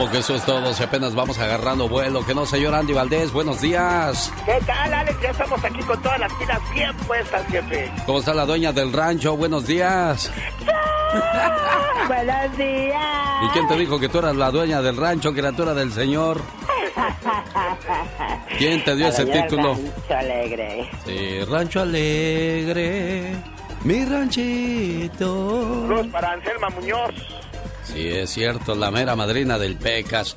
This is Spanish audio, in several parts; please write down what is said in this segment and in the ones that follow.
Como que eso es todo, si apenas vamos agarrando vuelo. Que no, señor Andy Valdés, buenos días. ¿Qué tal, Alex? Ya estamos aquí con todas las pilas bien puestas, jefe. ¿Cómo está la dueña del rancho? Buenos días. buenos días. ¿Y quién te dijo que tú eras la dueña del rancho, criatura del Señor? ¿Quién te dio ese título? Rancho Alegre. Sí, Rancho Alegre, mi ranchito. Cruz para Anselma Muñoz. Sí, es cierto, la mera madrina del Pecas.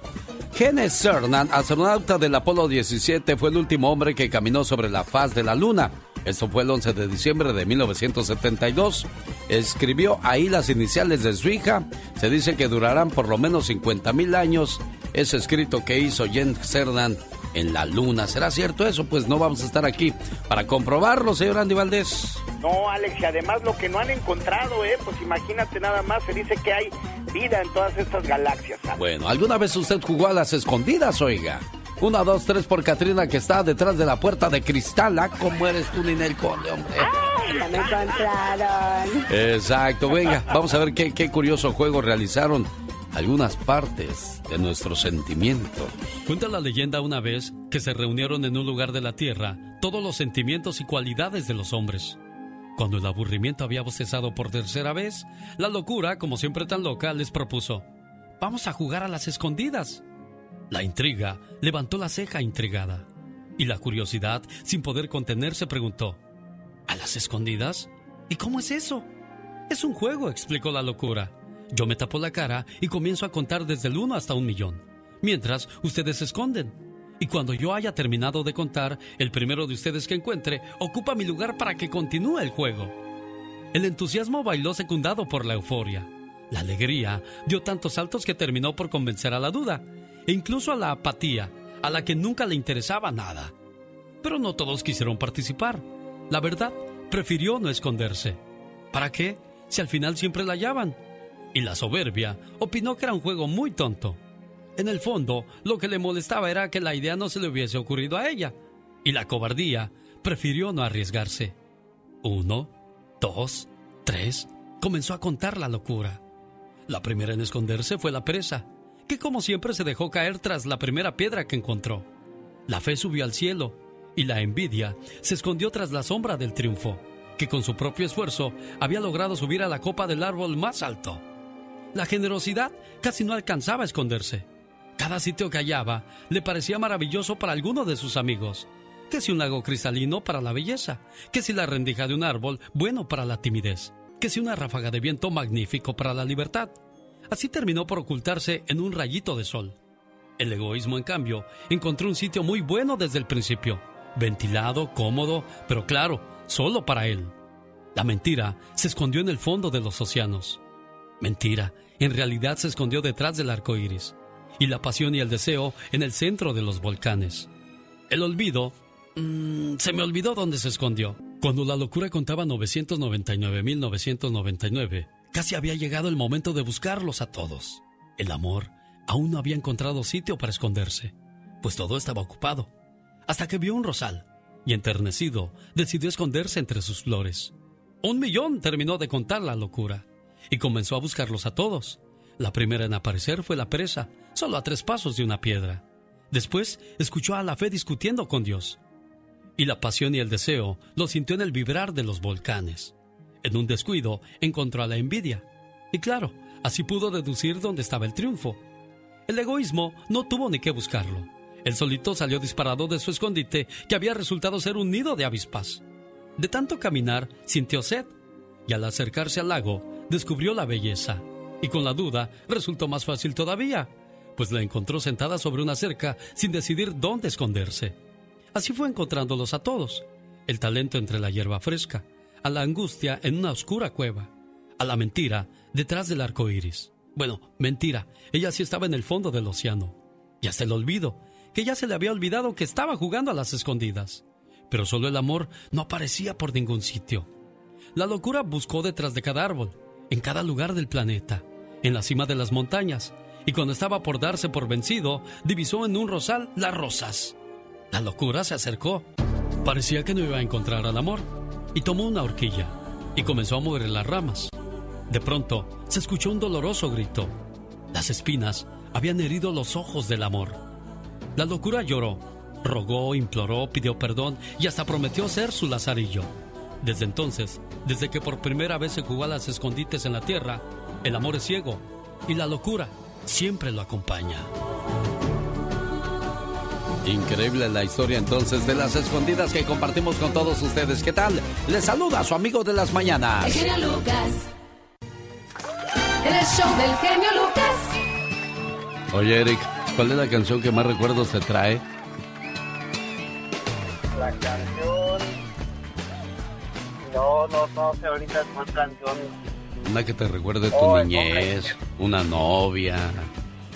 Kenneth Cernan, astronauta del Apolo 17, fue el último hombre que caminó sobre la faz de la Luna. Esto fue el 11 de diciembre de 1972. Escribió ahí las iniciales de su hija. Se dice que durarán por lo menos 50 mil años. Ese escrito que hizo Jen Cernan en la luna. ¿Será cierto eso? Pues no vamos a estar aquí para comprobarlo, señor Andy Valdés. No, Alex, y además lo que no han encontrado, ¿eh? Pues imagínate nada más, se dice que hay vida en todas estas galaxias. Bueno, ¿alguna vez usted jugó a las escondidas, oiga? Una, dos, tres por Katrina que está detrás de la puerta de cristal. ¿Ah? ¿Cómo eres tú, Ninel Conde, hombre? ¡Ay, me encontraron! Exacto, venga, vamos a ver qué, qué curioso juego realizaron algunas partes de nuestros sentimientos. Cuenta la leyenda una vez que se reunieron en un lugar de la tierra todos los sentimientos y cualidades de los hombres. Cuando el aburrimiento había bostezado por tercera vez, la locura, como siempre tan loca, les propuso, vamos a jugar a las escondidas. La intriga levantó la ceja intrigada y la curiosidad, sin poder contenerse, preguntó, ¿A las escondidas? ¿Y cómo es eso? Es un juego, explicó la locura. Yo me tapo la cara y comienzo a contar desde el 1 hasta un millón, mientras ustedes se esconden. Y cuando yo haya terminado de contar, el primero de ustedes que encuentre ocupa mi lugar para que continúe el juego. El entusiasmo bailó secundado por la euforia. La alegría dio tantos saltos que terminó por convencer a la duda e incluso a la apatía, a la que nunca le interesaba nada. Pero no todos quisieron participar. La verdad, prefirió no esconderse. ¿Para qué? Si al final siempre la hallaban. Y la soberbia opinó que era un juego muy tonto. En el fondo, lo que le molestaba era que la idea no se le hubiese ocurrido a ella. Y la cobardía prefirió no arriesgarse. Uno, dos, tres. Comenzó a contar la locura. La primera en esconderse fue la presa que como siempre se dejó caer tras la primera piedra que encontró. La fe subió al cielo y la envidia se escondió tras la sombra del triunfo, que con su propio esfuerzo había logrado subir a la copa del árbol más alto. La generosidad casi no alcanzaba a esconderse. Cada sitio que hallaba le parecía maravilloso para alguno de sus amigos. Que si un lago cristalino para la belleza, que si la rendija de un árbol bueno para la timidez, que si una ráfaga de viento magnífico para la libertad, Así terminó por ocultarse en un rayito de sol. El egoísmo, en cambio, encontró un sitio muy bueno desde el principio, ventilado, cómodo, pero claro, solo para él. La mentira se escondió en el fondo de los océanos. Mentira, en realidad se escondió detrás del arco iris. Y la pasión y el deseo en el centro de los volcanes. El olvido. Mmm, se me olvidó dónde se escondió. Cuando la locura contaba 999.999, Casi había llegado el momento de buscarlos a todos. El amor aún no había encontrado sitio para esconderse, pues todo estaba ocupado. Hasta que vio un rosal y enternecido decidió esconderse entre sus flores. Un millón terminó de contar la locura y comenzó a buscarlos a todos. La primera en aparecer fue la presa, solo a tres pasos de una piedra. Después escuchó a la fe discutiendo con Dios. Y la pasión y el deseo lo sintió en el vibrar de los volcanes. En un descuido encontró a la envidia. Y claro, así pudo deducir dónde estaba el triunfo. El egoísmo no tuvo ni que buscarlo. El solito salió disparado de su escondite que había resultado ser un nido de avispas. De tanto caminar, sintió sed y al acercarse al lago descubrió la belleza. Y con la duda resultó más fácil todavía, pues la encontró sentada sobre una cerca sin decidir dónde esconderse. Así fue encontrándolos a todos, el talento entre la hierba fresca, a la angustia en una oscura cueva, a la mentira detrás del arco iris. Bueno, mentira, ella sí estaba en el fondo del océano. Y hasta el olvido, que ya se le había olvidado que estaba jugando a las escondidas. Pero solo el amor no aparecía por ningún sitio. La locura buscó detrás de cada árbol, en cada lugar del planeta, en la cima de las montañas, y cuando estaba por darse por vencido, divisó en un rosal las rosas. La locura se acercó. Parecía que no iba a encontrar al amor, y tomó una horquilla y comenzó a mover las ramas. De pronto se escuchó un doloroso grito. Las espinas habían herido los ojos del amor. La locura lloró, rogó, imploró, pidió perdón y hasta prometió ser su lazarillo. Desde entonces, desde que por primera vez se jugó a las escondites en la tierra, el amor es ciego y la locura siempre lo acompaña. Increíble la historia entonces de las escondidas que compartimos con todos ustedes. ¿Qué tal? Les saluda a su amigo de las mañanas. El genio Lucas. el show del genio Lucas. Oye, Eric, ¿cuál es la canción que más recuerdos te trae? La canción. No, no, no sé ahorita cuál canción. Una que te recuerde tu oh, niñez, una novia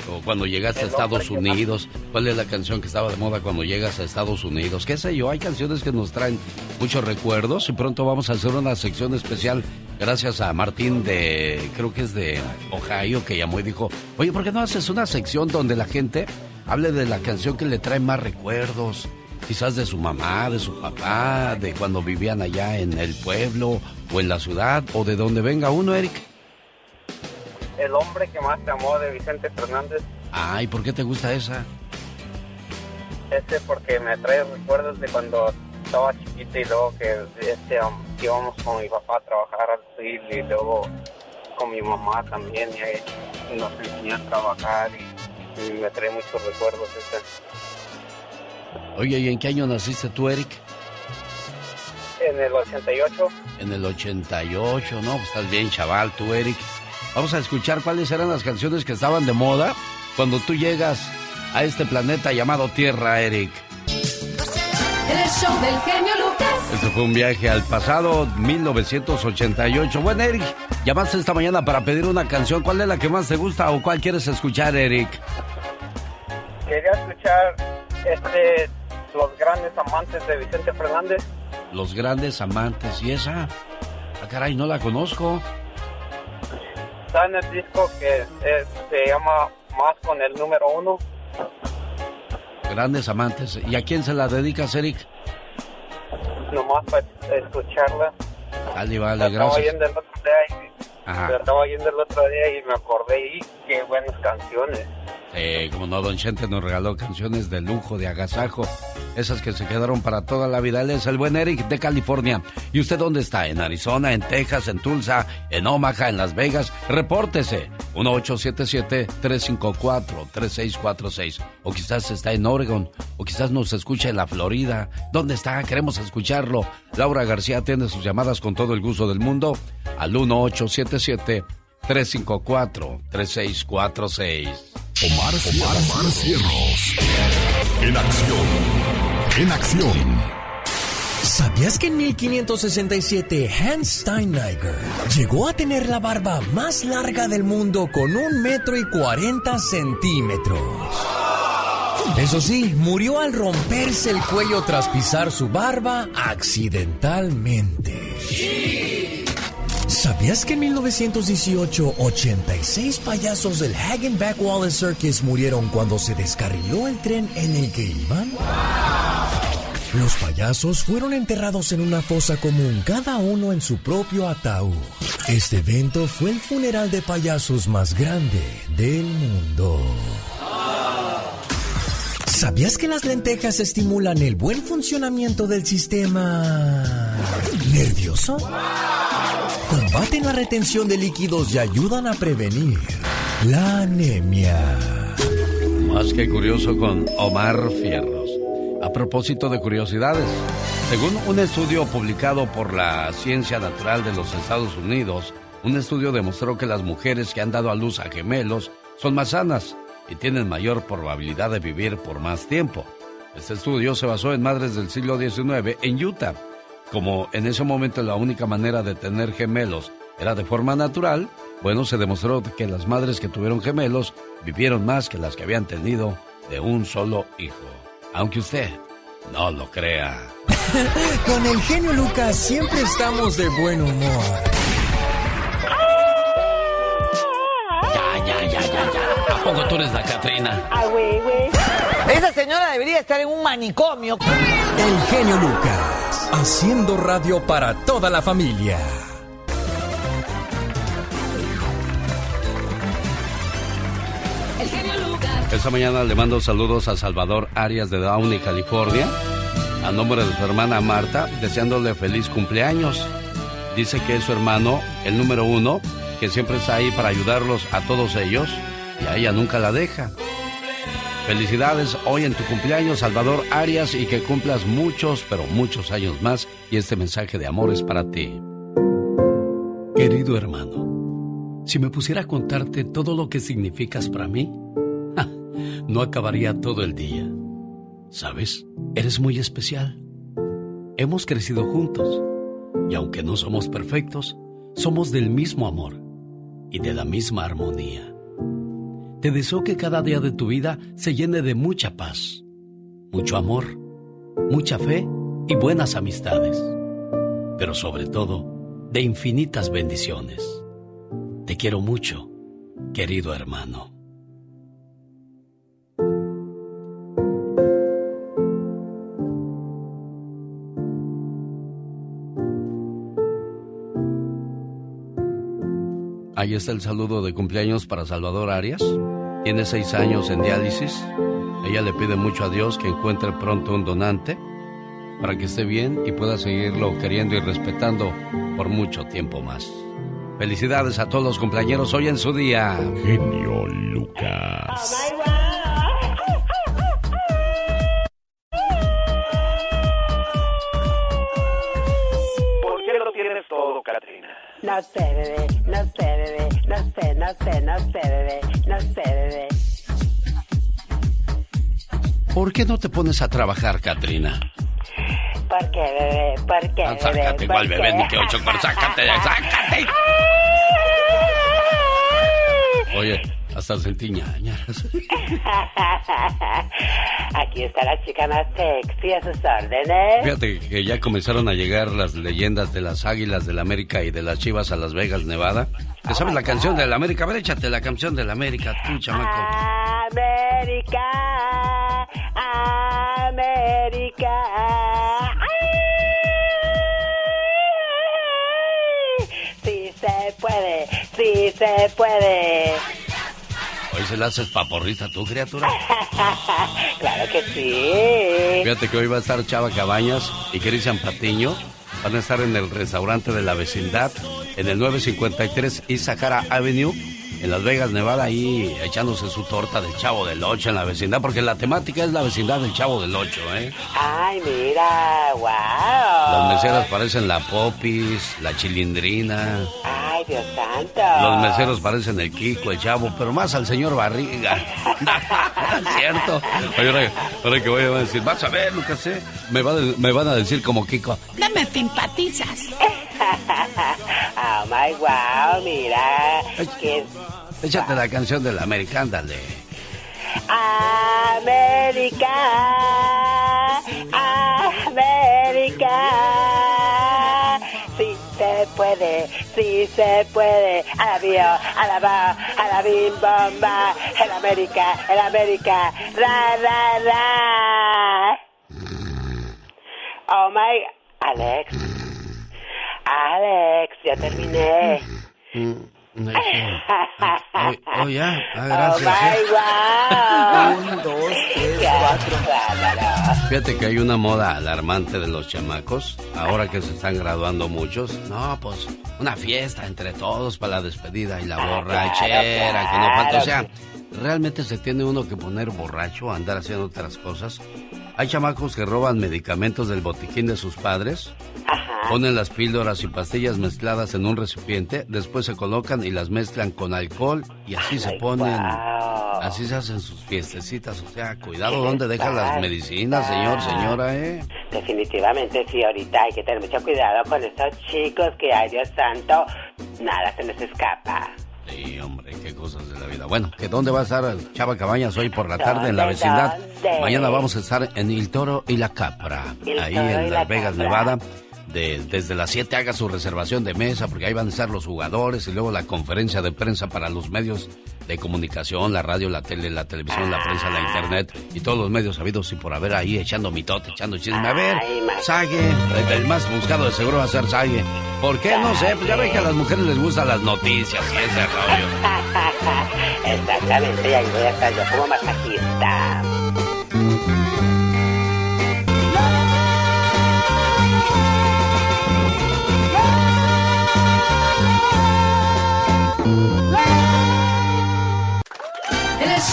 o cuando llegaste a Estados Unidos. ¿Cuál es la canción que estaba de moda cuando llegas a Estados Unidos? ¿Qué sé yo? Hay canciones que nos traen muchos recuerdos y pronto vamos a hacer una sección especial gracias a Martín de, creo que es de Ohio, que llamó y dijo, oye, ¿por qué no haces una sección donde la gente hable de la canción que le trae más recuerdos? Quizás de su mamá, de su papá, de cuando vivían allá en el pueblo o en la ciudad o de donde venga uno, Eric. El hombre que más te amó de Vicente Fernández. Ay, ¿por qué te gusta esa? Este porque me trae recuerdos de cuando estaba chiquito y luego que este, um, íbamos con mi papá a trabajar al sur y luego con mi mamá también y, nos enseñó a trabajar y, me trae muchos recuerdos este. Oye, ¿y en qué año naciste tú, Eric? En el 88. En el 88, ¿no? Pues estás bien, chaval, tú, Eric. Vamos a escuchar cuáles eran las canciones que estaban de moda cuando tú llegas a este planeta llamado Tierra, Eric. El show del genio Lucas. Este fue un viaje al pasado 1988. Bueno, Eric, llamaste esta mañana para pedir una canción. ¿Cuál es la que más te gusta o cuál quieres escuchar, Eric? Quería escuchar este Los grandes amantes de Vicente Fernández. Los grandes amantes. ¿Y esa? Ah, caray, no la conozco está en el disco que se llama Más con el número uno. Grandes amantes. ¿Y a quién se la dedicas, Eric? Nomás para escucharla. Vale, vale, gracias. Estaba el otro día y, estaba oyendo el otro día y me acordé y qué buenas canciones. Eh, como no, Don Chente nos regaló canciones de lujo, de agasajo. Esas que se quedaron para toda la vida. Él es el buen Eric de California. ¿Y usted dónde está? ¿En Arizona, en Texas, en Tulsa, en Omaha, en Las Vegas? Repórtese. 1877-354-3646. O quizás está en Oregon. O quizás nos escucha en la Florida. ¿Dónde está? Queremos escucharlo. Laura García tiene sus llamadas con todo el gusto del mundo al 1877 354 3646. Omar, Omar, Cierros. En acción. En acción. ¿Sabías que en 1567 Hans Steinleiger llegó a tener la barba más larga del mundo con un metro y cuarenta centímetros? Eso sí, murió al romperse el cuello tras pisar su barba accidentalmente. ¿Sabías que en 1918 86 payasos del Hagenbeck Wallace Circus murieron cuando se descarriló el tren en el que iban? Los payasos fueron enterrados en una fosa común, cada uno en su propio ataúd. Este evento fue el funeral de payasos más grande del mundo. ¿Sabías que las lentejas estimulan el buen funcionamiento del sistema nervioso? Combaten la retención de líquidos y ayudan a prevenir la anemia. Más que curioso con Omar Fierros. A propósito de curiosidades, según un estudio publicado por la Ciencia Natural de los Estados Unidos, un estudio demostró que las mujeres que han dado a luz a gemelos son más sanas y tienen mayor probabilidad de vivir por más tiempo. Este estudio se basó en madres del siglo XIX en Utah. Como en ese momento la única manera de tener gemelos era de forma natural, bueno, se demostró que las madres que tuvieron gemelos vivieron más que las que habían tenido de un solo hijo. Aunque usted no lo crea. Con el genio Lucas siempre estamos de buen humor. Ya, ya, ya, ya, ya poco tú eres la Catrina? Ah, güey, güey. Esa señora debería estar en un manicomio. El genio Lucas, haciendo radio para toda la familia. Esta mañana le mando saludos a Salvador Arias de Downey, California, a nombre de su hermana Marta, deseándole feliz cumpleaños. Dice que es su hermano, el número uno, que siempre está ahí para ayudarlos a todos ellos y a ella nunca la deja. Felicidades hoy en tu cumpleaños, Salvador Arias, y que cumplas muchos, pero muchos años más. Y este mensaje de amor es para ti. Querido hermano, si me pusiera a contarte todo lo que significas para mí, no acabaría todo el día. ¿Sabes? Eres muy especial. Hemos crecido juntos y aunque no somos perfectos, somos del mismo amor y de la misma armonía. Te deseo que cada día de tu vida se llene de mucha paz, mucho amor, mucha fe y buenas amistades, pero sobre todo de infinitas bendiciones. Te quiero mucho, querido hermano. Ahí está el saludo de cumpleaños para Salvador Arias. Tiene seis años en diálisis. Ella le pide mucho a Dios que encuentre pronto un donante para que esté bien y pueda seguirlo queriendo y respetando por mucho tiempo más. Felicidades a todos los cumpleaños hoy en su día. Genio Lucas. ¿Por No sé, bebé, no sé, bebé, no sé, no sé, no sé, bebé, no sé, bebé. ¿Por qué no te pones a trabajar, Katrina? ¿Por qué, bebé? ¿Por qué, Ah, bebé? sácate, igual, ¿Por bebé, ni que ocho, sácate, sácate. Oye, hasta sentí ñañaras. Aquí está la chica más sexy a sus órdenes. Fíjate que ya comenzaron a llegar las leyendas de las águilas del América y de las chivas a Las Vegas, Nevada. ¿Te sabes la canción del América? A ver, échate la canción del América, tú, chamaco. América, América. ¡Ay! Sí se puede, sí se puede. Hoy se la haces paporrita tú, criatura. claro que sí. Fíjate que hoy va a estar Chava Cabañas y Cristian Patiño. Van a estar en el restaurante de la vecindad, en el 953 Isahara Avenue, en Las Vegas, Nevada, ahí echándose su torta del Chavo del Ocho en la vecindad, porque la temática es la vecindad del Chavo del Ocho, ¿eh? Ay, mira, wow. Las meseras parecen la Popis, la Chilindrina. Ay, Dios santo. Los meseros parecen el Kiko, el Chavo, pero más al señor Barriga. es cierto. Oye, ahora, ahora que voy a decir, vas a ver, Lucas, ¿eh? me, va me van a decir como Kiko. No me simpatizas. oh my wow, mira. Que Échate la canción de la América, ándale. América, América. Sí se puede. A la bio, a la ba, a la bim bomba. El América, el América. Ra, ra, ra. Oh my, Alex. Alex, ya terminé. Oh, oh, ya, ah, Oh gracias. my wow. Un, dos, tres, cuatro. Fíjate que hay una moda alarmante de los chamacos, ahora que se están graduando muchos. No, pues una fiesta entre todos para la despedida y la borrachera, que no falta. O sea, ¿realmente se tiene uno que poner borracho, andar haciendo otras cosas? Hay chamacos que roban medicamentos del botiquín de sus padres, ponen las píldoras y pastillas mezcladas en un recipiente, después se colocan y las mezclan con alcohol y así se ponen, así se hacen sus fiestecitas. O sea, cuidado donde dejan las medicinas, señor, señora, ¿eh? Definitivamente sí, ahorita hay que tener mucho cuidado con estos chicos que, ay Dios santo, nada se les escapa. Sí, hombre, qué cosas de la vida. Bueno, ¿que dónde va a estar Chava Cabañas hoy por la tarde en la ¿Dónde, vecindad? dónde? Mañana vamos a estar en El Toro y la Capra, El ahí Toro y en la Las Vegas, Capra. Nevada. de, desde las 7 haga su reservación de mesa, porque ahí van a estar los jugadores y luego la conferencia de prensa para los medios de comunicación, la radio, la tele, la televisión, la prensa, la internet y todos los medios habidos y por haber ahí echando mitote, echando chisme. A ver, Sague, el, más buscado de seguro va a ser Sague. ¿Por qué? No sé, pues ya ven que a las mujeres les gustan las noticias y ese rollo. Exactamente, y ahí voy a estar yo como masajista.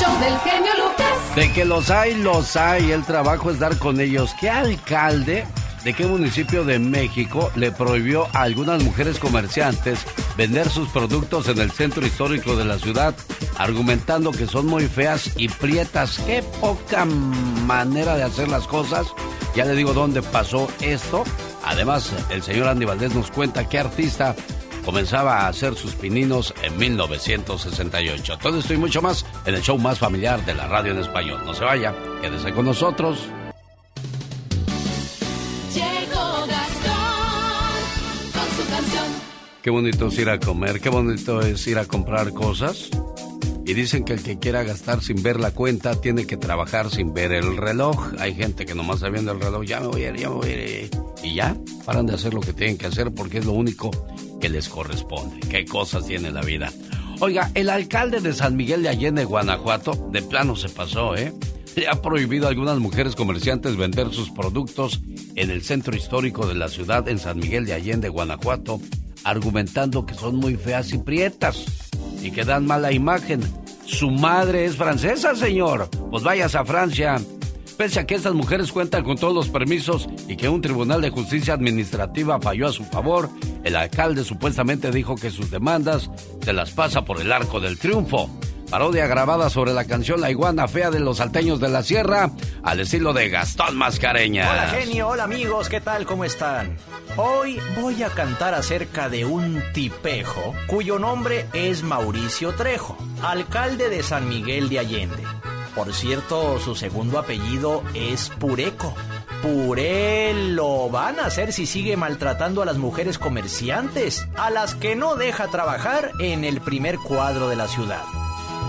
Del genio Lucas. De que los hay, los hay. El trabajo es dar con ellos. ¿Qué alcalde de qué municipio de México le prohibió a algunas mujeres comerciantes vender sus productos en el centro histórico de la ciudad, argumentando que son muy feas y prietas? Qué poca manera de hacer las cosas. Ya le digo dónde pasó esto. Además, el señor Andy Valdés nos cuenta qué artista comenzaba a hacer sus pininos en 1968. Todo esto y mucho más en el show más familiar de la radio en español. No se vaya, quédese con nosotros. Llegó Gastón con su canción. Qué bonito es ir a comer, qué bonito es ir a comprar cosas. Y dicen que el que quiera gastar sin ver la cuenta tiene que trabajar sin ver el reloj. Hay gente que nomás está viendo el reloj, ya me voy a ir, ya me voy a ir. Y ya, paran de hacer lo que tienen que hacer porque es lo único que les corresponde. Qué cosas tiene la vida. Oiga, el alcalde de San Miguel de Allende, Guanajuato, de plano se pasó, ¿eh? Le ha prohibido a algunas mujeres comerciantes vender sus productos en el centro histórico de la ciudad en San Miguel de Allende, Guanajuato, argumentando que son muy feas y prietas y que dan mala imagen. Su madre es francesa, señor. Pues vayas a Francia. Pese a que estas mujeres cuentan con todos los permisos y que un tribunal de justicia administrativa falló a su favor, el alcalde supuestamente dijo que sus demandas se las pasa por el arco del triunfo. Parodia grabada sobre la canción La iguana fea de los salteños de la sierra, al estilo de Gastón Mascareña. Hola genio, hola amigos, ¿qué tal? ¿Cómo están? Hoy voy a cantar acerca de un tipejo cuyo nombre es Mauricio Trejo, alcalde de San Miguel de Allende. Por cierto, su segundo apellido es Pureco. Puré lo van a hacer si sigue maltratando a las mujeres comerciantes, a las que no deja trabajar en el primer cuadro de la ciudad.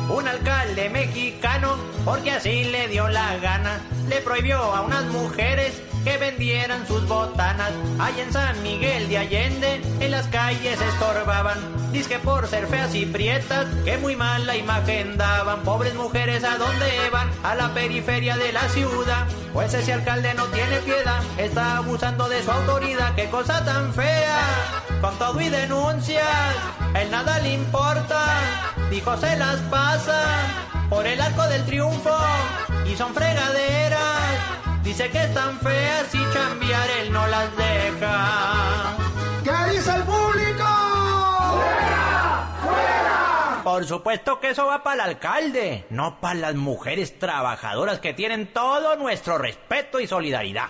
Un alcalde mexicano, porque así le dio la gana, le prohibió a unas mujeres que vendieran sus botanas. Allá en San Miguel de Allende, en las calles estorbaban. Dice por ser feas y prietas, que muy mal la imagen daban. Pobres mujeres, ¿a dónde van? A la periferia de la ciudad. Pues ese alcalde no tiene piedad, está abusando de su autoridad. ¡Qué cosa tan fea! Con todo y denuncias, él nada le importa. Dijo se las pasa por el arco del triunfo y son fregaderas. Dice que están feas y chambear él no las deja. ¿Qué dice el público? ¡Fuera! ¡Fuera! Por supuesto que eso va para el alcalde, no para las mujeres trabajadoras que tienen todo nuestro respeto y solidaridad.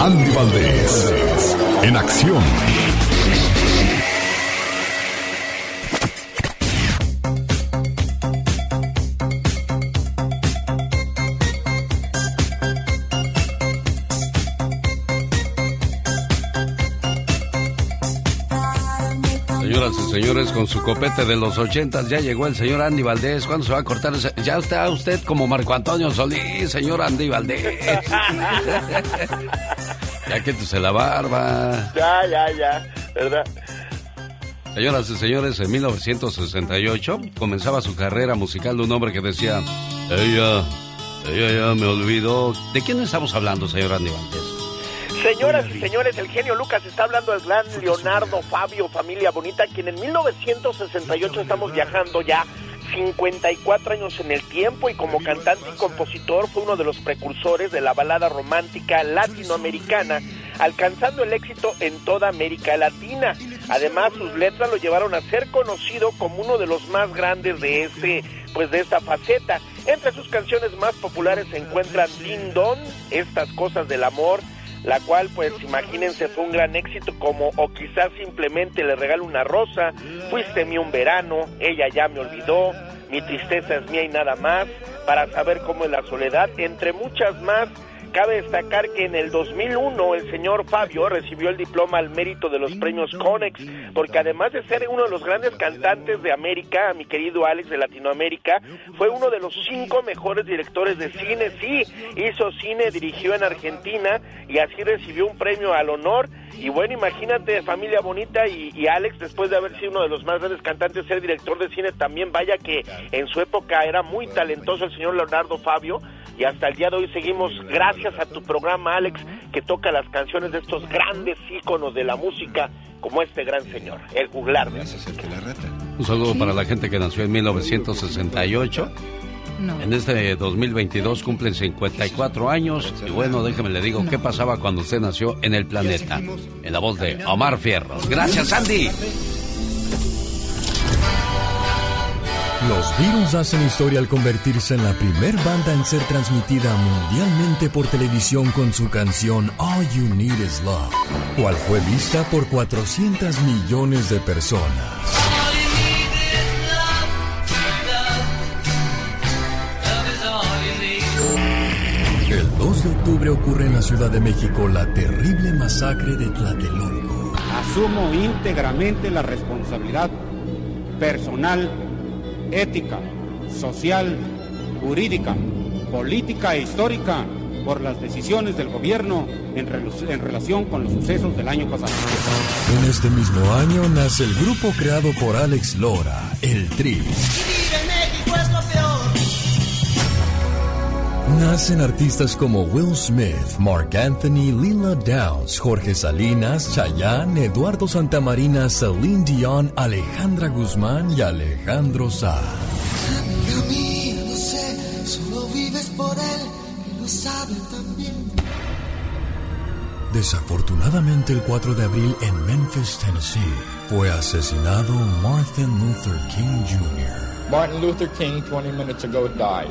Andy Valdés, en acción. Señores, con su copete de los ochentas ya llegó el señor Andy Valdés. ¿Cuándo se va a cortar ese? Ya está usted como Marco Antonio Solís, señor Andy Valdés. ya quítese la barba. Ya, ya, ya, ¿verdad? Señoras y señores, en 1968 comenzaba su carrera musical de un hombre que decía, ella, ella ya me olvidó. ¿De quién estamos hablando, señor Andy Valdés? Señoras y señores, el genio Lucas está hablando del gran Leonardo Fabio, familia bonita, quien en 1968 estamos viajando ya 54 años en el tiempo y como cantante y compositor fue uno de los precursores de la balada romántica latinoamericana, alcanzando el éxito en toda América Latina. Además, sus letras lo llevaron a ser conocido como uno de los más grandes de ese pues de esta faceta. Entre sus canciones más populares se encuentran Ding Dong, Estas cosas del amor, la cual pues imagínense fue un gran éxito como o quizás simplemente le regalo una rosa, fuiste mi un verano, ella ya me olvidó, mi tristeza es mía y nada más, para saber cómo es la soledad, entre muchas más Cabe destacar que en el 2001 el señor Fabio recibió el diploma al mérito de los premios Conex, porque además de ser uno de los grandes cantantes de América, mi querido Alex de Latinoamérica, fue uno de los cinco mejores directores de cine. Sí, hizo cine, dirigió en Argentina y así recibió un premio al honor. Y bueno, imagínate, familia bonita y, y Alex, después de haber sido uno de los más grandes cantantes, ser director de cine también, vaya que en su época era muy talentoso el señor Leonardo Fabio y hasta el día de hoy seguimos gracias a tu programa Alex que toca las canciones de estos grandes íconos de la música como este gran señor, el juglar. Un saludo para la gente que nació en 1968. En este 2022 cumplen 54 años y bueno, déjeme le digo qué pasaba cuando usted nació en el planeta. En la voz de Omar Fierros. Gracias, Andy. Los Beatles hacen historia al convertirse en la primer banda en ser transmitida mundialmente por televisión con su canción All You Need Is Love, cual fue vista por 400 millones de personas. De octubre ocurre en la Ciudad de México la terrible masacre de Tlatelolco. Asumo íntegramente la responsabilidad personal ética, social, jurídica, política e histórica por las decisiones del gobierno en, en, relación con los sucesos del año pasado. En este mismo año nace el grupo creado por Alex Lora, el Tri. Nacen artistas como Will Smith, Mark Anthony, Lila Downs, Jorge Salinas, Chayanne, Eduardo Santamarina, Celine Dion, Alejandra Guzmán y Alejandro Sanz. Desafortunadamente el 4 de abril en Memphis, Tennessee, fue asesinado Martin Luther King Jr. Martin Luther King 20 minutes ago died.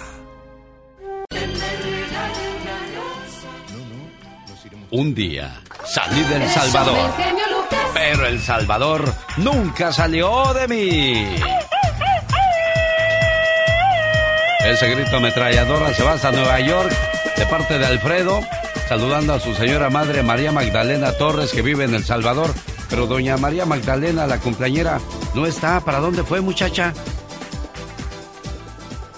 Un día salí del Salvador, pero El Salvador nunca salió de mí. Ese grito ametralladora se va hasta Nueva York de parte de Alfredo, saludando a su señora madre María Magdalena Torres que vive en El Salvador. Pero doña María Magdalena, la cumpleañera, no está. ¿Para dónde fue, muchacha?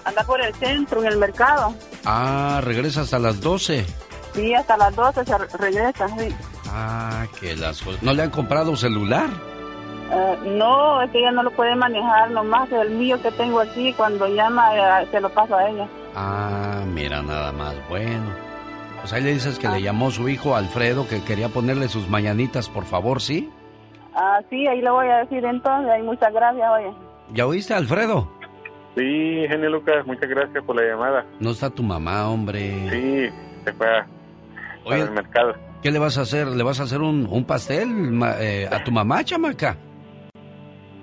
Anda por el centro, en el mercado. Ah, regresa hasta las 12. Sí, hasta las 12 se regresa, sí. Ah, que las cosas. ¿No le han comprado celular? Eh, no, es que ella no lo puede manejar, nomás el mío que tengo aquí, cuando llama eh, se lo paso a ella. Ah, mira, nada más, bueno. Pues ahí le dices que le llamó su hijo Alfredo que quería ponerle sus mañanitas, por favor, ¿sí? Ah, sí, ahí le voy a decir entonces, ahí muchas gracias, oye. ¿Ya oíste, Alfredo? Sí, genio Lucas, muchas gracias por la llamada. No está tu mamá, hombre. Sí, se fue a, Oye, al mercado. ¿Qué le vas a hacer? ¿Le vas a hacer un, un pastel eh, a tu mamá, chamaca?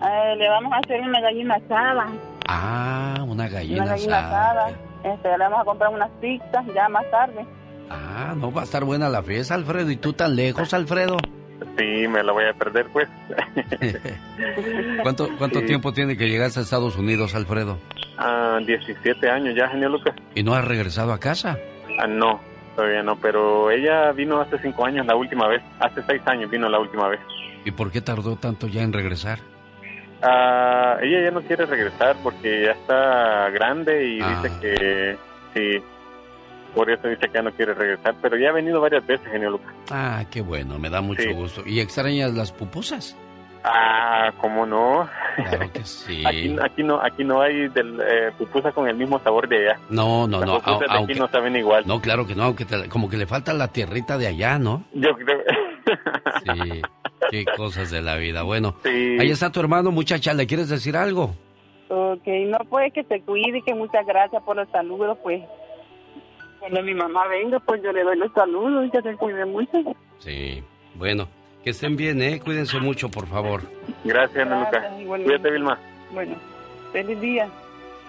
Eh, le vamos a hacer una gallina asada. Ah, una gallina una gallina asada. asada. Este, le vamos a comprar unas pizzas ya más tarde. Ah, no va a estar buena la fiesta, Alfredo. ¿Y tú tan lejos, Alfredo? Sí, me la voy a perder, pues. ¿Cuánto, cuánto Sí. tiempo tiene que llegar a Estados Unidos, Alfredo? Ah, 17 años ya, genio Lucas. ¿Y no has regresado a casa? Ah, no, todavía no, pero ella vino hace 5 años la última vez. Hace 6 años vino la última vez. ¿Y por qué tardó tanto ya en regresar? Ah, ella ya no quiere regresar porque ya está grande y Ah. dice que sí. Por eso dice que ya no quiere regresar, pero ya ha venido varias veces, genio Lucas. Ah, qué bueno, me da mucho Sí. gusto. ¿Y extrañas las pupusas? Ah, ¿cómo no? Claro que sí. Aquí, aquí no, aquí no hay del, eh, pupusa con el mismo sabor de allá. No, no, Las no. pupusas de au- aquí aunque- no saben igual. No, claro que no, aunque te- como que le falta la tierrita de allá, ¿no? Yo creo. Sí, qué cosas de la vida. Bueno, Sí. ahí está tu hermano, muchacha, ¿le quieres decir algo? Ok, no puede que te cuide, que muchas gracias por los saludos, pues. Cuando mi mamá venga, pues yo le doy los saludos y que se cuide mucho. Sí. Bueno, que estén bien, ¿eh? Cuídense mucho, por favor. Gracias, Ana Luca. Cuídate, Vilma. Bueno, feliz día.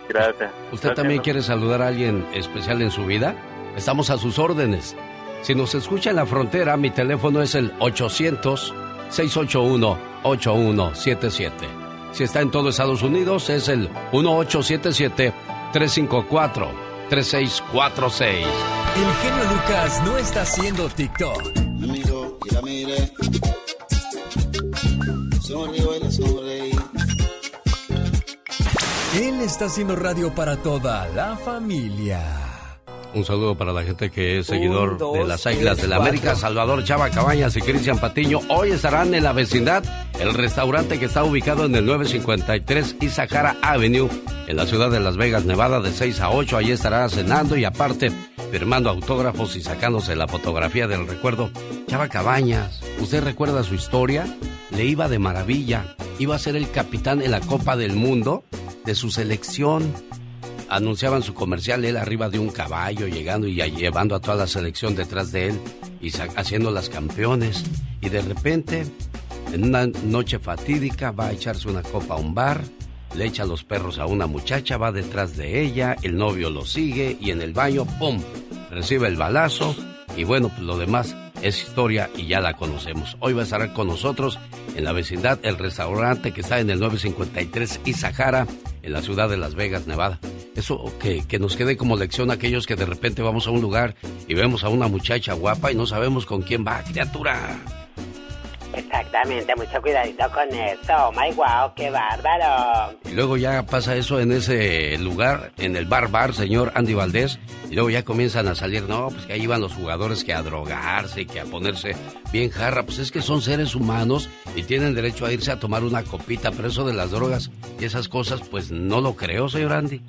Gracias. ¿Usted Gracias, también quiere saludar a alguien especial en su vida? Estamos a sus órdenes. Si nos escucha en la frontera, mi teléfono es el 800-681-8177. Si está en todo Estados Unidos, es el 1877-354-3646. El genio Lucas no está haciendo TikTok. Amigo, y la miré. Sonrío y sonreí. Él está haciendo radio para toda la familia. Un saludo para la gente que es seguidor Un, dos, de las Águilas tres, de la América. Salvador Chava Cabañas y Cristian Patiño. Hoy estarán en la vecindad, el restaurante que está ubicado en el 953 Isahara Avenue, en la ciudad de Las Vegas, Nevada, de 6 a 8. Allí estará cenando y aparte firmando autógrafos y sacándose la fotografía del recuerdo. Chava Cabañas, ¿usted recuerda su historia? Le iba de maravilla. Iba a ser el capitán en la Copa del Mundo de su selección anunciaban su comercial él arriba de un caballo llegando y llevando a toda la selección detrás de él y haciendo las campeones y de repente en una noche fatídica va a echarse una copa a un bar le echa los perros a una muchacha va detrás de ella el novio lo sigue y en el baño pum recibe el balazo y bueno pues lo demás es historia y ya la conocemos hoy va a estar con nosotros en la vecindad el restaurante que está en el 953 Isahara en la ciudad de Las Vegas, Nevada. Eso que, que nos quede como lección a aquellos que de repente vamos a un lugar y vemos a una muchacha guapa y no sabemos con quién va, criatura. Exactamente, mucho cuidadito con eso. My wow, qué bárbaro. Y luego ya pasa eso en ese lugar, en el bar bar, señor Andy Valdés, y luego ya comienzan a salir, no, pues que ahí van los jugadores que a drogarse, que a ponerse bien jarra, pues es que son seres humanos y tienen derecho a irse a tomar una copita, pero eso de las drogas y esas cosas, pues no lo creo, señor Andy.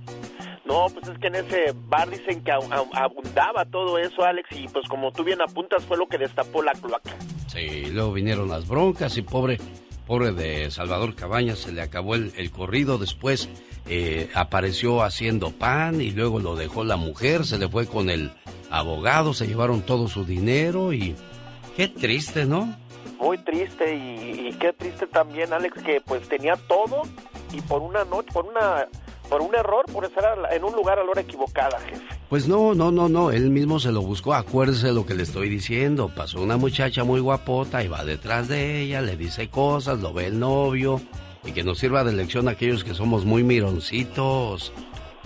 No, pues es que en ese bar dicen que abundaba todo eso, Alex, y pues como tú bien apuntas fue lo que destapó la cloaca. Sí, luego vinieron las broncas y pobre, pobre de Salvador Cabañas, se le acabó el, el corrido, después eh, apareció haciendo pan y luego lo dejó la mujer, se le fue con el abogado, se llevaron todo su dinero y qué triste, ¿no? Muy triste y, y qué triste también, Alex, que pues tenía todo y por una noche, por una, por un error, por estar en un lugar a la hora equivocada, jefe. Pues no, no, no, no, él mismo se lo buscó, acuérdese de lo que le estoy diciendo, pasó una muchacha muy guapota y va detrás de ella, le dice cosas, lo ve el novio y que nos sirva de lección a aquellos que somos muy mironcitos.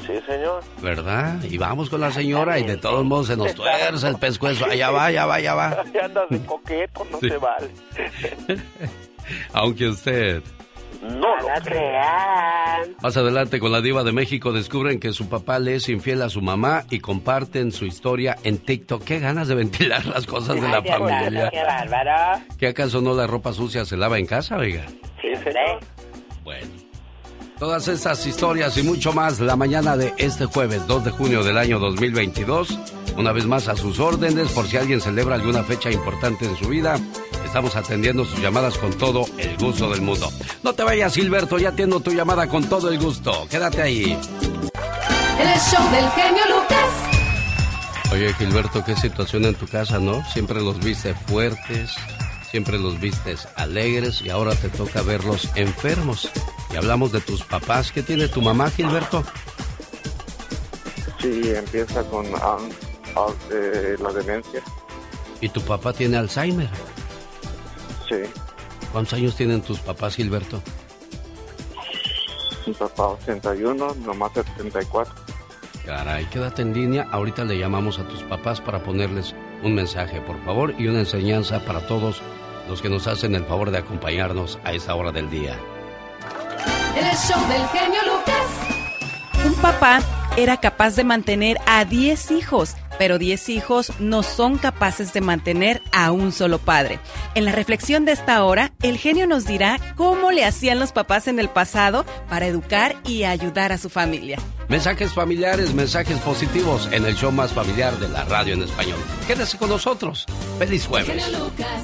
Sí, señor. ¿Verdad? Y vamos con la señora y de todos modos se nos tuerce el pescuezo. Allá va, allá va, allá va. Ya andas de coqueto, no Sí. se vale. Aunque usted... No lo crean. Más adelante con la diva de México descubren que su papá le es infiel a su mamá y comparten su historia en TikTok. Qué ganas de ventilar las cosas de la Ay, familia. Qué bárbaro. ¿Que acaso no la ropa sucia se lava en casa, oiga? Sí, señor. Bueno. Todas estas historias y mucho más la mañana de este jueves 2 de junio del año 2022. Una vez más a sus órdenes por si alguien celebra alguna fecha importante en su vida. Estamos atendiendo sus llamadas con todo el gusto del mundo. No te vayas, Gilberto, ya atiendo tu llamada con todo el gusto. Quédate ahí. El show del genio Lucas. Oye, Gilberto, qué situación en tu casa, ¿no? Siempre los viste fuertes, siempre los vistes alegres y ahora te toca verlos enfermos. Y hablamos de tus papás. ¿Qué tiene tu mamá, Gilberto? Sí, empieza con ah, ah, eh, la demencia. ¿Y tu papá tiene Alzheimer? Sí, ¿Cuántos años tienen tus papás, Gilberto? mi papá 81, nomás 74. Caray, quédate en línea. Ahorita le llamamos a tus papás para ponerles un mensaje, por favor, y una enseñanza para todos los que nos hacen el favor de acompañarnos a esta hora del día. El show del genio Lucas. Un papá era capaz de mantener a 10 hijos, pero 10 hijos no son capaces de mantener a un solo padre. En la reflexión de esta hora, el genio nos dirá cómo le hacían los papás en el pasado para educar y ayudar a su familia. Mensajes familiares, mensajes positivos en el show más familiar de la radio en español. Quédese con nosotros. Feliz El jueves. genio Lucas.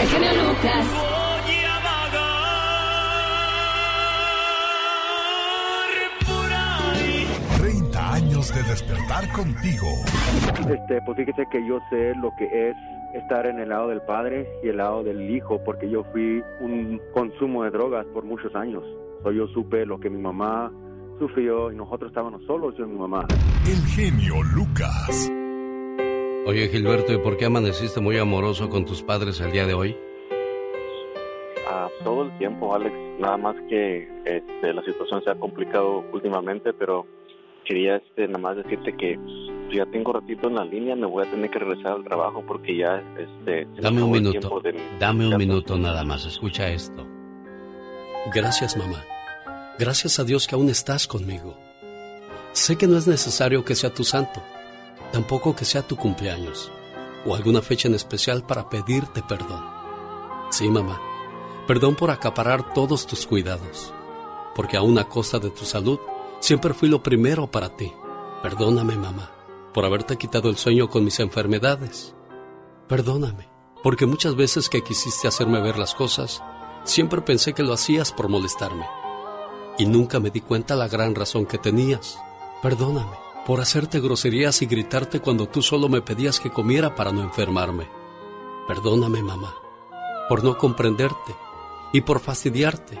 El genio Lucas. 30 años de despertar contigo. Este, pues fíjese que yo sé lo que es estar en el lado del padre y el lado del hijo, porque yo fui un consumo de drogas por muchos años. So, yo supe lo que mi mamá sufrió y nosotros estábamos solos, yo y mi mamá. El genio Lucas. Oye Gilberto, ¿y por qué amaneciste muy amoroso con tus padres el día de hoy? Ah, todo el tiempo, Alex. Nada más que este, la situación se ha complicado últimamente, pero quería este, nada más decirte que ya tengo ratito en la línea, me voy a tener que regresar al trabajo porque ya... Este, Dame un minuto, de- dame un minuto nada más, escucha esto. Gracias, mamá. Gracias a Dios que aún estás conmigo. Sé que no es necesario que sea tu santo, tampoco que sea tu cumpleaños o alguna fecha en especial para pedirte perdón. Sí, mamá, perdón por acaparar todos tus cuidados, porque aún a costa de tu salud, siempre fui lo primero para ti. Perdóname, mamá, por haberte quitado el sueño con mis enfermedades. Perdóname, porque muchas veces que quisiste hacerme ver las cosas, siempre pensé que lo hacías por molestarme. Y nunca me di cuenta la gran razón que tenías. Perdóname por hacerte groserías y gritarte cuando tú solo me pedías que comiera para no enfermarme. Perdóname, mamá, por no comprenderte y por fastidiarte,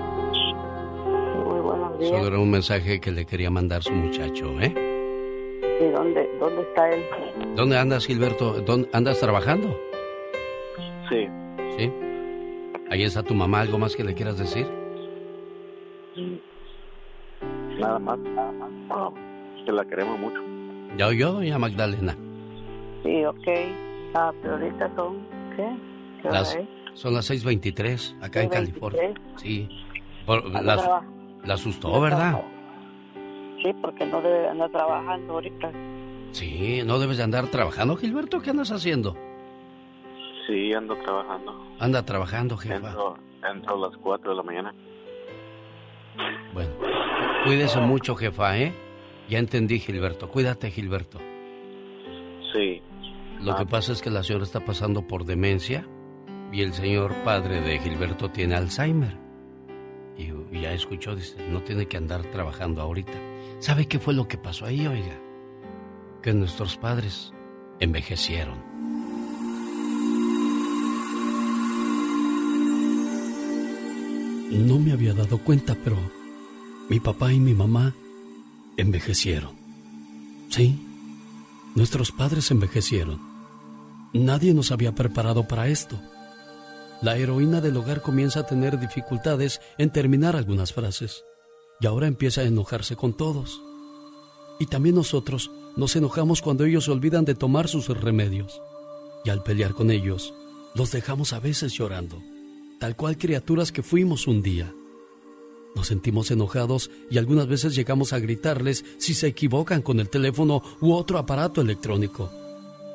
Solo era un mensaje que le quería mandar su muchacho, ¿eh? ¿Y dónde, dónde está él? ¿Dónde andas, Gilberto? ¿Dónde andas trabajando? Sí. ¿Sí? Ahí está tu mamá, ¿algo más que le quieras decir? Nada más, nada más. Que la queremos mucho. Ya oyó, ya Magdalena. Sí, ok. Ah, pero ahorita son, ¿qué? ¿Qué hora Las, es? son las 6.23 acá en 6:23. California. Sí. Por- Anda la, traba- la asustó, ¿verdad? Sí, porque no debe andar trabajando ahorita. Sí, no debes de andar trabajando, Gilberto. ¿Qué andas haciendo? Sí, ando trabajando. Anda trabajando, jefa. Entro, entro a las 4 de la mañana. Bueno, cuídese mucho, jefa, ¿eh? Ya entendí, Gilberto. Cuídate, Gilberto. Sí. Lo que pasa es que la señora está pasando por demencia y el señor padre de Gilberto tiene Alzheimer. Y, ya escuchó, dice, no tiene que andar trabajando ahorita. ¿Sabe qué fue lo que pasó ahí, oiga? Que nuestros padres envejecieron. No me había dado cuenta, pero mi papá y mi mamá envejecieron. Sí, nuestros padres envejecieron. Nadie nos había preparado para esto. La heroína del hogar comienza a tener dificultades en terminar algunas frases y ahora empieza a enojarse con todos. Y también nosotros nos enojamos cuando ellos se olvidan de tomar sus remedios. Y al pelear con ellos, los dejamos a veces llorando, tal cual criaturas que fuimos un día. Nos sentimos enojados y algunas veces llegamos a gritarles si se equivocan con el teléfono u otro aparato electrónico.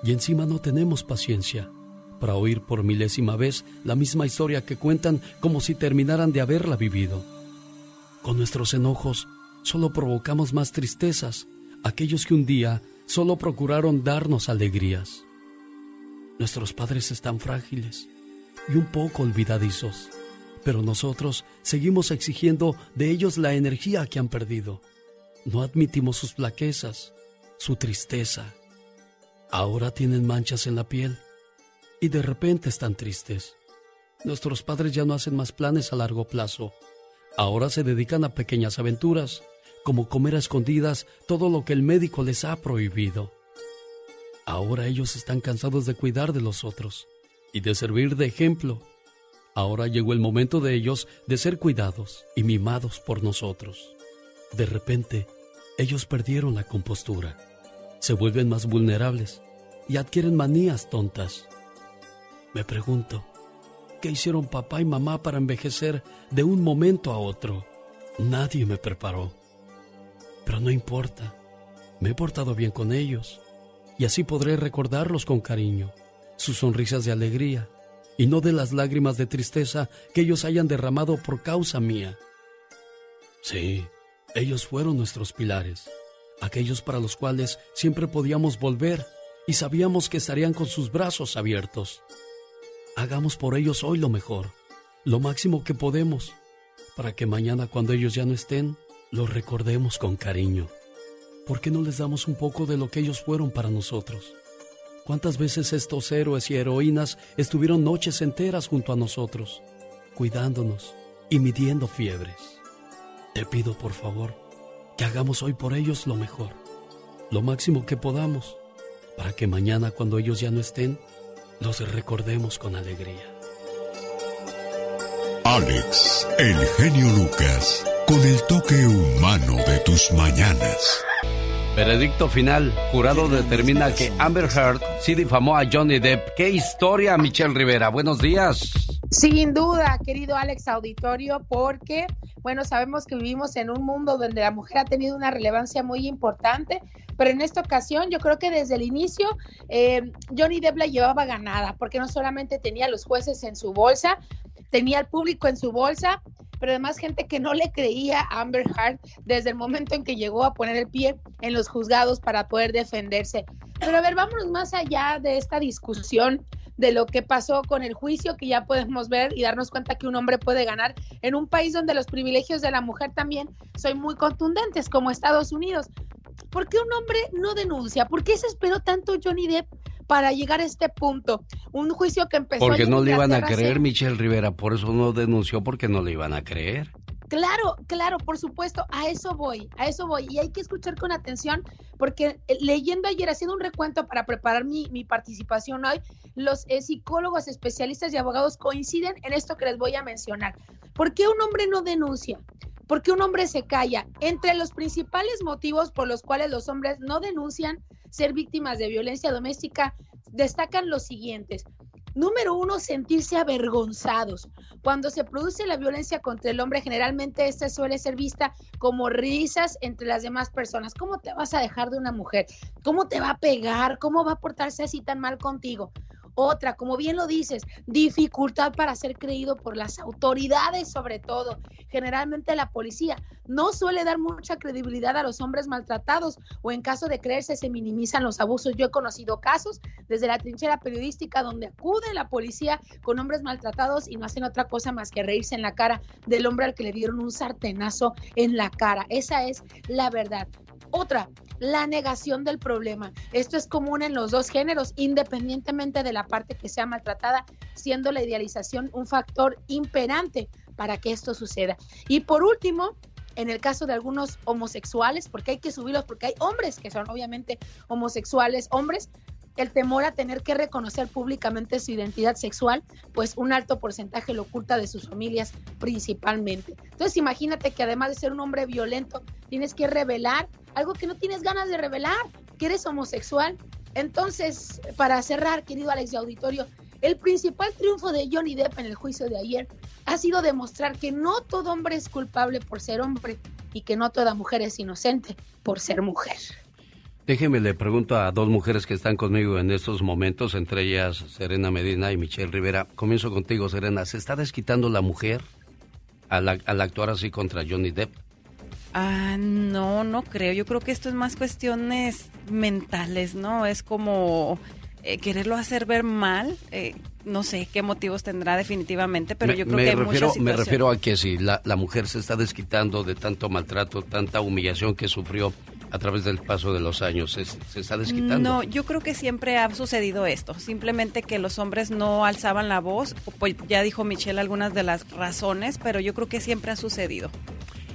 Y encima no tenemos paciencia para oír por milésima vez la misma historia que cuentan como si terminaran de haberla vivido. Con nuestros enojos solo provocamos más tristezas, aquellos que un día solo procuraron darnos alegrías. Nuestros padres están frágiles y un poco olvidadizos, pero nosotros seguimos exigiendo de ellos la energía que han perdido. No admitimos sus flaquezas, su tristeza. Ahora tienen manchas en la piel y de repente están tristes. Nuestros padres ya no hacen más planes a largo plazo. Ahora se dedican a pequeñas aventuras, como comer a escondidas todo lo que el médico les ha prohibido. Ahora ellos están cansados de cuidar de los otros y de servir de ejemplo. Ahora llegó el momento de ellos de ser cuidados y mimados por nosotros. De repente, ellos perdieron la compostura, se vuelven más vulnerables y adquieren manías tontas. Me pregunto, ¿qué hicieron papá y mamá para envejecer de un momento a otro? Nadie me preparó. Pero no importa, me he portado bien con ellos y así podré recordarlos con cariño sus sonrisas de alegría y no de las lágrimas de tristeza que ellos hayan derramado por causa mía. Sí, ellos fueron nuestros pilares, aquellos para los cuales siempre podíamos volver y sabíamos que estarían con sus brazos abiertos. Hagamos por ellos hoy lo mejor, lo máximo que podemos, para que mañana cuando ellos ya no estén, los recordemos con cariño. ¿Por qué no les damos un poco de lo que ellos fueron para nosotros? ¿Cuántas veces estos héroes y heroínas estuvieron noches enteras junto a nosotros, cuidándonos y midiendo fiebres? Te pido por favor que hagamos hoy por ellos lo mejor, lo máximo que podamos, para que mañana cuando ellos ya no estén, los recordemos con alegría. Alex, el genio Lucas, con el toque humano de tus mañanas. Veredicto final. Jurado determina que Amber Heard sí difamó a Johnny Depp. ¿Qué historia, Michelle Rivera? Buenos días. Sin duda, querido Alex Auditorio, porque, bueno, sabemos que vivimos en un mundo donde la mujer ha tenido una relevancia muy importante, pero en esta ocasión yo creo que desde el inicio eh, Johnny Depp la llevaba ganada, porque no solamente tenía a los jueces en su bolsa, tenía al público en su bolsa, pero además gente que no le creía a Amber Heard desde el momento en que llegó a poner el pie en los juzgados para poder defenderse. Pero a ver, vámonos más allá de esta discusión de lo que pasó con el juicio, que ya podemos ver y darnos cuenta que un hombre puede ganar en un país donde los privilegios de la mujer también son muy contundentes, como Estados Unidos. ¿Por qué un hombre no denuncia? ¿Por qué se esperó tanto Johnny Depp para llegar a este punto? Un juicio que empezó... Porque no le iban a creer, Michelle Rivera, por eso no denunció, porque no le iban a creer. Claro, claro, por supuesto, a eso voy, a eso voy. Y hay que escuchar con atención, porque eh, leyendo ayer, haciendo un recuento para preparar mi, mi participación hoy, los eh, psicólogos, especialistas y abogados coinciden en esto que les voy a mencionar. ¿Por qué un hombre no denuncia? ¿Por qué un hombre se calla? Entre los principales motivos por los cuales los hombres no denuncian ser víctimas de violencia doméstica, destacan los siguientes. Número uno, sentirse avergonzados. Cuando se produce la violencia contra el hombre, generalmente esta suele ser vista como risas entre las demás personas. ¿Cómo te vas a dejar de una mujer? ¿Cómo te va a pegar? ¿Cómo va a portarse así tan mal contigo? Otra, como bien lo dices, dificultad para ser creído por las autoridades, sobre todo. Generalmente la policía no suele dar mucha credibilidad a los hombres maltratados o en caso de creerse se minimizan los abusos. Yo he conocido casos desde la trinchera periodística donde acude la policía con hombres maltratados y no hacen otra cosa más que reírse en la cara del hombre al que le dieron un sartenazo en la cara. Esa es la verdad. Otra, la negación del problema. Esto es común en los dos géneros, independientemente de la parte que sea maltratada, siendo la idealización un factor imperante para que esto suceda. Y por último, en el caso de algunos homosexuales, porque hay que subirlos, porque hay hombres que son obviamente homosexuales, hombres, el temor a tener que reconocer públicamente su identidad sexual, pues un alto porcentaje lo oculta de sus familias principalmente. Entonces imagínate que además de ser un hombre violento, tienes que revelar algo que no tienes ganas de revelar, que eres homosexual. Entonces, para cerrar, querido Alex de Auditorio, el principal triunfo de Johnny Depp en el juicio de ayer ha sido demostrar que no todo hombre es culpable por ser hombre y que no toda mujer es inocente por ser mujer. Déjeme, le pregunto a dos mujeres que están conmigo en estos momentos, entre ellas Serena Medina y Michelle Rivera. Comienzo contigo, Serena. ¿Se está desquitando la mujer al, al actuar así contra Johnny Depp? Ah, no, no creo. Yo creo que esto es más cuestiones mentales, ¿no? Es como eh, quererlo hacer ver mal. eh, no sé qué motivos tendrá definitivamente, pero me, yo creo que hay refiero, muchas me refiero a que si la, la mujer se está desquitando de tanto maltrato, tanta humillación que sufrió a través del paso de los años, se, se está desquitando. No, yo creo que siempre ha sucedido esto. Simplemente que los hombres no alzaban la voz. Pues ya dijo Michelle algunas de las razones, pero yo creo que siempre ha sucedido.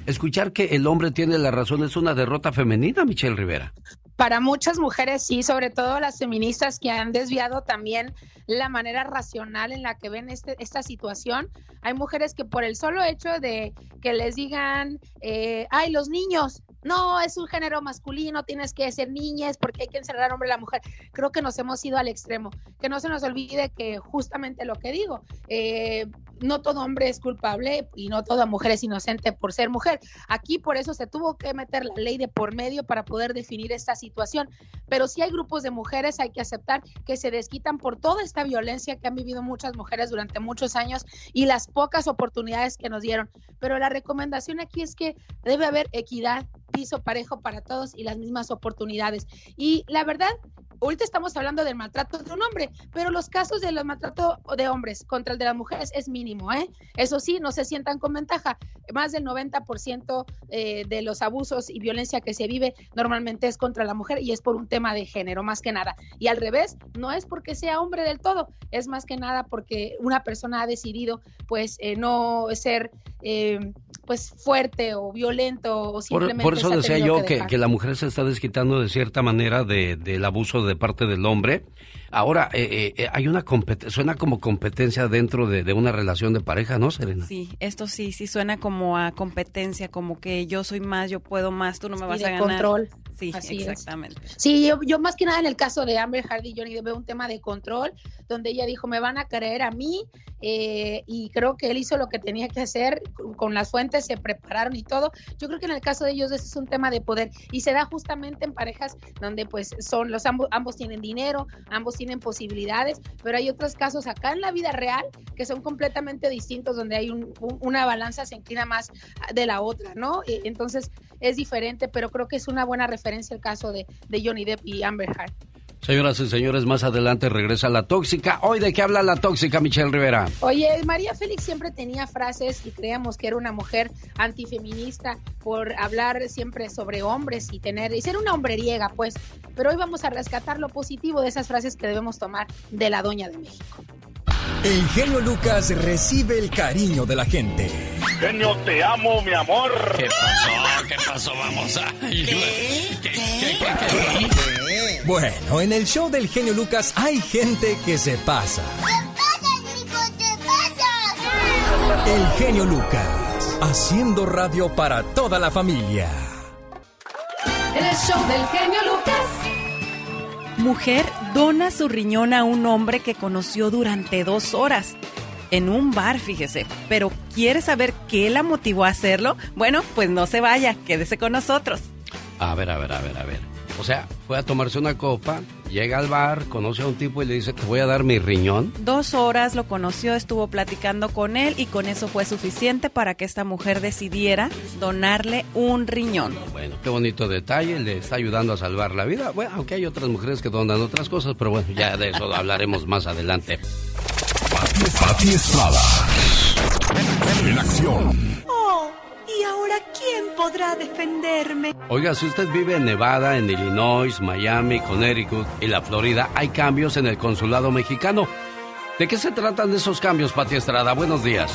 Escuchar que el hombre tiene la razón es una derrota femenina, Michelle Rivera. Para muchas mujeres sí, sobre todo las feministas que han desviado también la manera racional en la que ven este, esta situación. Hay mujeres que por el solo hecho de que les digan, eh, ay, los niños, no, es un género masculino, tienes que ser niñas porque hay que encerrar al hombre y la mujer. Creo que nos hemos ido al extremo. Que no se nos olvide que justamente lo que digo, eh, no todo hombre es culpable y no toda mujer es inocente por ser mujer. Aquí por eso se tuvo que meter la ley de por medio para poder definir esta situación. pero sí hay grupos de mujeres, hay que aceptar que se desquitan por toda esta violencia que han vivido muchas mujeres durante muchos años y las pocas oportunidades que nos dieron. Pero la recomendación aquí es que debe haber equidad, piso parejo para todos y las mismas oportunidades. Y la verdad, ahorita estamos hablando del maltrato de un hombre, pero los casos de los maltrato de hombres contra el de las mujeres es mínimo, ¿eh? Eso sí, no se sientan con ventaja. Más del 90% eh, de los abusos y violencia que se vive normalmente es contra la mujer y es por un tema de género, más que nada. Y al revés, no es porque sea hombre del todo, es más que nada porque una persona ha decidido, pues, eh, no ser, eh, pues, fuerte o violento o simplemente... Por, eso decía yo que, que, la mujer se está desquitando de cierta manera de, del abuso de de parte del hombre. Ahora, eh, eh, eh, hay una suena como competencia dentro de, una relación de pareja, ¿no, Serena? Sí, esto sí, sí suena como a competencia, como que yo soy más, yo puedo más, tú no me vas a ganar. control. Sí, exactamente. Sí, yo, yo, más que nada en el caso de Amber Hardy, Johnny veo un tema de control, donde ella dijo, me van a creer a mí, y creo que él hizo lo que tenía que hacer, con las fuentes se prepararon y todo. Yo creo que en el caso de ellos ese es un tema de poder, y se da justamente en parejas donde pues son los ambos, ambos tienen dinero, ambos tienen posibilidades, pero hay otros casos acá en la vida real que son completamente distintos, donde hay una balanza se inclina más de la otra, ¿no? Entonces es diferente, pero creo que es una buena referencia el caso de, de Johnny Depp y Amber Heard. Señoras y señores, más adelante regresa la tóxica. Hoy, ¿de qué habla la tóxica, Michelle Rivera? Oye, María Félix siempre tenía frases y creíamos que era una mujer antifeminista por hablar siempre sobre hombres y tener y ser una hombreriega, pues. Pero hoy vamos a rescatar lo positivo de esas frases que debemos tomar de la Doña de México. El genio Lucas recibe el cariño de la gente. Genio, te amo, mi amor. ¿Qué pasó? ¿Qué pasó? Vamos a. ¿Qué? ¿Qué? ¿Qué? ¿Qué? Bueno, en el show del genio Lucas hay gente que se pasa. ¿Qué pasa, Nico? ¿Qué pasa? El genio Lucas, haciendo radio para toda la familia. El show del genio Lucas. Mujer dona su riñón a un hombre que conoció durante dos horas. En un bar, fíjese. Pero ¿quiere saber qué la motivó a hacerlo? Bueno, pues no se vaya, quédese con nosotros. A ver, a ver, a ver, a ver. O sea, fue a tomarse una copa, llega al bar, conoce a un tipo y le dice, te voy a dar mi riñón. Dos horas lo conoció, estuvo platicando con él y con eso fue suficiente para que esta mujer decidiera donarle un riñón. Bueno, qué bonito detalle, le está ayudando a salvar la vida. Bueno, aunque hay otras mujeres que donan otras cosas, pero bueno, ya de eso hablaremos más adelante. Pati Estrada. En acción. Oh, ¿y ahora quién podrá defenderme? Oiga, si usted vive en Nevada, en Illinois, Miami, Connecticut y la Florida, hay cambios en el consulado mexicano. ¿De qué se tratan esos cambios, Pati Estrada? Buenos días.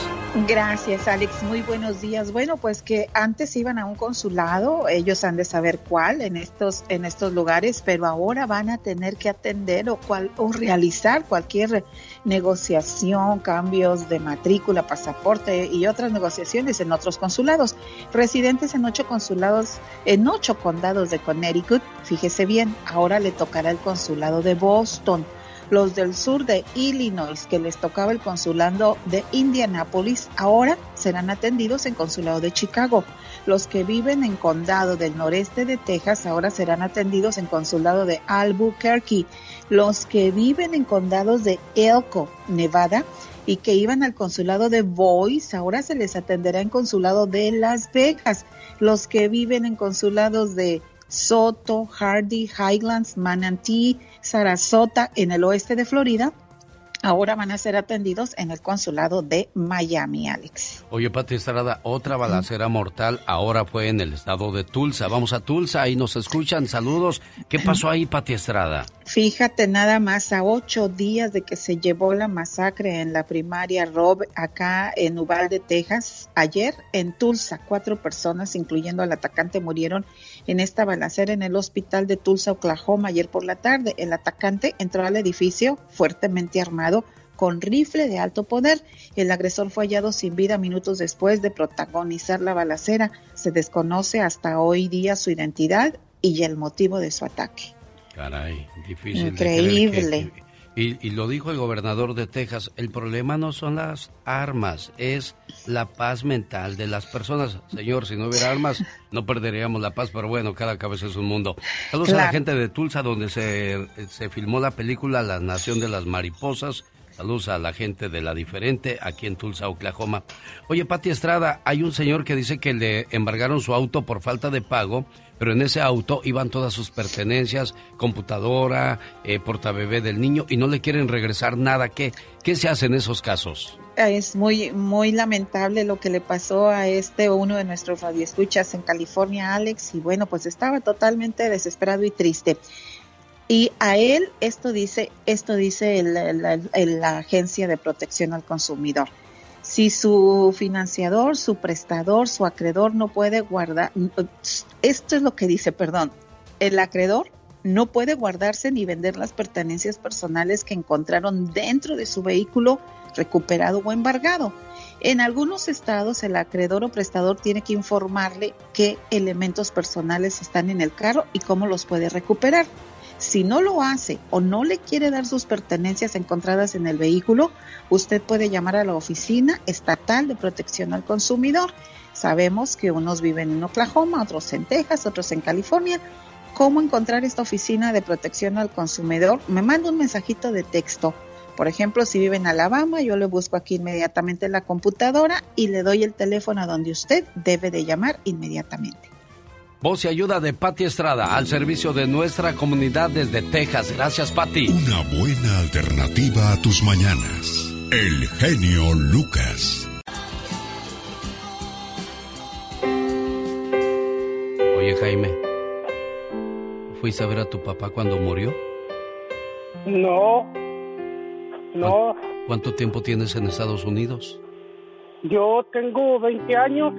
Gracias, Alex. Muy buenos días. Bueno, pues que antes iban a un consulado, ellos han de saber cuál en estos en estos lugares, pero ahora van a tener que atender o cual o realizar cualquier negociación, cambios de matrícula, pasaporte y otras negociaciones en otros consulados. Residentes en ocho consulados, en ocho condados de Connecticut, fíjese bien, ahora le tocará el consulado de Boston los del sur de Illinois, que les tocaba el consulado de Indianapolis, ahora serán atendidos en consulado de Chicago. Los que viven en condado del noreste de Texas ahora serán atendidos en consulado de Albuquerque. Los que viven en condados de Elko, Nevada, y que iban al consulado de Boise, ahora se les atenderá en consulado de Las Vegas. Los que viven en consulados de Soto, Hardy, Highlands, Manatee, Sarasota en el oeste de Florida, ahora van a ser atendidos en el consulado de Miami, Alex. Oye, Pati Estrada, otra balacera mortal ahora fue en el estado de Tulsa. Vamos a Tulsa, ahí nos escuchan. Saludos. ¿Qué pasó ahí, Pati Estrada? Fíjate nada más a ocho días de que se llevó la masacre en la primaria Rob acá en Uvalde, Texas. Ayer en Tulsa, cuatro personas, incluyendo al atacante, murieron en esta balacera en el hospital de Tulsa, Oklahoma, ayer por la tarde. El atacante entró al edificio fuertemente armado con rifle de alto poder. El agresor fue hallado sin vida minutos después de protagonizar la balacera. Se desconoce hasta hoy día su identidad y el motivo de su ataque. Caray, difícil. Increíble. Y, lo dijo el gobernador de Texas, el problema no son las armas, es la paz mental de las personas. Señor, si no hubiera armas, no perderíamos la paz, pero bueno, cada cabeza es un mundo. Saludos a la gente de Tulsa, donde se, se filmó la película La Nación de las Mariposas. Saludos a la gente de La Diferente, aquí en Tulsa, Oklahoma. Oye, Pati Estrada, hay un señor que dice que le embargaron su auto por falta de pago pero en ese auto iban todas sus pertenencias, computadora, eh, portabebé del niño y no le quieren regresar nada. ¿Qué, ¿Qué se hace en esos casos? Es muy, muy lamentable lo que le pasó a este uno de nuestros radioescuchas en California, Alex, y bueno, pues estaba totalmente desesperado y triste. Y a él esto dice, esto dice la Agencia de Protección al Consumidor si su financiador, su prestador, su acreedor no puede guardar, esto es lo que dice, perdón, el acreedor no puede guardarse ni vender las pertenencias personales que encontraron dentro de su vehículo recuperado o embargado. En algunos estados el acreedor o prestador tiene que informarle qué elementos personales están en el carro y cómo los puede recuperar. Si no lo hace o no le quiere dar sus pertenencias encontradas en el vehículo, usted puede llamar a la Oficina Estatal de Protección al Consumidor. Sabemos que unos viven en Oklahoma, otros en Texas, otros en California. ¿Cómo encontrar esta Oficina de Protección al Consumidor? Me manda un mensajito de texto. Por ejemplo, si vive en Alabama, yo le busco aquí inmediatamente en la computadora y le doy el teléfono a donde usted debe de llamar inmediatamente. Voz y ayuda de Patti Estrada al servicio de nuestra comunidad desde Texas. Gracias, Patti. Una buena alternativa a tus mañanas. El genio Lucas. Oye, Jaime, ¿fuiste a ver a tu papá cuando murió? No. No. ¿Cuánto tiempo tienes en Estados Unidos? Yo tengo 20 años.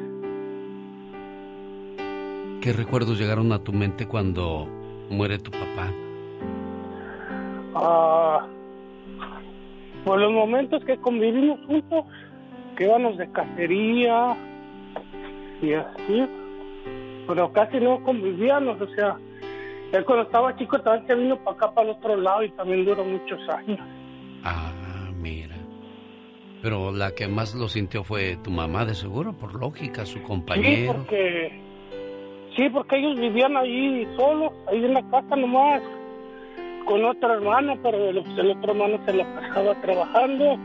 ¿Qué recuerdos llegaron a tu mente cuando muere tu papá? Ah, por los momentos que convivimos juntos, que íbamos de cacería y así, pero casi no convivíamos, o sea, él cuando estaba chico también se vino para acá, para el otro lado y también duró muchos años. Ah, mira. Pero la que más lo sintió fue tu mamá, de seguro, por lógica, su compañero. Sí, porque Sí, porque ellos vivían ahí solos, ahí en la casa nomás, con otra hermana, pero el, otro hermano se la pasaba trabajando.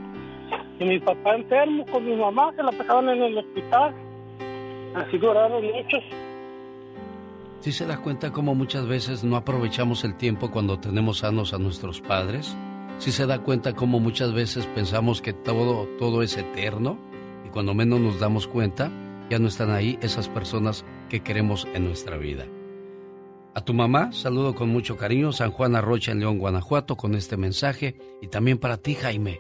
Y mi papá enfermo con mi mamá, se la pasaban en el hospital. Así duraron muchos. ¿Sí se da cuenta cómo muchas veces no aprovechamos el tiempo cuando tenemos sanos a nuestros padres? ¿Sí se da cuenta cómo muchas veces pensamos que todo, todo es eterno? Y cuando menos nos damos cuenta, ya no están ahí esas personas que queremos en nuestra vida. A tu mamá, saludo con mucho cariño, San Juan Arrocha en León, Guanajuato, con este mensaje y también para ti, Jaime.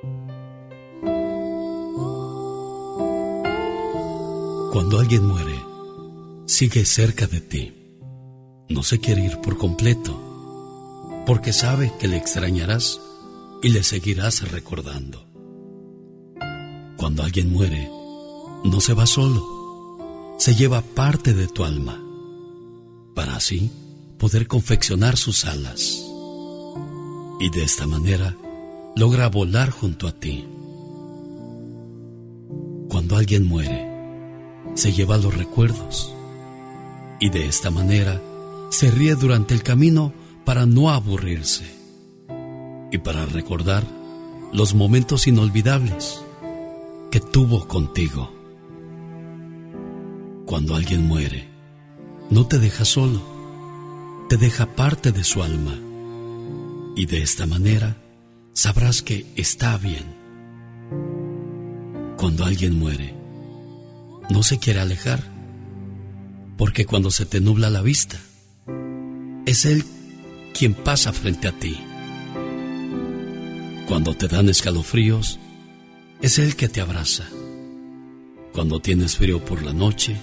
Cuando alguien muere, sigue cerca de ti. No se quiere ir por completo, porque sabe que le extrañarás y le seguirás recordando. Cuando alguien muere, no se va solo se lleva parte de tu alma, para así poder confeccionar sus alas. Y de esta manera logra volar junto a ti. Cuando alguien muere, se lleva los recuerdos. Y de esta manera se ríe durante el camino para no aburrirse. Y para recordar los momentos inolvidables que tuvo contigo. Cuando alguien muere, no te deja solo, te deja parte de su alma. Y de esta manera sabrás que está bien. Cuando alguien muere, no se quiere alejar, porque cuando se te nubla la vista, es Él quien pasa frente a ti. Cuando te dan escalofríos, es Él que te abraza. Cuando tienes frío por la noche,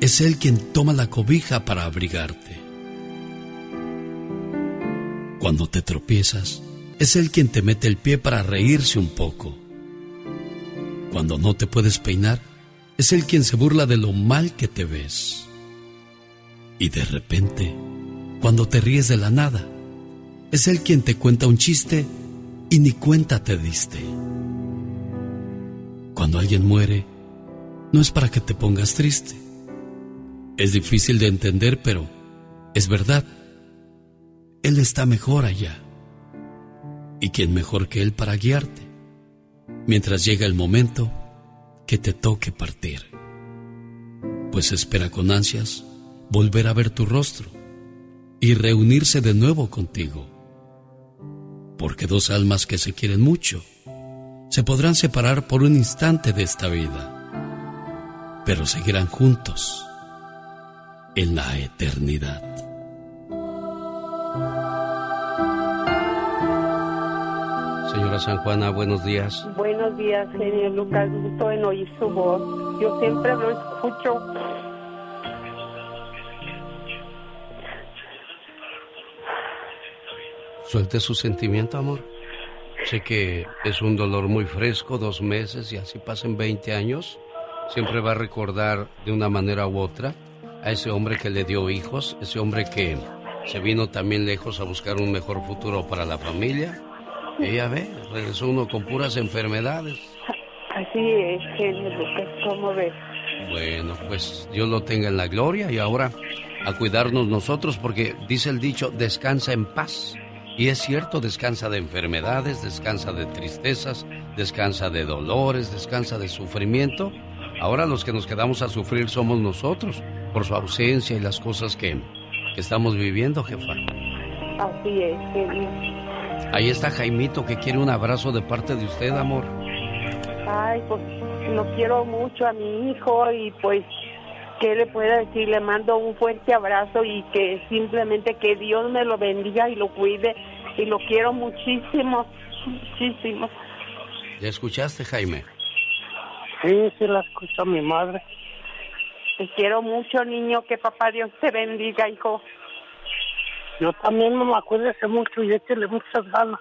es Él quien toma la cobija para abrigarte. Cuando te tropiezas, es Él quien te mete el pie para reírse un poco. Cuando no te puedes peinar, es Él quien se burla de lo mal que te ves. Y de repente, cuando te ríes de la nada, es Él quien te cuenta un chiste y ni cuenta te diste. Cuando alguien muere, no es para que te pongas triste. Es difícil de entender, pero es verdad. Él está mejor allá. ¿Y quién mejor que Él para guiarte? Mientras llega el momento que te toque partir. Pues espera con ansias volver a ver tu rostro y reunirse de nuevo contigo. Porque dos almas que se quieren mucho se podrán separar por un instante de esta vida, pero seguirán juntos en la eternidad. Señora San Juana, buenos días. Buenos días, genio Lucas. Gusto en oír su voz. Yo siempre lo escucho. Suelte su sentimiento, amor. Sé que es un dolor muy fresco, dos meses y así pasen 20 años. Siempre va a recordar de una manera u otra a ese hombre que le dio hijos, ese hombre que se vino también lejos a buscar un mejor futuro para la familia. Ella ve, regresó uno con puras enfermedades. Así es, genio Lucas, ¿cómo ves? Bueno, pues Dios lo tenga en la gloria y ahora a cuidarnos nosotros porque dice el dicho, descansa en paz. Y es cierto, descansa de enfermedades, descansa de tristezas, descansa de dolores, descansa de sufrimiento. Ahora los que nos quedamos a sufrir somos nosotros por su ausencia y las cosas que, que estamos viviendo, jefa. Así es, genio. Ahí está Jaimito que quiere un abrazo de parte de usted, amor. Ay, pues lo quiero mucho a mi hijo y pues ¿qué le puedo decir? Le mando un fuerte abrazo y que simplemente que Dios me lo bendiga y lo cuide y lo quiero muchísimo, muchísimo. ¿Ya escuchaste, Jaime? Sí, sí la escucha mi madre. Te quiero mucho, niño, que papá Dios te bendiga, hijo. Yo también, mamá, cuídese mucho y échele muchas ganas.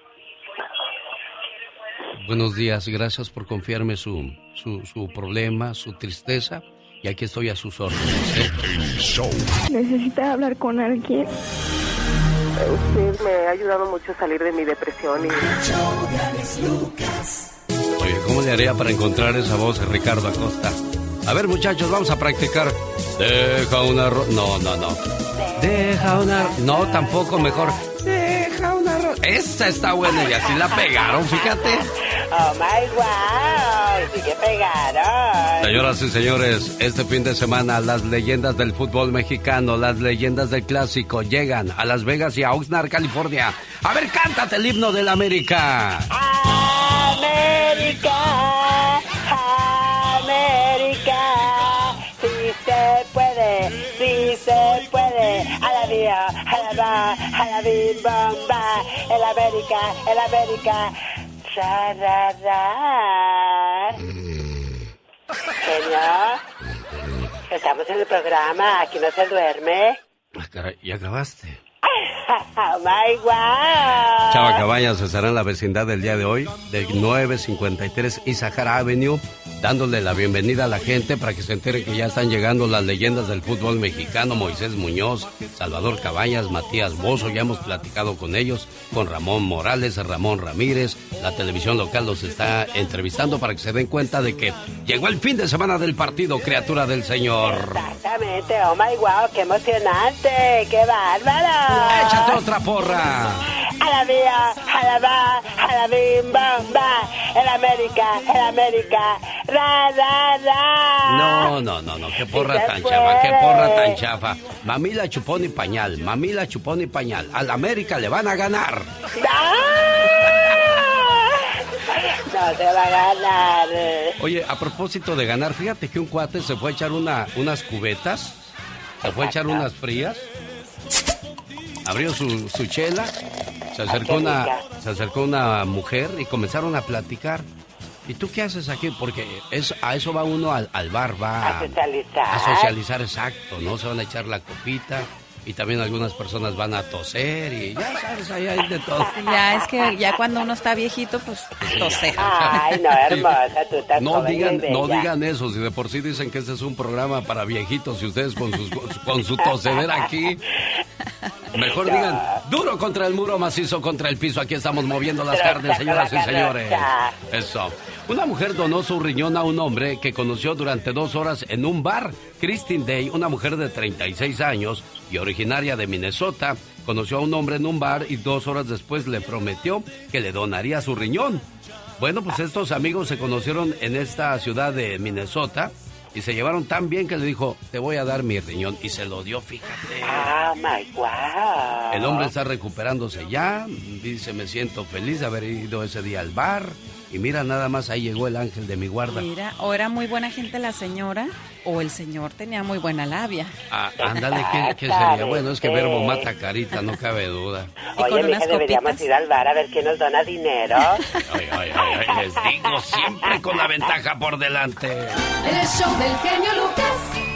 Buenos días, gracias por confiarme su, su, su problema, su tristeza. Y aquí estoy a sus órdenes. ¿eh? ¿Necesita hablar con alguien? Usted me ha ayudado mucho a salir de mi depresión y... Oye, ¿cómo le haría para encontrar esa voz de Ricardo Acosta? A ver, muchachos, vamos a practicar. Deja una ro... No, no, no. Deja una... No, tampoco, mejor. Deja una ro... Esa está buena y así la pegaron, fíjate. Oh my wow, sí que pegaron. Señoras y señores, este fin de semana las leyendas del fútbol mexicano, las leyendas del clásico llegan a Las Vegas y a Oxnard, California. A ver, cántate el himno del América. América, América, A la vía, a la va, a la bim bomba. El América, el América. Ra, ra, ra. Genio, estamos en el programa, aquí no se duerme. Ah, caray, ¿ya acabaste? Oh my wow. Chava Cabañas estará en la vecindad del día de hoy, del 953 Isahara Avenue, dándole la bienvenida a la gente para que se entere que ya están llegando las leyendas del fútbol mexicano, Moisés Muñoz, Salvador Cabañas, Matías Bozo, ya hemos platicado con ellos, con Ramón Morales, Ramón Ramírez, la televisión local los está entrevistando para que se den cuenta de que llegó el fin de semana del partido, criatura del Señor. Exactamente, oh my wow, qué emocionante, qué bárbaro. Échate otra porra. A la vía, a la va, a la bim bomba. El América, el América. Ra, ra, ra. No, no, no, no, qué porra tan chafa, qué porra tan chafa. Mamila chupón y pañal, mamila chupón y pañal. Al América le van a ganar. No se va a ganar. Oye, a propósito de ganar, fíjate que un cuate se fue a echar una, unas cubetas, se fue a echar unas frías, abrió su, su chela, se acercó, una, se acercó una mujer y comenzaron a platicar. ¿Y tú qué haces aquí? Porque es, a eso va uno al, al bar, va A socializar. a socializar, exacto, ¿no? Se van a echar la copita y también algunas personas van a toser y ya sabes, ahí hay de todo. Ya es que ya cuando uno está viejito, pues tose. Ay, no, hermosa, tú estás No digan, no digan eso, si de por sí dicen que este es un programa para viejitos y ustedes con, sus, con su tosedera aquí. Mejor digan, duro contra el muro, macizo contra el piso. Aquí estamos moviendo las carnes, señoras y señores. Eso. Una mujer donó su riñón a un hombre que conoció durante dos horas en un bar. Christine Day, una mujer de 36 años y originaria de Minnesota, conoció a un hombre en un bar y dos horas después le prometió que le donaría su riñón. Bueno, pues estos amigos se conocieron en esta ciudad de Minnesota y se llevaron tan bien que le dijo, te voy a dar mi riñón y se lo dio, fíjate. Ah, my wow. El hombre está recuperándose ya, dice, me siento feliz de haber ido ese día al bar. Y mira, nada más ahí llegó el ángel de mi guarda. Mira, o era muy buena gente la señora, o el señor tenía muy buena labia. Ah, ándale, ¿qué, qué sería? Bueno, es que verbo mata carita, no cabe duda. Oye, mija, deberíamos ir al bar a ver quién nos dona dinero. Ay, ay, ay, ay, les digo, siempre con la ventaja por delante. El show del genio Lucas.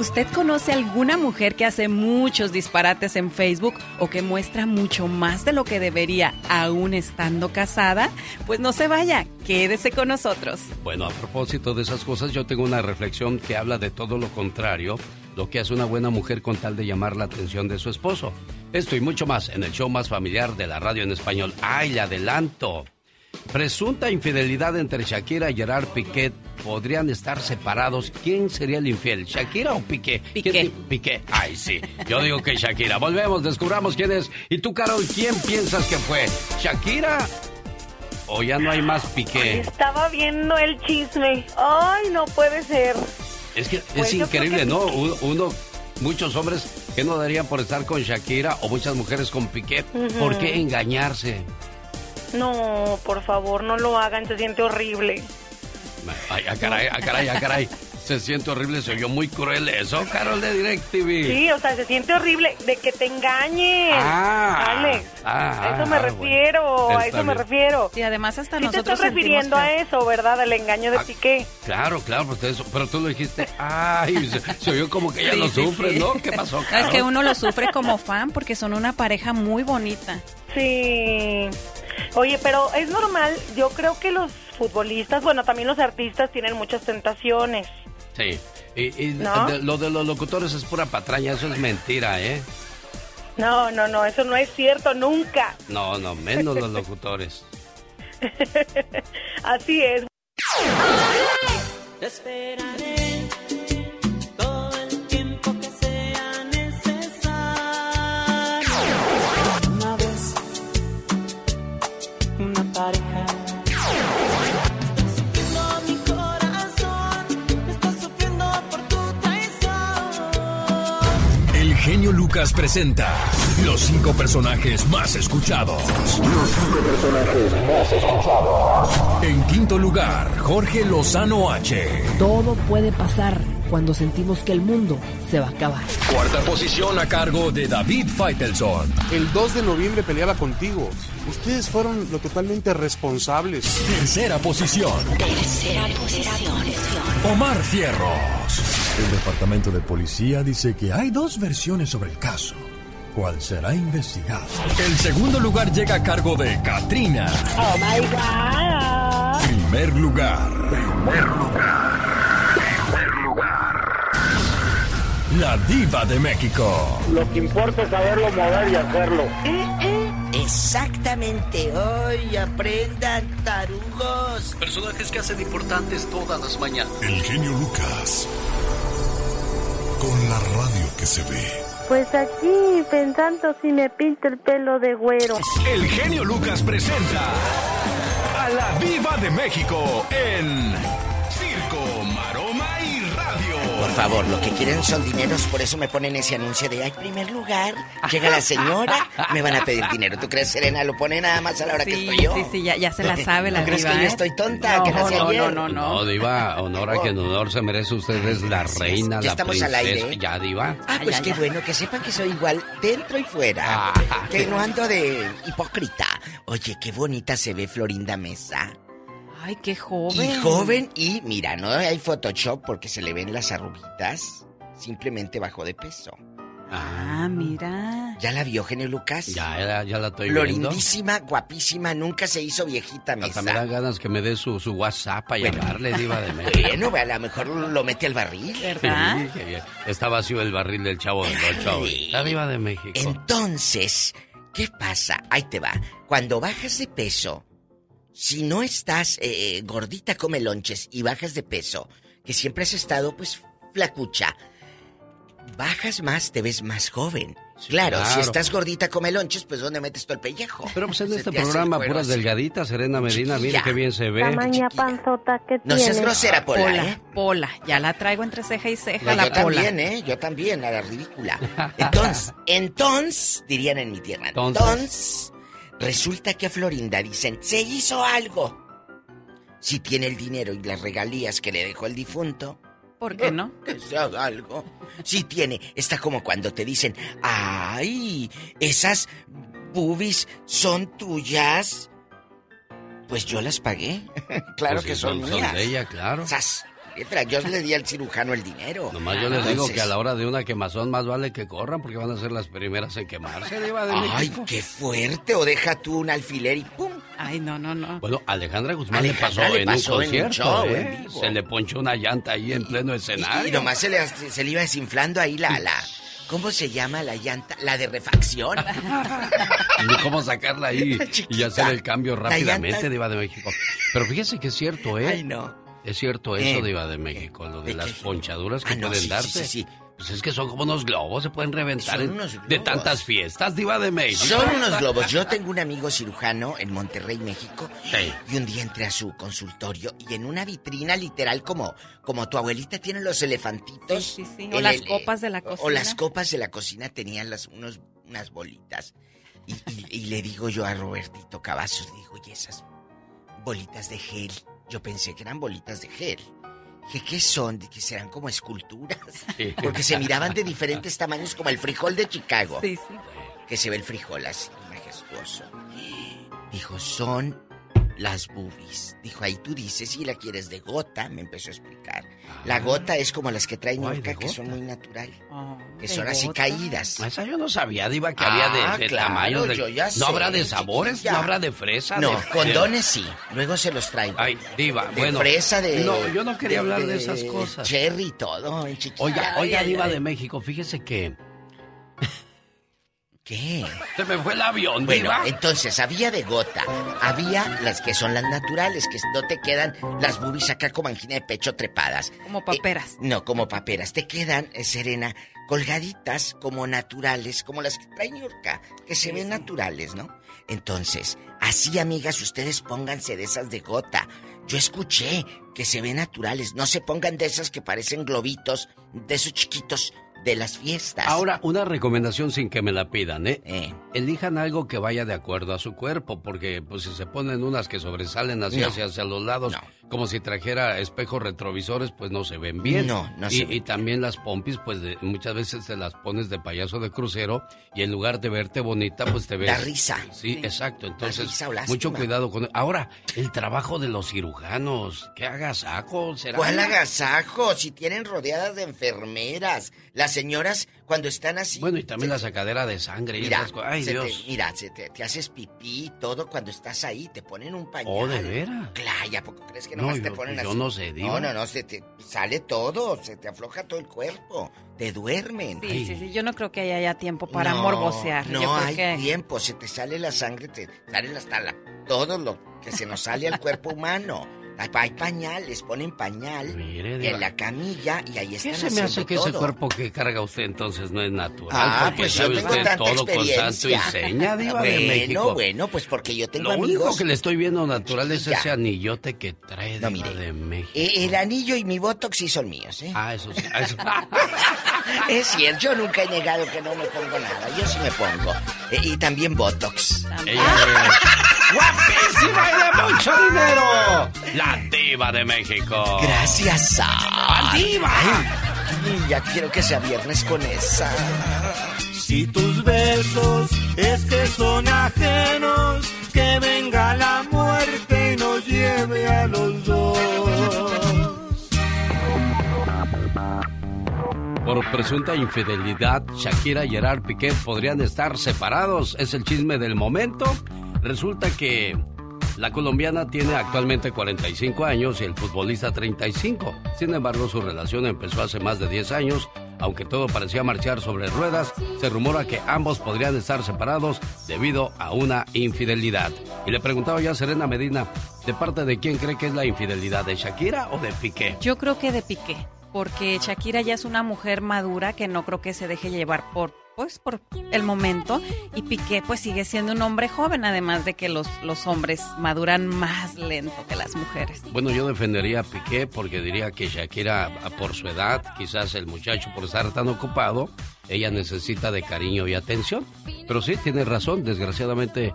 ¿Usted conoce alguna mujer que hace muchos disparates en Facebook o que muestra mucho más de lo que debería aún estando casada? Pues no se vaya, quédese con nosotros. Bueno, a propósito de esas cosas, yo tengo una reflexión que habla de todo lo contrario, lo que hace una buena mujer con tal de llamar la atención de su esposo. Esto y mucho más en el show más familiar de la radio en español. ¡Ay, le adelanto! Presunta infidelidad entre Shakira y Gerard Piquet podrían estar separados. ¿Quién sería el infiel? ¿Shakira o Piqué? Piqué. Piqué. Ay, sí. Yo digo que Shakira. Volvemos, descubramos quién es. Y tú, Carol, ¿quién piensas que fue? ¿Shakira o ya no hay más Piqué? Estaba viendo el chisme. Ay, no puede ser. Es que es Pues increíble, que ¿no? Uno, uno- muchos hombres que no darían por estar con Shakira o muchas mujeres con Piqué. ¿Por qué engañarse? No, por favor, no lo hagan, se siente horrible. Ay, a caray, a caray, a caray. Se siente horrible, se oyó muy cruel eso, Carol de DirecTV. Sí, o sea, se siente horrible de que te engañen. Ah, Alex, ah, a eso ah, me bueno. refiero, a eso me refiero. Y además hasta Sí te nosotros estás refiriendo a eso, ¿verdad? Al engaño de Ah, Piqué. Claro, claro, pues eso, pero tú lo dijiste, ay, se, se oyó como que ella Sí, lo sí, sufre, sí. ¿no? ¿Qué pasó, Es Carol? que uno lo sufre como fan porque son una pareja muy bonita. Sí. Oye, pero es normal, yo creo que los futbolistas, bueno, también los artistas tienen muchas tentaciones. Sí, y, y ¿No? de- lo de los locutores es pura patraña, eso es mentira, ¿eh? No, no, no, eso no es cierto nunca. No, no, menos los locutores. Así es. Te esperaré genio Lucas presenta los cinco personajes más escuchados. Los cinco personajes más escuchados. En quinto lugar, Jorge Lozano H. Todo puede pasar cuando sentimos que el mundo se va a acabar. Cuarta posición a cargo de David Feitelson. El 2 de noviembre peleaba contigo. Ustedes fueron lo totalmente responsables. Tercera posición, Tercera posición. Omar Fierros. El departamento de policía dice que hay dos versiones sobre el caso. ¿Cuál será investigado? El segundo lugar llega a cargo de Katrina. Oh my God. Primer lugar. Primer lugar. Primer lugar. La diva de México. Lo que importa es saberlo mover y hacerlo. Exactamente, hoy aprendan tarugos. Personajes que hacen importantes todas las mañanas. El genio Lucas. Con la radio que se ve. Pues aquí pensando si me pinto el pelo de güero. El genio Lucas presenta a la diva de México en favor, lo que quieren son dineros, por eso me ponen ese anuncio de, ay, primer lugar, llega la señora, me van a pedir dinero. ¿Tú crees, Serena? Lo pone nada más a la hora que estoy yo. sí, sí, ya, ya se la sabe la ¿No crees que yo ¿eh? estoy tonta? No, que no, ayer? no, no, no. Diva, honor a quien honor se merece. Usted es la reina, Ya la estamos al princesa. aire. Ya, Diva. Ah, pues qué bueno, que sepan que soy igual dentro y fuera. Ah. que no ando de hipócrita. Oye, qué bonita se ve Florinda Mesa. Ay, qué joven. Y joven y mira, no hay Photoshop porque se le ven las arruguitas. Simplemente bajó de peso. Ah, mira. ¿Ya la vio, Genio Lucas? Ya, ya, ya la estoy viendo. Lindísima, guapísima, nunca se hizo viejita, Hasta mesa. me dan ganas que me dé su, su WhatsApp para llamarle, Diva de México. Bueno, a lo mejor lo mete al barril. Sí, qué bien. Está vacío el barril del chavo del ocho ahorita, Diva de México. Entonces, ¿qué pasa? Ahí te va. Cuando bajas de peso, si no estás eh, eh, gordita come lonches y bajas de peso, que siempre has estado pues flacucha, bajas más, te ves más joven. claro, si estás gordita come lonches, pues ¿dónde metes todo el pellejo? Pero pues en este programa, puras delgaditas, Serena Medina, mire qué bien se ve. Tamaña panzota que No seas tiene. grosera, Pola, Pola, ¿eh? Pola. Ya la traigo entre ceja y ceja, No, la yo Pola. también, ¿eh? Yo también, a la ridícula. Entonces, entonces, dirían en mi tierra, Entonces. Resulta que a Florinda dicen, se hizo algo. Si tiene el dinero y las regalías que le dejó el difunto, ¿Por qué no? que se haga algo. Si tiene, está como cuando te dicen, ay, esas boobies son tuyas. Pues yo las pagué. claro Pues que sí, son, son- son mías. de ella, claro. Sas. Letra, Yo le di al cirujano el dinero. Nomás yo les digo que a la hora de una quemazón más vale que corran porque van a ser las primeras en quemarse, Diva de Ay, México. qué fuerte. O deja tú un alfiler y ¡pum! Ay, no, no, no. Bueno, Alejandra Guzmán Alejandra le pasó le en pasó un en un concierto, show, ¿eh? en vivo. Se le ponchó una llanta ahí en pleno escenario. Y nomás se le, se le iba desinflando ahí la, la... ¿Cómo se llama la llanta? La de refacción. Ni cómo sacarla ahí y hacer el cambio rápidamente, llanta- Diva de México. Pero fíjese que es cierto, ¿eh? Ay, no. Es cierto eso, Eh, Diva de México, lo de, las ponchaduras que Ah, no, pueden sí, darse. sí, sí. Pues es que son como unos globos, se pueden reventar unos de globos. tantas fiestas, Diva de México. Son unos globos. Yo tengo un amigo cirujano en Monterrey, México. Sí. Y un día entré a su consultorio y en una vitrina literal como, como tu abuelita tiene los elefantitos. Sí, sí, sí. O las el- copas de la cocina. O las copas de la cocina tenían las, unos, unas bolitas. Y, y- y le digo yo a Robertito Cavazos, le digo, oye, esas bolitas de gel. Yo pensé que eran bolitas de gel. ¿qué son? Que serán como esculturas. Sí. Porque se miraban de diferentes tamaños, como el frijol de Chicago. Sí, sí. Que se ve el frijol así, majestuoso. Dijo, son las boobies. Dijo, ahí tú dices, si la quieres de gota, me empezó a explicar. La gota es como las que traen de que son muy natural. que ¿de son así caídas. Esa yo no sabía, Diva, que Ah, había de, de claro, tamaños. de- yo ya ¿No sé, habrá de sabores? chiquilla. ¿No habrá de fresa? No, de- condones sí. Luego se los traigo. Ay, Diva, de bueno. fresa, de... No, yo no quería hablar de esas cosas. Cherry y todo, en chiquita. Oiga, oiga, ay, Diva ay. de México, fíjese que ¿Qué? se me fue el avión, Bueno, Diva. entonces había de gota, había las que son las naturales, que no te quedan las boobies acá como angina de pecho trepadas. Como paperas. Eh, no, como paperas, te quedan, eh, Serena, colgaditas como naturales, como las que trae que se ven naturales, ¿no? Entonces, así amigas, ustedes pónganse de esas de gota. Yo escuché que se ven naturales, no se pongan de esas que parecen globitos, de esos chiquitos de las fiestas. Ahora, una recomendación sin que me la pidan, ¿eh? Elijan algo que vaya de acuerdo a su cuerpo, porque pues si se ponen unas que sobresalen así No. hacia, hacia los lados, como si trajera espejos retrovisores, pues no se ven bien. No, no y, se ven y también las pompis, pues de- muchas veces te las pones de payaso de crucero y en lugar de verte bonita, pues te ves... Da risa. Sí, exacto. Entonces, risa o mucho cuidado con... Ahora, el trabajo de los cirujanos, ¿qué agasajo será? ¿Cuál agasajo? Si tienen rodeadas de enfermeras. Las señoras, cuando están así. Bueno, y también la sacadera de sangre y Mira, esas cosas. Ay, se te- Dios. mira, se te, te haces pipí y todo cuando estás ahí. Te ponen un pañal. Oh, ¿de veras? Claro, ¿y a poco crees que No, nomás te yo- ponen yo así? no sé, Diva. No, no, no, se te sale todo. Se te afloja todo el cuerpo. Te duermen. Sí, sí, sí. Yo no creo que haya ya tiempo para No, morbosear. No Yo hay que... tiempo, se te sale la sangre, te salen hasta la, todo lo que se nos sale al cuerpo humano. Hay, hay pañales, ponen pañal Diva. en la camilla y ahí están ¿Qué se me hace que ese todo. cuerpo que carga usted entonces no es natural? Ah, porque pues yo sabe tengo usted tanta todo con santo y seña, diva de bueno, México. bueno, pues porque yo tengo Lo único amigos. que le estoy viendo natural es Ya. ese anillote que trae No, mire. de México. Eh, el anillo y mi botox sí son míos, ¿eh? Ah, eso sí. ah, eso- Es cierto, yo nunca he negado que no me pongo nada. Yo sí me pongo. Eh, y también botox. Ella guapísima y de mucho dinero. La diva de México. Gracias a... diva! Ay, ya quiero que sea viernes con esa. Si tus besos es que son ajenos, que venga la muerte y nos lleve a los dos. Por presunta infidelidad, Shakira y Gerard Piqué podrían estar separados. Es el chisme del momento. Resulta que la colombiana tiene actualmente 45 años y el futbolista 35. Sin embargo, su relación empezó hace más de 10 años. Aunque todo parecía marchar sobre ruedas, se rumora que ambos podrían estar separados debido a una infidelidad. Y le preguntaba ya a Serena Medina, ¿de parte de quién cree que es la infidelidad? ¿De Shakira o de Piqué? Yo creo que de Piqué, porque Shakira ya es una mujer madura que no creo que se deje llevar por pues por el momento y Piqué pues sigue siendo un hombre joven además de que los, los hombres maduran más lento que las mujeres. Bueno, yo defendería a Piqué porque diría que Shakira por su edad, quizás el muchacho por estar tan ocupado, ella necesita de cariño y atención. Pero sí, tiene razón, desgraciadamente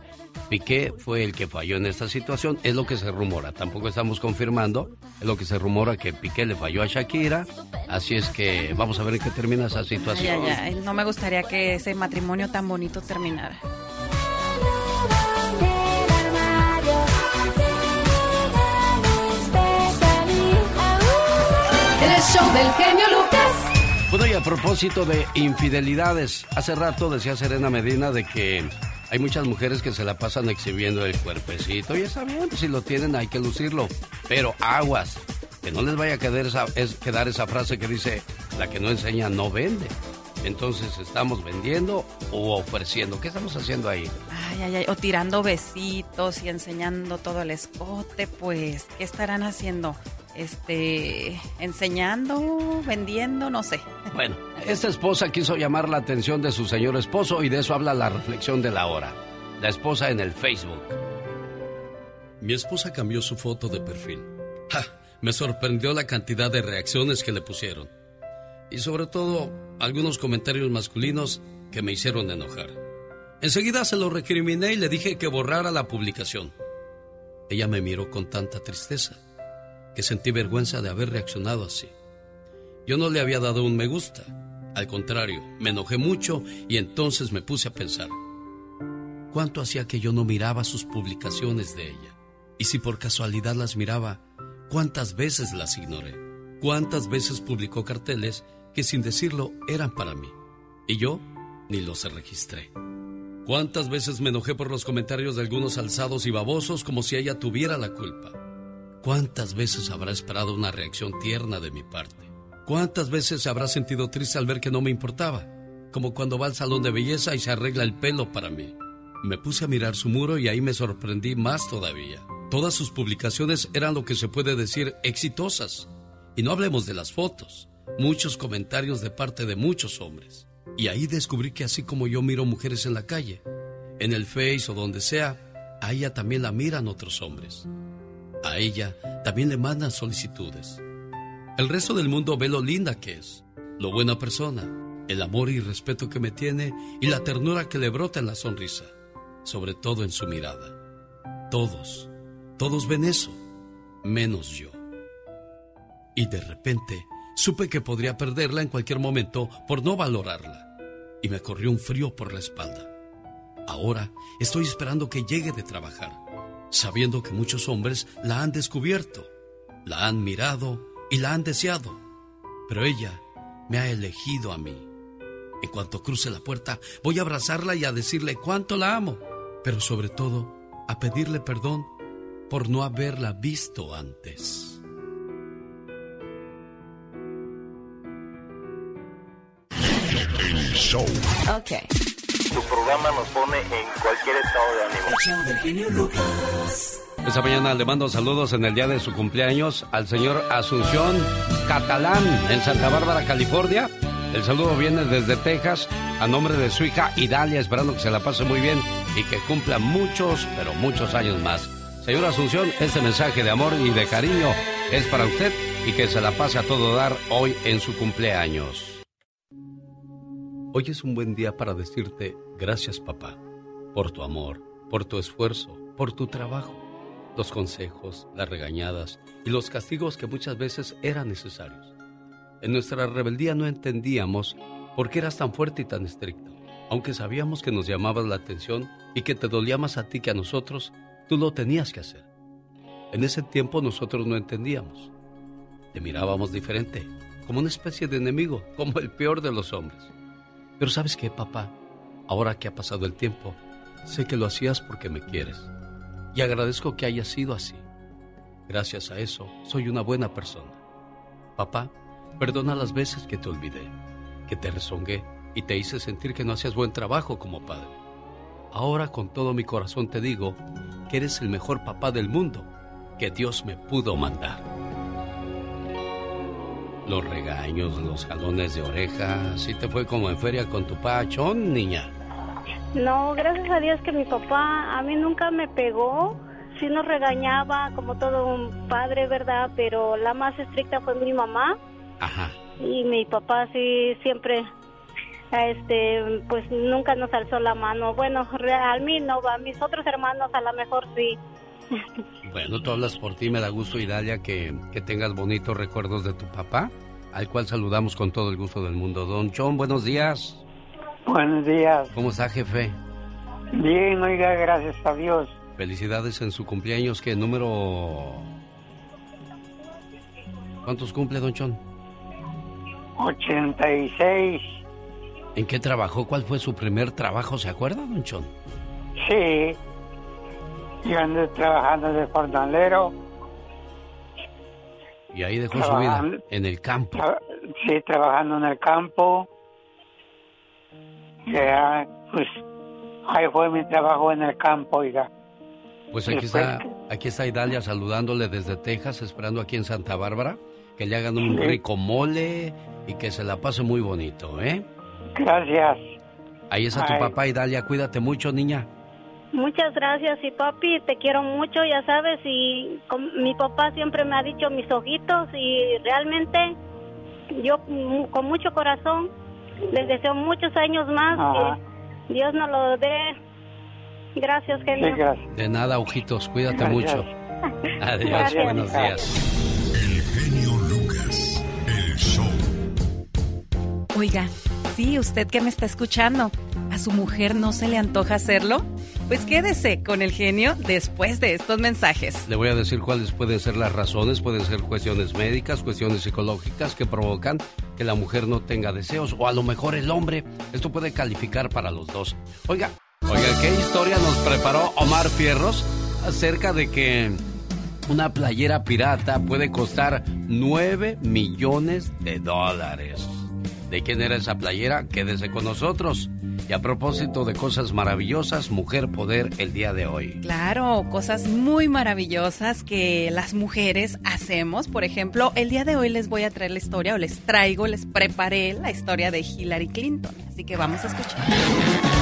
Piqué fue el que falló en esta situación, es lo que se rumora, tampoco estamos confirmando, es lo que se rumora que Piqué le falló a Shakira, así es que vamos a ver en qué termina esa situación. Ya, ya, no me gustaría que ese matrimonio tan bonito terminara. El show del genio. Bueno, y a propósito de infidelidades, hace rato decía Serena Medina de que hay muchas mujeres que se la pasan exhibiendo el cuerpecito y está bien, si lo tienen hay que lucirlo, pero aguas, que no les vaya a quedar esa, es, quedar esa frase que dice, la que no enseña no vende. Entonces, ¿estamos vendiendo o ofreciendo? ¿Qué estamos haciendo ahí? Ay, ay, ay, o tirando besitos y enseñando todo el escote, pues, ¿qué estarán haciendo? Este, enseñando, vendiendo, no sé. Bueno, esta esposa quiso llamar la atención de su señor esposo y de eso habla la reflexión de la hora. La esposa en el Facebook. Mi esposa cambió su foto de perfil. ¡Ja! Me sorprendió la cantidad de reacciones que le pusieron. Y sobre todo, algunos comentarios masculinos que me hicieron enojar. Enseguida se lo recriminé y le dije que borrara la publicación. Ella me miró con tanta tristeza que sentí vergüenza de haber reaccionado así. Yo no le había dado un me gusta. Al contrario, me enojé mucho y entonces me puse a pensar. ¿Cuánto hacía que yo no miraba sus publicaciones de ella? Y si por casualidad las miraba, ¿cuántas veces las ignoré? ¿Cuántas veces publicó carteles que sin decirlo eran para mí? Y yo ni los registré. ¿Cuántas veces me enojé por los comentarios de algunos alzados y babosos como si ella tuviera la culpa? ¿Cuántas veces habrá esperado una reacción tierna de mi parte? ¿Cuántas veces se habrá sentido triste al ver que no me importaba? Como cuando va al salón de belleza y se arregla el pelo para mí. Me puse a mirar su muro y ahí me sorprendí más todavía. Todas sus publicaciones eran lo que se puede decir exitosas. Y no hablemos de las fotos, muchos comentarios de parte de muchos hombres. Y ahí descubrí que así como yo miro mujeres en la calle, en el Face o donde sea, a ella también la miran otros hombres. A ella también le mandan solicitudes. El resto del mundo ve lo linda que es, lo buena persona, el amor y respeto que me tiene y la ternura que le brota en la sonrisa, sobre todo en su mirada. Todos, todos ven eso, menos yo. Y de repente supe que podría perderla en cualquier momento por no valorarla. Y me corrió un frío por la espalda. Ahora estoy esperando que llegue de trabajar sabiendo que muchos hombres la han descubierto, la han mirado y la han deseado. Pero ella me ha elegido a mí. En cuanto cruce la puerta, voy a abrazarla y a decirle cuánto la amo, pero sobre todo a pedirle perdón por no haberla visto antes. El show. Ok. Tu programa nos pone en cualquier estado de ánimo. Esta mañana le mando saludos en el día de su cumpleaños al señor Asunción Catalán en Santa Bárbara, California. El saludo viene desde Texas a nombre de su hija Idalia, esperando que se la pase muy bien y que cumpla muchos, pero muchos años más. Señor Asunción, este mensaje de amor y de cariño es para usted y que se la pase a todo dar hoy en su cumpleaños. Hoy es un buen día para decirte gracias papá, por tu amor, por tu esfuerzo, por tu trabajo, los consejos, las regañadas y los castigos que muchas veces eran necesarios. En nuestra rebeldía no entendíamos por qué eras tan fuerte y tan estricto. Aunque sabíamos que nos llamabas la atención y que te dolía más a ti que a nosotros, tú lo tenías que hacer. En ese tiempo nosotros no entendíamos. Te mirábamos diferente como una especie de enemigo, como el peor de los hombres. Pero sabes qué, papá, ahora que ha pasado el tiempo, sé que lo hacías porque me quieres. Y agradezco que haya sido así. Gracias a eso, soy una buena persona. Papá, perdona las veces que te olvidé, que te rezongué y te hice sentir que no hacías buen trabajo como padre. Ahora con todo mi corazón te digo que eres el mejor papá del mundo que Dios me pudo mandar. Los regaños, los jalones de oreja, ¿sí te fue como en feria con tu pachón, niña? No, gracias a Dios que mi papá a mí nunca me pegó. Sí nos regañaba como todo un padre, ¿verdad? Pero la más estricta fue mi mamá. Ajá. Y mi papá sí siempre este pues nunca nos alzó la mano. Bueno, a mí no, a mis otros hermanos a lo mejor sí. Bueno, tú hablas por ti, me da gusto, Idalia, que, que tengas bonitos recuerdos de tu papá, al cual saludamos con todo el gusto del mundo. Don Chon, buenos días. Buenos días. ¿Cómo está, jefe? Bien, oiga, gracias a Dios. Felicidades en su cumpleaños, ¿qué número? ¿Cuántos cumple, Don Chon? 86. ¿En qué trabajó? ¿Cuál fue su primer trabajo? ¿Se acuerda, Don Chon? Sí. Yo andé trabajando de jornalero. Y ahí dejó su vida, en el campo. Tra- sí, trabajando en el campo. Ya, pues, ahí fue mi trabajo en el campo, oiga. Pues aquí Después- está, aquí está Idalia saludándole desde Texas, esperando aquí en Santa Bárbara, que le hagan un Sí. rico mole y que se la pase muy bonito, ¿eh? Gracias. Ahí está tu Ay. papá, Idalia, cuídate mucho, niña. Muchas gracias y papi, te quiero mucho, ya sabes, y con- mi papá siempre me ha dicho mis ojitos y realmente yo mm, con mucho corazón les deseo muchos años más, Ajá. que Dios nos lo dé. Gracias, genio. De nada, ojitos, cuídate Gracias. mucho. Adiós, Gracias. buenos días. El genio Lucas, el show. Oiga, sí, usted que me está escuchando, ¿a su mujer no se le antoja hacerlo? Pues quédese con el genio después de estos mensajes. Le voy a decir cuáles pueden ser las razones, pueden ser cuestiones médicas, cuestiones psicológicas que provocan que la mujer no tenga deseos o a lo mejor el hombre. Esto puede calificar para los dos. Oiga, oiga, ¿qué historia nos preparó Omar Fierros acerca de que una playera pirata puede costar 9 millones de dólares? ¿De quién era esa playera? Quédese con nosotros. Y a propósito de cosas maravillosas, Mujer Poder el día de hoy. Claro, cosas muy maravillosas que las mujeres hacemos. Por ejemplo, el día de hoy les voy a traer la historia, o les traigo, les preparé la historia de Hillary Clinton. Así que vamos a escuchar.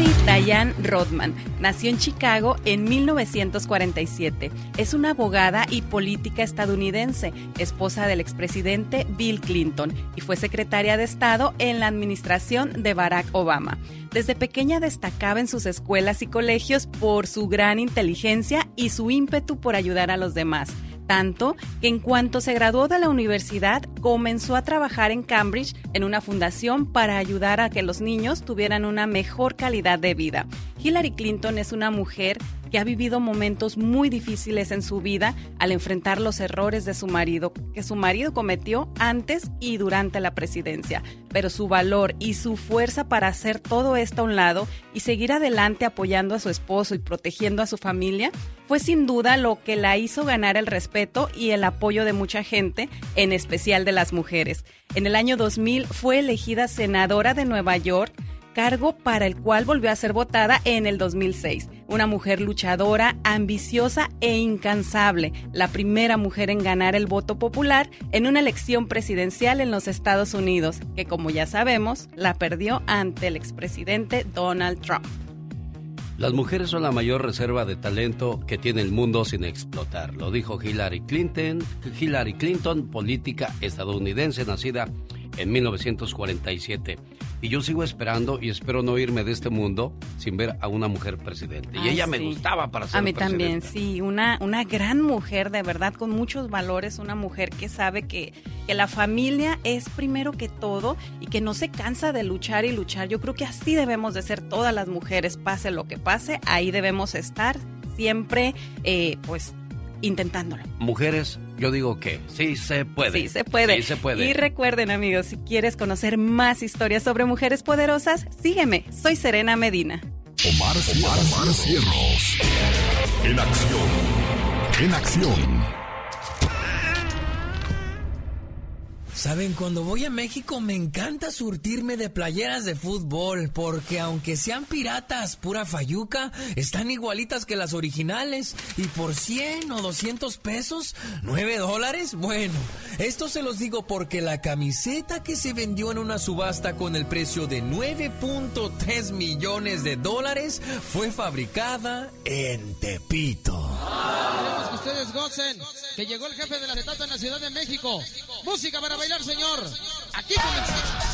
Hillary Diane Rodman nació en Chicago en 1947. Es una abogada y política estadounidense, esposa del expresidente Bill Clinton y fue secretaria de Estado en la administración de Barack Obama. Desde pequeña destacaba en sus escuelas y colegios por su gran inteligencia y su ímpetu por ayudar a los demás tanto que en cuanto se graduó de la universidad comenzó a trabajar en Cambridge en una fundación para ayudar a que los niños tuvieran una mejor calidad de vida. Hillary Clinton es una mujer que ha vivido momentos muy difíciles en su vida al enfrentar los errores de su marido, que su marido cometió antes y durante la presidencia. Pero su valor y su fuerza para hacer todo esto a un lado y seguir adelante apoyando a su esposo y protegiendo a su familia fue sin duda lo que la hizo ganar el respeto y el apoyo de mucha gente, en especial de las mujeres. En el año 2000 fue elegida senadora de Nueva York cargo para el cual volvió a ser votada en el 2006. Una mujer luchadora, ambiciosa e incansable, la primera mujer en ganar el voto popular en una elección presidencial en los Estados Unidos, que como ya sabemos, la perdió ante el expresidente Donald Trump. Las mujeres son la mayor reserva de talento que tiene el mundo sin explotar. Lo dijo Hillary Clinton, Hillary Clinton, política estadounidense nacida en 1947. Y yo sigo esperando y espero no irme de este mundo sin ver a una mujer presidente. y ella me gustaba para ser A mí también, sí, una, una gran mujer de verdad, con muchos valores, una mujer que sabe que, que la familia es primero que todo y que no se cansa de luchar y luchar. Yo creo que así debemos de ser todas las mujeres, pase lo que pase, ahí debemos estar siempre, eh, pues, intentándolo. Mujeres, yo digo que sí se puede. Sí se puede. Sí se puede. Y recuerden, amigos, si quieres conocer más historias sobre mujeres poderosas, sígueme. Soy Serena Medina. Omar, Omar, Cierros. En acción. En acción. Saben, cuando voy a México me encanta surtirme de playeras de fútbol, porque aunque sean piratas, pura fayuca, están igualitas que las originales. Y por 100 o 200 pesos, 9 dólares, bueno, esto se los digo porque la camiseta que se vendió en una subasta con el precio de 9.3 millones de dólares fue fabricada en Tepito. Queremos que ustedes gocen que llegó el jefe de la acetato en la Ciudad de México. Música para bailar, señor. Aquí comenzamos.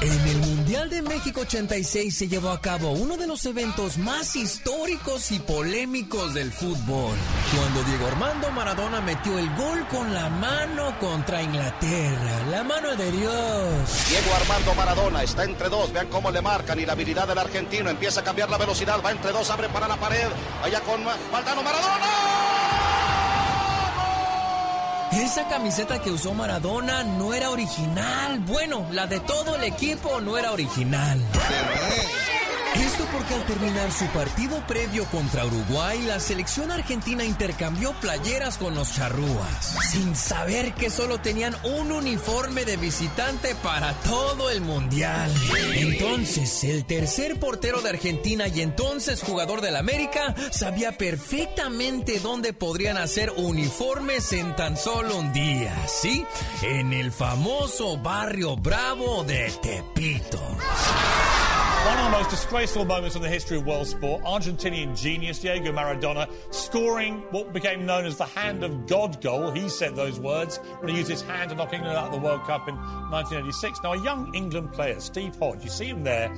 En el Mundial de México 86 se llevó a cabo uno de los eventos más históricos y polémicos del fútbol, cuando Diego Armando Maradona metió el gol con la mano contra Inglaterra, la mano de Dios. Diego Armando Maradona está entre dos, vean cómo le marcan y la habilidad del argentino empieza a cambiar la velocidad, va entre dos, abre para la pared, allá con Valdano Maradona. Esa camiseta que usó Maradona no era original. Bueno, la de todo el equipo no era original. Esto porque al terminar su partido previo contra Uruguay, la selección argentina intercambió playeras con los charrúas, sin saber que solo tenían un uniforme de visitante para todo el mundial. Entonces, el tercer portero de Argentina y entonces jugador del América sabía perfectamente dónde podrían hacer uniformes en tan solo un día, ¿sí? En el famoso barrio Bravo de Tepito. One of the most disgraceful moments in the history of world sport, Argentinian genius Diego Maradona scoring what became known as the hand of God goal. He said those words when he used his hand to knock England out of the World Cup in 1986. Now, a young England player, Steve Hodge, you see him there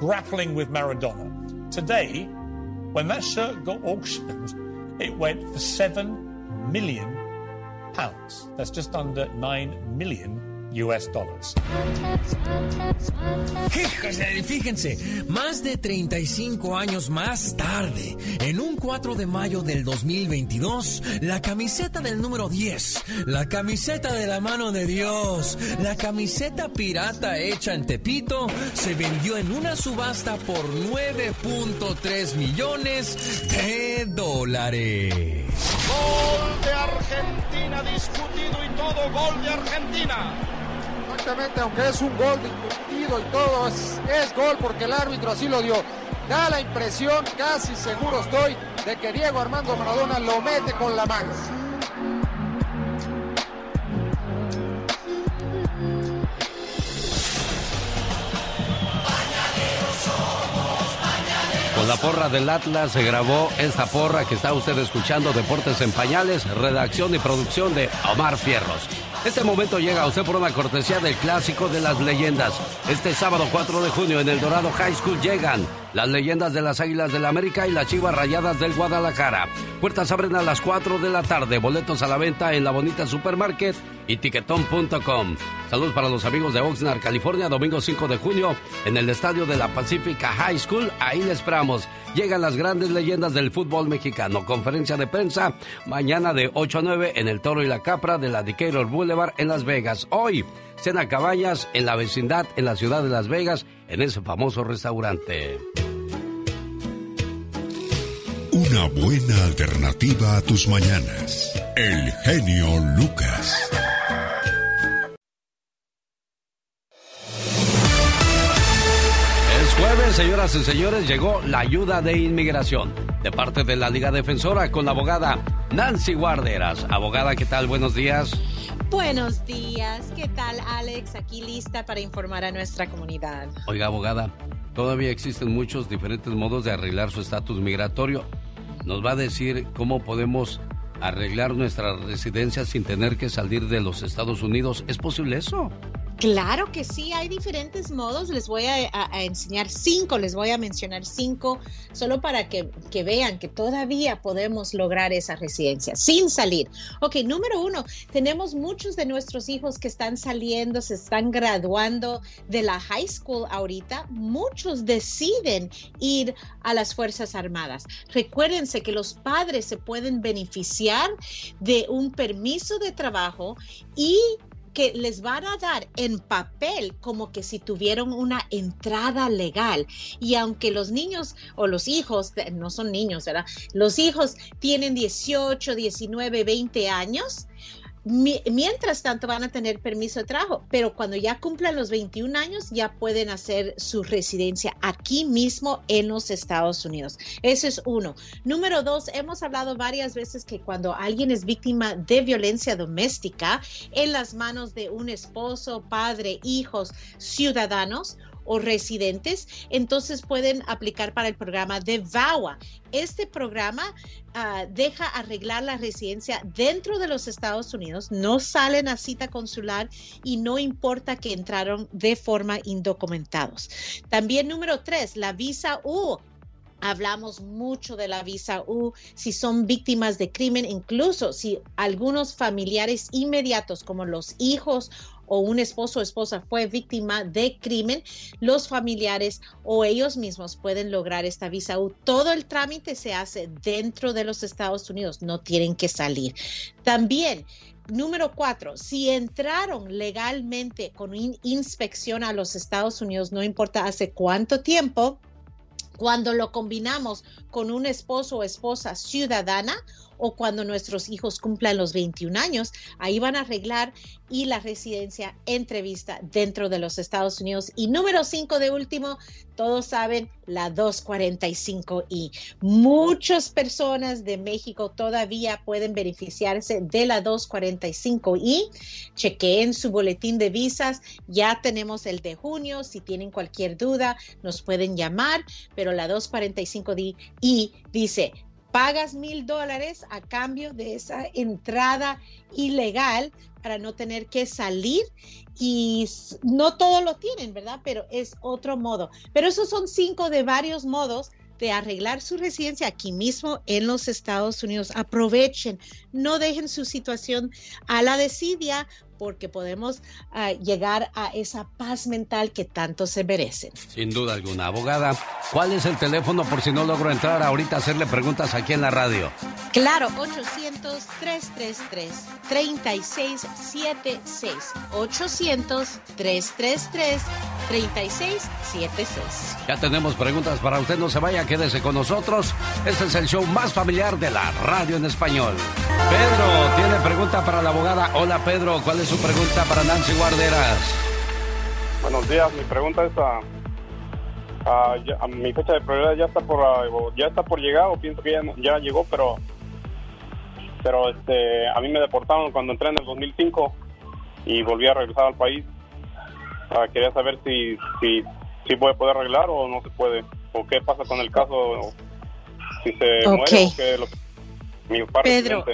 grappling with Maradona. Today, when that shirt got auctioned, it went for seven million pounds. That's just under nine million US dollars. Fíjense, más de 35 años más tarde, en un 4 de mayo del 2022, la camiseta del número 10, la camiseta de la mano de Dios, la camiseta pirata hecha en Tepito, se vendió en una subasta por 9.3 millones de dólares. Gol de Argentina discutido y todo gol de Argentina. Aunque es un gol discutido y todo, es, es gol porque el árbitro así lo dio. Da la impresión, casi seguro estoy, de que Diego Armando Maradona lo mete con la mano. Con la porra del Atlas se grabó esta porra que está usted escuchando, Deportes en Pañales, redacción y producción de Omar Fierros. Este momento llega a usted por una cortesía del clásico de las leyendas. Este sábado 4 de junio en el Dorado High School llegan las leyendas de las Águilas del la América y las Chivas Rayadas del Guadalajara. Puertas abren a las 4 de la tarde. Boletos a la venta en la bonita supermarket y tiquetón.com. Saludos para los amigos de Oxnard, California, domingo 5 de junio en el estadio de la Pacifica High School. Ahí les esperamos. Llegan las grandes leyendas del fútbol mexicano. Conferencia de prensa mañana de 8 a 9 en el Toro y la Capra de la Decatur Boulevard en Las Vegas. Hoy, cena cabañas en la vecindad en la ciudad de Las Vegas en ese famoso restaurante. Una buena alternativa a tus mañanas. El genio Lucas. Es jueves, señoras y señores, llegó la ayuda de inmigración de parte de la Liga Defensora con la abogada Nancy Guarderas. Abogada, ¿qué tal? Buenos días. Buenos días, ¿qué tal Alex? Aquí lista para informar a nuestra comunidad. Oiga, abogada, todavía existen muchos diferentes modos de arreglar su estatus migratorio. ¿Nos va a decir cómo podemos arreglar nuestra residencia sin tener que salir de los Estados Unidos? ¿Es posible eso? Claro que sí, hay diferentes modos. Les voy a, enseñar cinco, les voy a mencionar cinco, solo para que, que vean que todavía podemos lograr esa residencia sin salir. Ok, número uno, tenemos muchos de nuestros hijos que están saliendo, se están graduando de la high school ahorita. Muchos deciden ir a las Fuerzas Armadas. Recuérdense que los padres se pueden beneficiar de un permiso de trabajo y que les van a dar en papel como que si tuvieron una entrada legal. Y aunque los niños o los hijos, no son niños, ¿verdad? Los hijos tienen 18, 19, 20 años. Mi- Mientras tanto van a tener permiso de trabajo, pero cuando ya cumplan los 21 años ya pueden hacer su residencia aquí mismo en los Estados Unidos. Ese es uno. Número dos, hemos hablado varias veces que cuando alguien es víctima de violencia doméstica en las manos de un esposo, padre, hijos, ciudadanos o residentes, entonces pueden aplicar para el programa de VAWA. Este programa ah, deja arreglar la residencia dentro de los Estados Unidos, no salen a cita consular y no importa que entraron de forma indocumentados. También número tres, la visa U. Hablamos mucho de la visa U, si son víctimas de crimen, incluso si algunos familiares inmediatos como los hijos o un esposo o esposa fue víctima de crimen, los familiares o ellos mismos pueden lograr esta visa U. Todo el trámite se hace dentro de los Estados Unidos, no tienen que salir. También Número cuatro, si entraron legalmente con in- inspección a los Estados Unidos, no importa hace cuánto tiempo, cuando lo combinamos con un esposo o esposa ciudadana o cuando nuestros hijos cumplan los 21 años, ahí van a arreglar y la residencia entrevista dentro de los Estados Unidos. Y número 5 de último, todos saben, la 245I. Muchas personas de México todavía pueden beneficiarse de la 245I. Chequeen su boletín de visas. Ya tenemos el de junio. Si tienen cualquier duda, nos pueden llamar. Pero la 245I dice, pagas mil dólares a cambio de esa entrada ilegal para no tener que salir y no todo lo tienen, ¿verdad? Pero es otro modo. Pero esos son cinco de varios modos de arreglar su residencia aquí mismo en los Estados Unidos. Aprovechen, no dejen su situación a la desidia porque podemos ah, llegar a esa paz mental que tanto se merecen. Sin duda alguna. Abogada, ¿cuál es el teléfono por si no logro entrar ahorita a hacerle preguntas aquí en la radio? Claro, 800-333-3676. 800-333-3676. Ya tenemos preguntas para usted, no se vaya, quédese con nosotros. Este es el show más familiar de la radio en español. Pedro tiene pregunta para la abogada. Hola Pedro, ¿cuál es su pregunta para Nancy Guarderas? Buenos días, mi pregunta es a, mi fecha de prioridad ya está por ya está por llegar o pienso que ya, llegó, pero pero este a mí me deportaron cuando entré en el 2005 y volví a regresar al país. Ah, quería saber si si si voy a poder arreglar o no se puede o qué pasa con el caso o si se muere o qué lo que mi Pedro.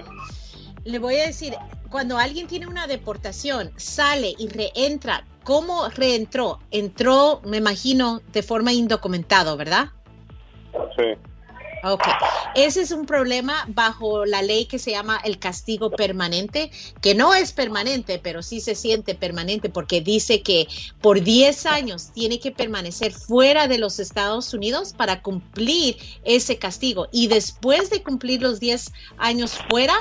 Le voy a decir, cuando alguien tiene una deportación, sale y reentra, ¿cómo reentró? Entró, me imagino, de forma indocumentado, ¿verdad? Sí. Ok, ese es un problema bajo la ley que se llama el castigo permanente, que no es permanente, pero sí se siente permanente porque dice que por 10 años tiene que permanecer fuera de los Estados Unidos para cumplir ese castigo y después de cumplir los 10 años fuera,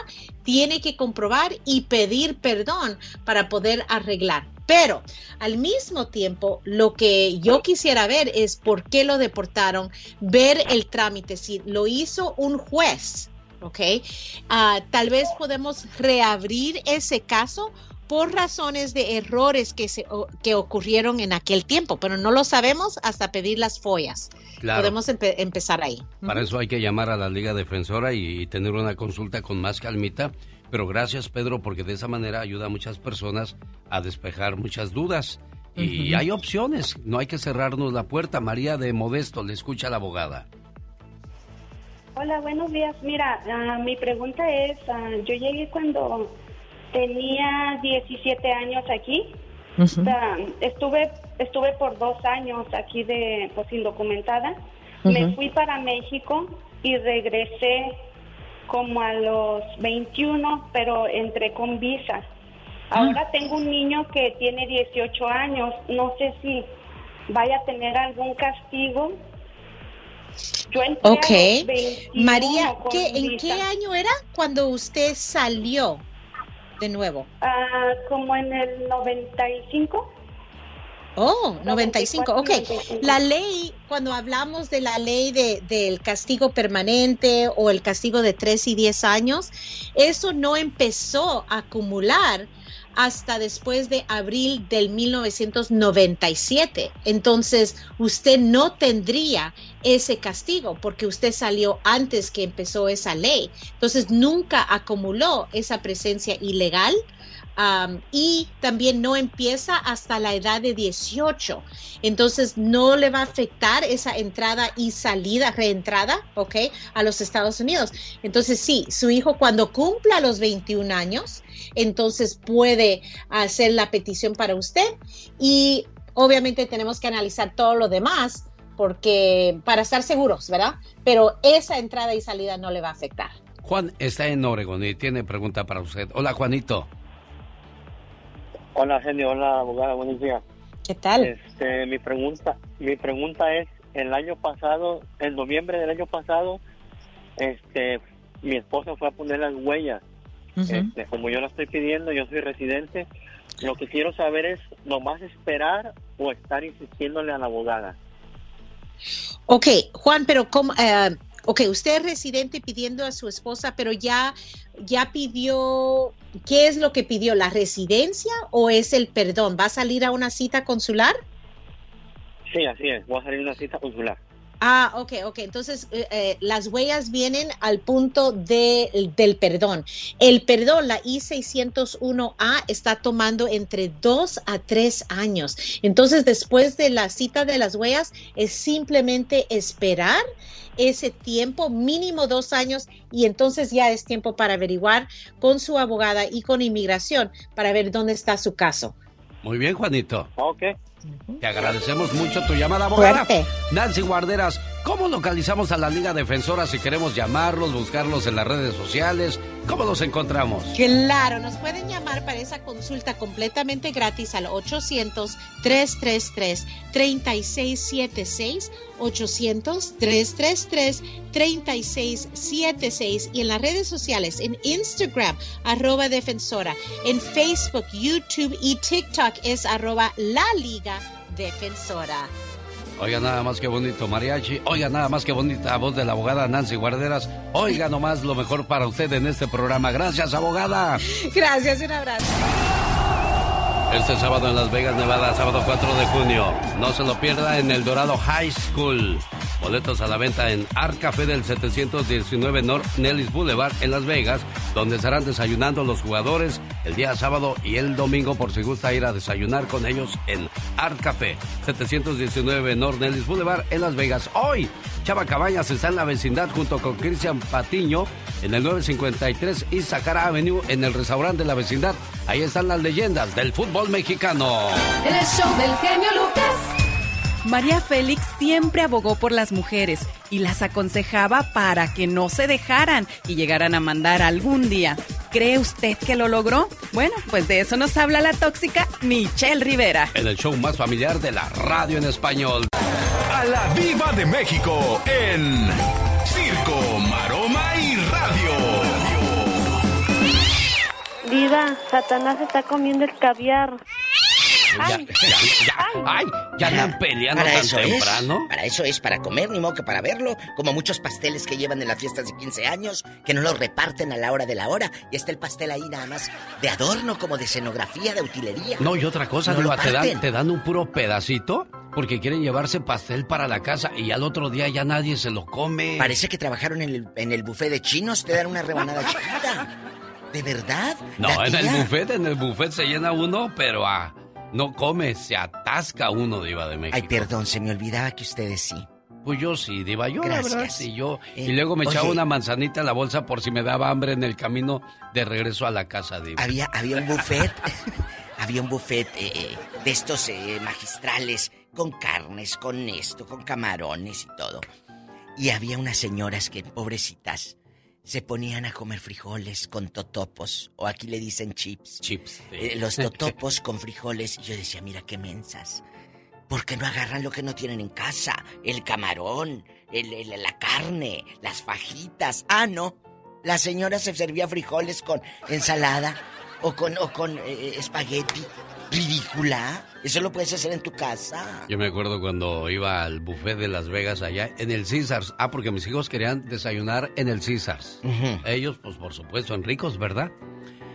tiene que comprobar y pedir perdón para poder arreglar. Pero al mismo tiempo, lo que yo quisiera ver es por qué lo deportaron, ver el trámite, si lo hizo un juez, ¿ok? Ah, tal vez podemos reabrir ese caso por razones de errores que, se, o- que ocurrieron en aquel tiempo, pero no lo sabemos hasta pedir las follas. Claro. Podemos empe- empezar ahí. Para eso hay que llamar a la Liga Defensora y tener una consulta con más calmita. Pero gracias, Pedro, porque de esa manera ayuda a muchas personas a despejar muchas dudas. Y Ujú. hay opciones, no hay que cerrarnos la puerta. María de Modesto, le escucha la abogada. Hola, buenos días. Mira, ah, mi pregunta es, ah, yo llegué cuando tenía 17 años aquí O sea, estuve estuve por dos años aquí de pues indocumentada. Me fui para México y regresé como a los 21, pero entré con visa. Ahora tengo un niño que tiene 18 años. No sé si vaya a tener algún castigo. Yo entré a Ok. los 21 María, ¿qué, ¿en visa. qué año era cuando usted salió de nuevo? Ah, como en el 95. Oh, 95, ok. 95. La ley, cuando hablamos de la ley de, del castigo permanente o el castigo de 3 y 10 años, eso no empezó a acumular hasta después de abril del 1997. Entonces, usted no tendría ese castigo porque usted salió antes que empezó esa ley. Entonces, nunca acumuló esa presencia ilegal. Y también no empieza hasta la edad de 18. Entonces no le va a afectar esa entrada y salida, reentrada, ¿ok? A los Estados Unidos. Entonces sí, su hijo cuando cumpla los 21 años, entonces puede hacer la petición para usted y obviamente tenemos que analizar todo lo demás porque para estar seguros, ¿verdad? Pero esa entrada y salida no le va a afectar. Juan está en Oregon y tiene pregunta para usted. Hola, Juanito. Hola, genio. Hola, abogada. Buenos días. ¿Qué tal? Este, mi pregunta, mi pregunta es, el año pasado, en noviembre del año pasado, este, mi esposa fue a poner las huellas. Este, como yo la estoy pidiendo, yo soy residente. Lo que quiero saber es, ¿nomás esperar o estar insistiéndole a la abogada? Ok, Juan, pero ¿cómo? eh, ok, usted es residente pidiendo a su esposa, pero ya, ya pidió, ¿qué es lo que pidió? ¿La residencia o es el perdón? ¿Va a salir a una cita consular? Sí, así es. Voy a salir a una cita consular. Ah, ok, ok. Entonces, eh, eh, las huellas vienen al punto de- del perdón. El perdón, la I-601A, está tomando entre dos a tres años. Entonces, después de la cita de las huellas, es simplemente esperar ese tiempo, mínimo dos años, y entonces ya es tiempo para averiguar con su abogada y con inmigración para ver dónde está su caso. Muy bien, Juanito. Ok. Te agradecemos mucho tu llamada, abogada. Fuerte. Nancy Guarderas, ¿cómo localizamos a la Liga Defensora si queremos llamarlos, buscarlos en las redes sociales? ¿Cómo los encontramos? Claro, nos pueden llamar para esa consulta completamente gratis al 800-333-3676, 800-333-3676 y en las redes sociales, en Instagram, arroba defensora, en Facebook, YouTube y TikTok es arroba la liga defensora. Oiga nada más que bonito mariachi, oiga nada más que bonita voz de la abogada Nancy Guarderas, oiga nomás lo mejor para usted en este programa. Gracias, abogada. Gracias, un abrazo. Este sábado en Las Vegas, Nevada, sábado 4 de junio. No se lo pierda en el Dorado High School. Boletos a la venta en Art Café del 719 North Nellis Boulevard en Las Vegas, donde estarán desayunando los jugadores el día sábado y el domingo por si gusta ir a desayunar con ellos en Art Café 719 North Nellis Boulevard en Las Vegas. Hoy, Chava Cabañas está en la vecindad junto con Cristian Patiño en el 953 y Sahara Avenue en el restaurante de la vecindad. Ahí están las leyendas del fútbol mexicano. El show del genio Lucas. María Félix siempre abogó por las mujeres y las aconsejaba para que no se dejaran y llegaran a mandar algún día. ¿Cree usted que lo logró? Bueno, pues de eso nos habla la tóxica Michelle Rivera. En el show más familiar de la radio en español. A la Viva de México en Circo, Maroma y Radio. Diva, Satanás está comiendo el caviar. Ya, ya, ya, ay, ya andan peleando Para tan eso temprano. es. Para eso es, para comer, ni modo que para verlo. Como muchos pasteles que llevan en las fiestas de 15 años, que no los reparten a la hora de la hora. Y está el pastel ahí nada más de adorno, como de escenografía, de utilería. No, y otra cosa, No lo te dan, te dan un puro pedacito porque quieren llevarse pastel para la casa y al otro día ya nadie se lo come. Parece que trabajaron en el, en el buffet de chinos, te dan una rebanada chiquita. ¿De verdad? No, en el buffet, en el buffet se llena uno, pero ah, no come, se atasca uno, Diva de México. Ay, perdón, se me olvidaba que ustedes sí. Pues yo sí, Diva, yo la verdad Gracias. sí, yo. Eh, y luego me echaba una manzanita en la bolsa por si me daba hambre en el camino de regreso a la casa, Diva. Había, había un buffet. había un buffet eh, eh, de estos eh, magistrales con carnes, con esto, con camarones y todo. Y había unas señoras que, pobrecitas, se ponían a comer frijoles con totopos, o aquí le dicen chips. Chips. Eh, los totopos con frijoles. Y yo decía, mira qué mensas. ¿Por qué no agarran lo que no tienen en casa? El camarón, el- el- la carne, las fajitas. Ah, no. La señora se servía frijoles con ensalada o con, o con eh, espagueti. Ridícula. Eso lo puedes hacer en tu casa. Yo me acuerdo cuando iba al buffet de Las Vegas allá en el Caesars. Ah, porque mis hijos querían desayunar en el Caesars. Ellos, pues por supuesto, en ricos, ¿verdad?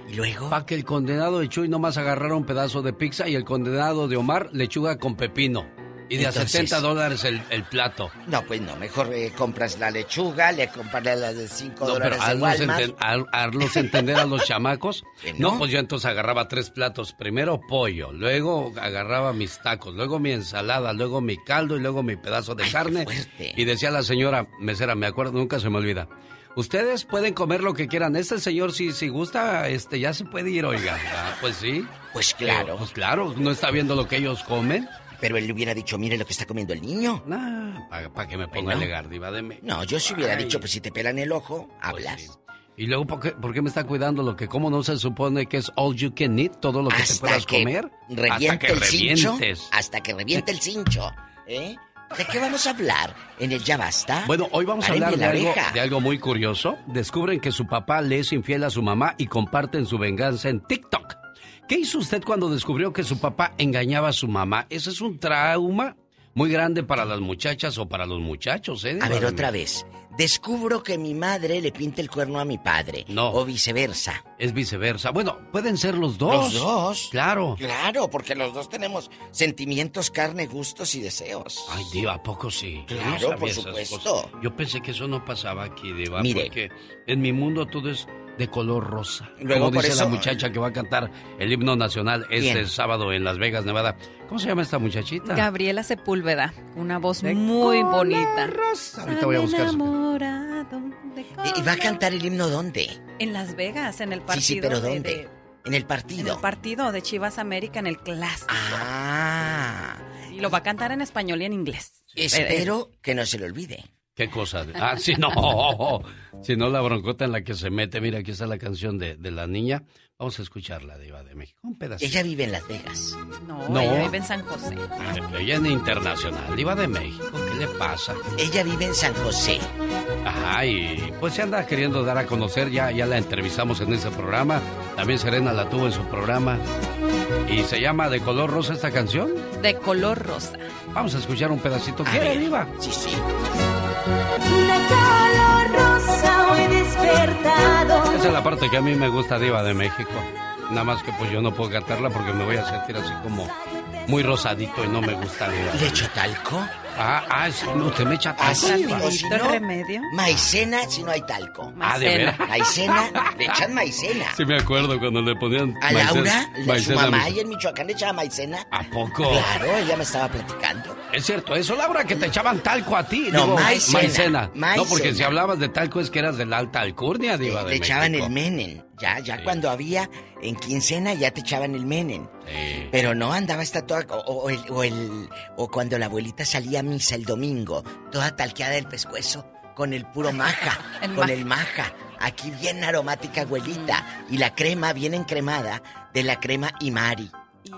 ¿Y luego? Para que el condenado de Chuy nomás agarrara un pedazo de pizza y el condenado de Omar lechuga con pepino. Y de a Entonces- 70 dólares el, el plato. No, pues no. Mejor eh, compras la lechuga, le compras la de 5 No, pero dólares de hazlos, enten- entender a los chamacos. No, no. pues yo entonces agarraba tres platos. Primero pollo, luego agarraba mis tacos, luego mi ensalada, luego mi caldo y luego mi pedazo de carne. Y decía la señora mesera, me acuerdo, nunca se me olvida. Ustedes pueden comer lo que quieran. Este señor, si, si gusta, este ya se puede ir, oiga. Ah, pues sí. Pues claro. Pues claro, no está viendo lo que ellos comen. Pero él le hubiera dicho, mire lo que está comiendo el niño. Para que me ponga a alegar, diva de mí. No, yo si hubiera Ay. dicho, pues si te pelan el ojo, hablas. Y luego, ¿por qué, por qué me está cuidando lo que como no se supone que es all you can eat, todo lo que te Hasta puedas que comer? hasta que el cincho. revientes. Hasta que reviente el cincho. ¿eh? ¿De qué vamos a hablar? ¿En el Ya Basta? Bueno, hoy vamos a hablar de algo, de algo muy curioso. Descubren que su papá le es infiel a su mamá y comparten su venganza en TikTok. ¿Qué hizo usted cuando descubrió que su papá engañaba a su mamá? Ese es un trauma muy grande para las muchachas o para los muchachos, ¿eh? A ver, otra vez. Descubro que mi madre le pinta el cuerno a mi padre. No. O viceversa. Es viceversa. Bueno, pueden ser los dos. Los dos. Claro. Claro, porque los dos tenemos sentimientos, carne, gustos y deseos. Ay, Diva, ¿a poco sí? No Claro, por supuesto. Yo pensé que eso no pasaba aquí, Diva, Mire. porque en mi mundo todo es de color rosa. Luego, Como dice eso- la muchacha que va a cantar el himno nacional este ¿Quién? sábado en Las Vegas, Nevada. ¿Cómo se llama esta muchachita? Gabriela Sepúlveda, una voz muy bonita. Ahorita voy a buscar su- Enamorado de ¿Y, y va a cantar el himno dónde? En Las Vegas, en el partido. Sí, sí, pero de- ¿dónde? de- En el en partido. el partido de Chivas América en el clásico. Ah. Y lo va a cantar en español y en inglés. Espero que no se le olvide. ¿Qué cosa? Ah, sí, no. Si no, la broncota en la que se mete. Mira, aquí está la canción de, de la niña. Vamos a escucharla, Diva de México. Un pedacito. Ella vive en Las Vegas. No, No. ella vive en San José. Ella es internacional, Diva de México. ¿Qué le pasa? Ella vive en San José. Ajá, y pues se anda queriendo dar a conocer, ya, ya la entrevistamos en ese programa, también Serena la tuvo en su programa, y se llama De color rosa esta canción. De color rosa. Vamos a escuchar un pedacito. A ¿Quiere, ver. Diva? Sí, sí. De color rosa hoy despertado. Esa es la parte que a mí me gusta, Diva de México. Nada más que pues yo no puedo cantarla porque me voy a sentir así como muy rosadito y no me gusta Diva. ¿Le echo talco? Ah, ah, sí, no, usted me echa talco, Así, Diva. o si ¿Qué no, remedio? maicena si no hay talco. Ah, ¿de veras? Maicena, le echan maicena. Sí me acuerdo cuando le ponían A maicena- Laura, la- su maicena a mamá mis- y en Michoacán le echaba maicena. ¿A poco? Claro, ella me estaba platicando. Es cierto, eso, Laura, que te echaban talco a ti. No, digo, maicena, No, porque maicena. si hablabas de talco es que eras de la alta alcurnia, Diva de Le echaban México. el menen. Ya, ya cuando había en quincena ya te echaban el menen. Pero no andaba esta toda o, o el, o el o cuando la abuelita salía a misa el domingo, toda talqueada del pescuezo con el puro maja, El con maja. el maja. Aquí bien aromática abuelita y la crema bien encremada de la crema Imari.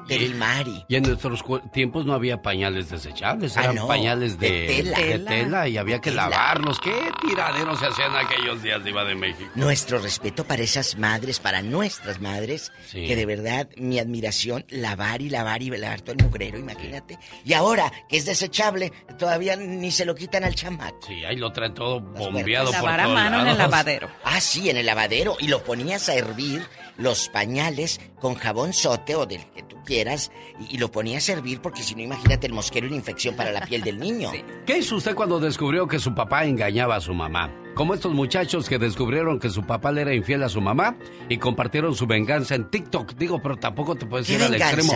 Del Imari. Y en nuestros tiempos no había pañales desechables, Ah, eran no, pañales de, de tela. de tela y había que Tela. lavarlos. ¿Qué tiraderos se hacían aquellos días, Diva de México? Nuestro respeto para esas madres, para nuestras madres, Sí. que de verdad mi admiración, lavar y lavar y lavar todo el mugrero, imagínate. Y ahora que es desechable, todavía ni se lo quitan al chamaco. Sí, ahí lo traen todo bombeado por Lavar a todos mano en el lavadero. Ah, sí, en el lavadero. Y lo ponías a hervir los pañales con jabón sote o del que tú quieras. Y, y lo ponías a hervir porque si no, imagínate el mosquero y la infección para la piel del niño. ¿Qué hizo usted cuando descubrió que su papá engañaba a su mamá? Como estos muchachos que descubrieron que su papá le era infiel a su mamá y compartieron su venganza en TikTok. Digo, pero tampoco te puedes ¿Qué ir al extremo.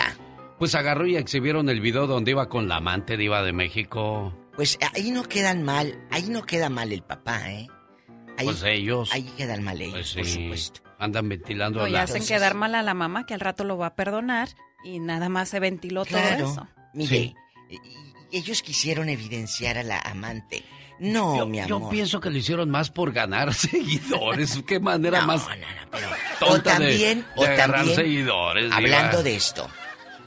Pues agarró y exhibieron el video donde iba con la amante diva de México. Pues ahí no quedan mal, ahí no queda mal el papá, ¿eh? Ahí, Pues ellos. ahí quedan mal ellos, Pues por supuesto. Andan ventilando No, a y la... hacen quedar mal a la mamá que al rato lo va a perdonar y nada más se ventiló Claro. todo eso. Mire, y- ellos quisieron evidenciar a la amante. No, yo, mi yo amor. pienso que lo hicieron más por ganar seguidores. Qué manera No, más O tonta de- también, de, o también, seguidores. Diva. hablando de esto,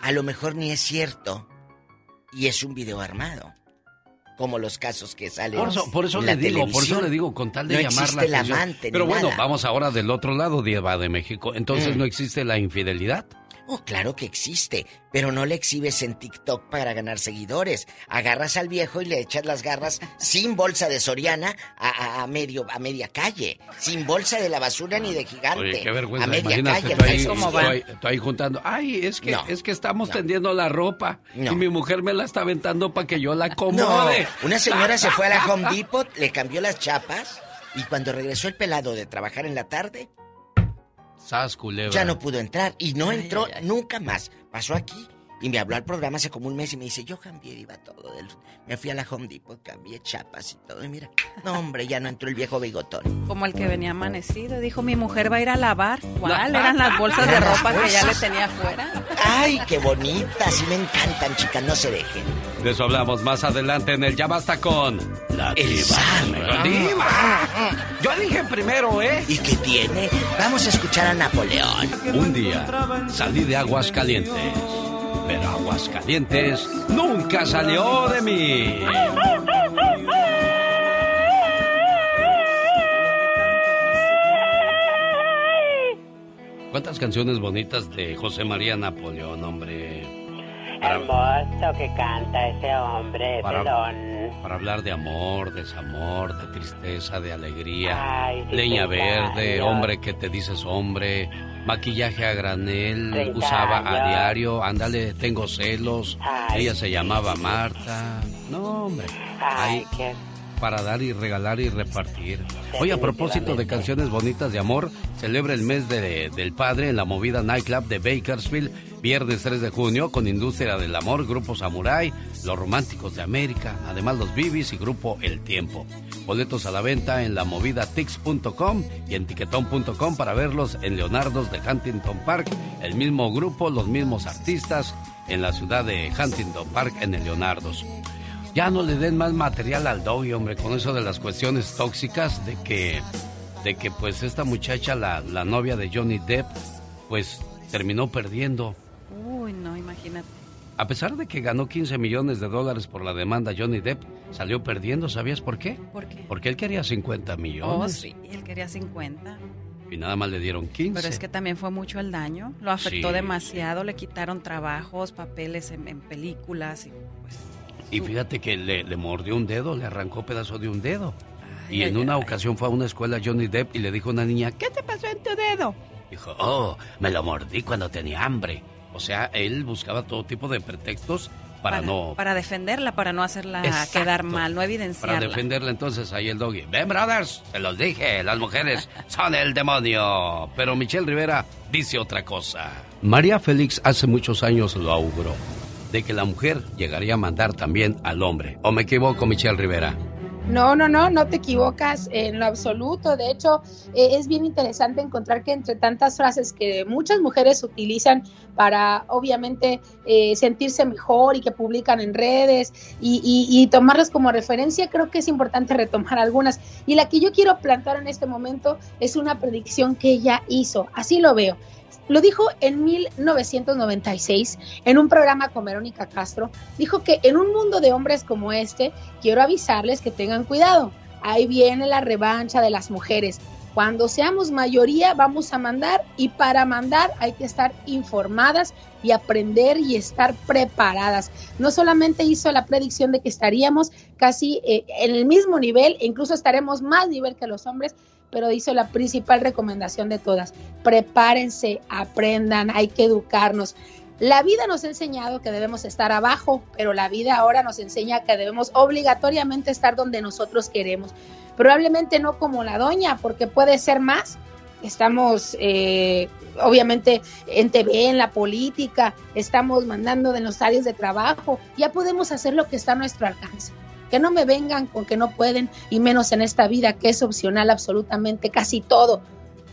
a lo mejor ni es cierto y es un video armado. Como los casos que salen Por eso, por eso en le la digo, por eso le digo, con tal de no llamar la el amante Pero ni bueno, nada. vamos ahora del otro lado, Diva de México. Entonces Mm. no existe la infidelidad. Oh, claro que existe, pero no le exhibes en TikTok para ganar seguidores. Agarras al viejo y le echas las garras sin bolsa de Soriana a, a- a medio a media calle, sin bolsa de la basura ni de gigante. Oye, qué vergüenza. A media calle. tú ahí, maestro. tú ahí- tú ahí juntando. Ay, es que, No. es que estamos tendiendo la ropa No. y mi mujer me la está aventando para que yo la No, acomode. una señora se fue a la Home Depot, le cambió las chapas y cuando regresó el pelado de trabajar en la tarde, Sas, culebra. ya no pudo entrar y no entró nunca más. Pasó aquí y me habló al programa hace como un mes y me dice, yo cambié, iba todo. Del... Me fui a la Home Depot, cambié chapas y todo. Y mira, no hombre, ya no entró el viejo bigotón. Como el que venía amanecido, dijo mi mujer va a ir a lavar. ¿Cuál? No. Eran las bolsas de ropa que ya le tenía afuera. Ay, qué bonitas, sí me encantan, chicas, no se dejen. De eso hablamos más adelante en el Ya Basta con La Diva. Diva. Yo dije primero, ¿eh? ¿Y qué tiene? Vamos a escuchar a Napoleón. Un día salí de aguas calientes, pero aguas calientes nunca salió de mí. ¿Cuántas canciones bonitas de José María Napoleón, hombre? Para, Hermoso que canta ese hombre, Para- pelón. para hablar de amor, desamor, de tristeza, de alegría. Ay, sí, Leña 30 verde, años. hombre que te dices hombre. Maquillaje a granel, 30 usaba a diario. Ándale, tengo celos. Ay, Ella se llamaba Marta. No, hombre. Ay, Ahí, qué... para dar y regalar y repartir. Hoy a propósito de canciones bonitas de amor, celebra el mes de- del padre en la movida Nightclub de Bakersfield, viernes 3 de junio, con Industria del Amor, Grupo Samurai, Los Románticos de América, además los Bibis y Grupo El Tiempo. Boletos a la venta en la movida tix.com y en tiquetón.com para verlos en Leonardo's de Huntington Park, el mismo grupo, los mismos artistas en la ciudad de Huntington Park en el Leonardo's. Ya no le den más material al doggy, hombre, con eso de las cuestiones tóxicas, de que, de que pues esta muchacha, la, la novia de Johnny Depp, pues terminó perdiendo. Uy, no, imagínate. A pesar de que ganó 15 millones de dólares por la demanda, Johnny Depp salió perdiendo, ¿sabías por qué? ¿Por qué? Porque él quería 50 Oh, millones sí, él quería 50. y nada más le dieron 15. Pero es que también fue mucho el daño. Lo afectó Sí. demasiado, le quitaron trabajos, papeles en, en películas. Y, pues, Y fíjate que le, le mordió un dedo, le arrancó pedazo de un dedo. y en ay, una ay. ocasión fue a una escuela Johnny Depp y le dijo a una niña, ¿qué te pasó en tu dedo? Dijo, oh, me lo mordí cuando tenía hambre. O sea, él buscaba todo tipo de pretextos para, no... para defenderla, para no hacerla Exacto. quedar mal, no Para evidenciarla. defenderla entonces ahí el doggy. Ven, brothers, se los dije, las mujeres son el demonio. Pero Michelle Rivera dice otra cosa. María Félix hace muchos años lo auguró, de que la mujer llegaría a mandar también al hombre. ¿O me equivoco, Michelle Rivera? No, no, no, no te equivocas en lo absoluto. De hecho, eh, es bien interesante encontrar que entre tantas frases que muchas mujeres utilizan para, obviamente, eh, sentirse mejor y que publican en redes y, y- y tomarlas como referencia, creo que es importante retomar algunas. Y la que yo quiero plantar en este momento es una predicción que ella hizo. Así lo veo. Lo dijo en 1996 en un programa con Verónica Castro. Dijo que en un mundo de hombres como este, quiero avisarles que tengan cuidado. Ahí viene la revancha de las mujeres. Cuando seamos mayoría vamos a mandar y para mandar hay que estar informadas y aprender y estar preparadas. No solamente hizo la predicción de que estaríamos casi eh, en el mismo nivel, e incluso estaremos más nivel que los hombres, pero hizo la principal recomendación de todas. Prepárense, aprendan, hay que educarnos. La vida nos ha enseñado que debemos estar abajo, pero la vida ahora nos enseña que debemos obligatoriamente estar donde nosotros queremos. Probablemente no como la doña, porque puede ser más. Estamos, eh, obviamente, en TV, en la política, estamos mandando de los áreas de trabajo. Ya podemos hacer lo que está a nuestro alcance. Que no me vengan con que no pueden, y menos en esta vida, que es opcional absolutamente casi todo.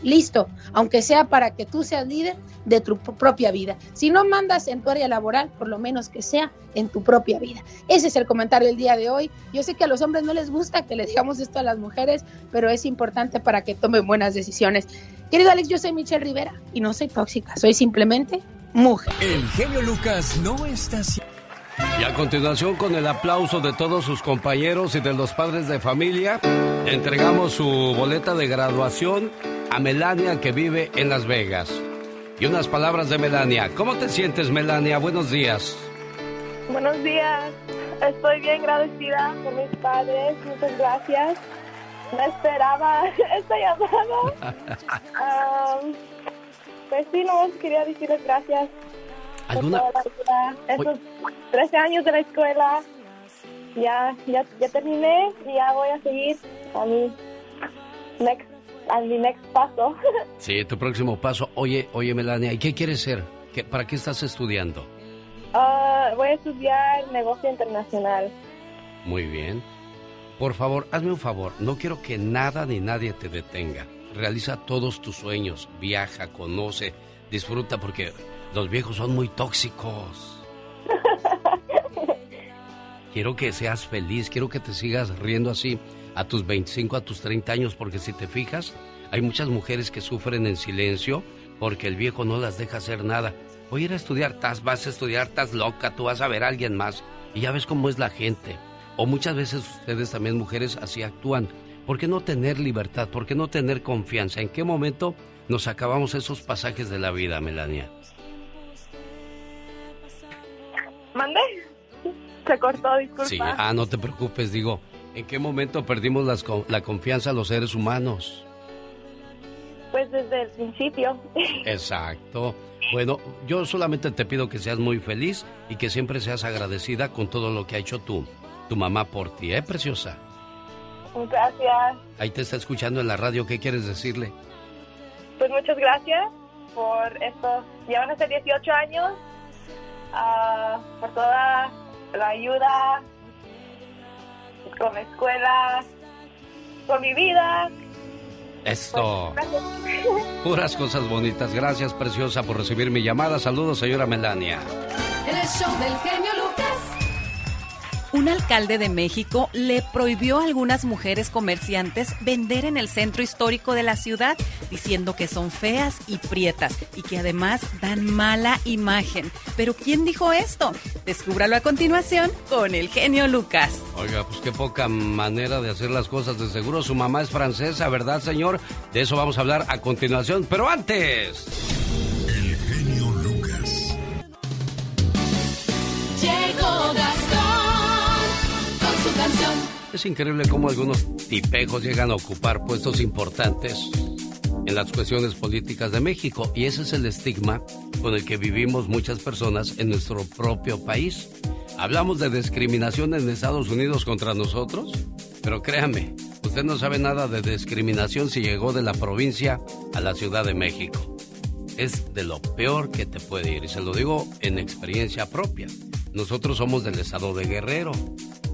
listo, aunque sea para que tú seas líder de tu propia vida. Si no mandas en tu área laboral, por lo menos que sea en tu propia vida. Ese es el comentario del día de hoy. Yo sé que a los hombres no les gusta que le digamos esto a las mujeres, pero es importante para que tomen buenas decisiones. Querido Alex, yo soy Michelle Rivera y no soy tóxica, soy simplemente mujer. El genio Lucas no está y a continuación, con el aplauso de todos sus compañeros y de los padres de familia, entregamos su boleta de graduación a Melania que vive en Las Vegas. Y unas palabras de Melania. ¿Cómo te sientes, Melania? Buenos días. Buenos días. Estoy bien agradecida por mis padres. Muchas gracias. No esperaba esta llamada. um, pues sí, no quería decirles gracias. ¿Alguna? Esos 13 años de la escuela, ya, ya, ya terminé y ya voy a seguir a mi next, a mi next paso. Sí, tu próximo paso. Oye, oye, Melania, ¿y qué quieres ser? ¿Qué, ¿Para qué estás estudiando? Uh, voy a estudiar negocio internacional. Muy bien. Por favor, hazme un favor. No quiero que nada ni nadie te detenga. Realiza todos tus sueños. Viaja, conoce, disfruta porque los viejos son muy tóxicos. Quiero que seas feliz, quiero que te sigas riendo así a tus 25, a tus 30 años, porque si te fijas, hay muchas mujeres que sufren en silencio porque el viejo no las deja hacer nada. Voy a ir a estudiar, estás, vas a estudiar, estás loca, tú vas a ver a alguien más. Y ya ves cómo es la gente. O muchas veces ustedes también, mujeres, así actúan. ¿Por qué no tener libertad? ¿Por qué no tener confianza? ¿En qué momento nos acabamos esos pasajes de la vida, Melania? ¿Mande? Se cortó, disculpa. Sí, ah, no te preocupes, digo, ¿en qué momento perdimos la confianza a los seres humanos? Pues desde el principio. Exacto. Bueno, yo solamente te pido que seas muy feliz y que siempre seas agradecida con todo lo que ha hecho tú, tu mamá por ti, ¿eh, preciosa? Gracias. Ahí te está escuchando en la radio, ¿qué quieres decirle? Pues muchas gracias por esto. Ya van a ser 18 años uh, por toda la ayuda con la escuela, con mi vida. Esto. Puras cosas bonitas. Gracias, preciosa, por recibir mi llamada. Saludos, señora Melania. El show del genio Lucas un alcalde de México le prohibió a algunas mujeres comerciantes vender en el centro histórico de la ciudad, diciendo que son feas y prietas y que además dan mala imagen. Pero ¿quién dijo esto? Descúbralo a continuación con el genio Lucas. Oiga, pues qué poca manera de hacer las cosas. De seguro su mamá es francesa, ¿verdad, señor? De eso vamos a hablar a continuación. Pero antes... El genio Lucas. Llegó es increíble cómo algunos tipejos llegan a ocupar puestos importantes en las cuestiones políticas de México y ese es el estigma con el que vivimos muchas personas en nuestro propio país. Hablamos de discriminación en Estados Unidos contra nosotros, pero créame, usted no sabe nada de discriminación si llegó de la provincia a la Ciudad de México. Es de lo peor que te puede ir y se lo digo en experiencia propia. Nosotros somos del estado de Guerrero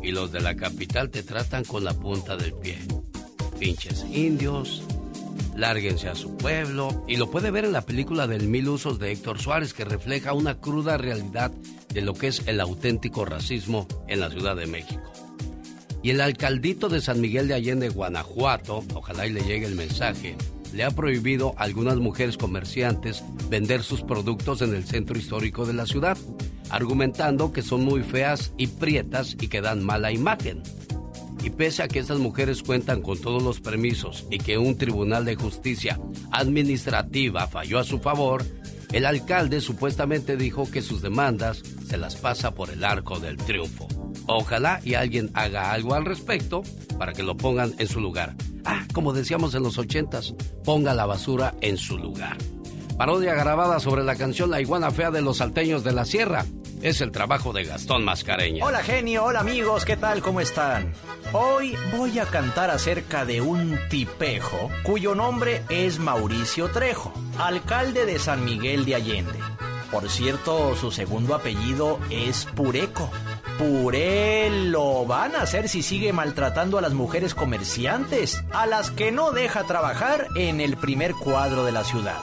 y los de la capital te tratan con la punta del pie. Pinches indios, lárguense a su pueblo y lo puede ver en la película del Mil Usos de Héctor Suárez que refleja una cruda realidad de lo que es el auténtico racismo en la Ciudad de México. Y el alcaldito de San Miguel de Allende, Guanajuato, ojalá y le llegue el mensaje, le ha prohibido a algunas mujeres comerciantes vender sus productos en el centro histórico de la ciudad, argumentando que son muy feas y prietas y que dan mala imagen. Y pese a que estas mujeres cuentan con todos los permisos y que un tribunal de justicia administrativa falló a su favor, el alcalde supuestamente dijo que sus demandas se las pasa por el arco del triunfo. Ojalá y alguien haga algo al respecto para que lo pongan en su lugar. Ah, como decíamos en los ochentas, ponga la basura en su lugar. Parodia grabada sobre la canción La iguana fea de los salteños de la sierra. Es el trabajo de Gastón Mascareña. Hola genio, hola amigos, ¿qué tal? ¿Cómo están? Hoy voy a cantar acerca de un tipejo cuyo nombre es Mauricio Trejo, alcalde de San Miguel de Allende. Por cierto, su segundo apellido es Pureco. Puré lo van a hacer si sigue maltratando a las mujeres comerciantes, a las que no deja trabajar en el primer cuadro de la ciudad.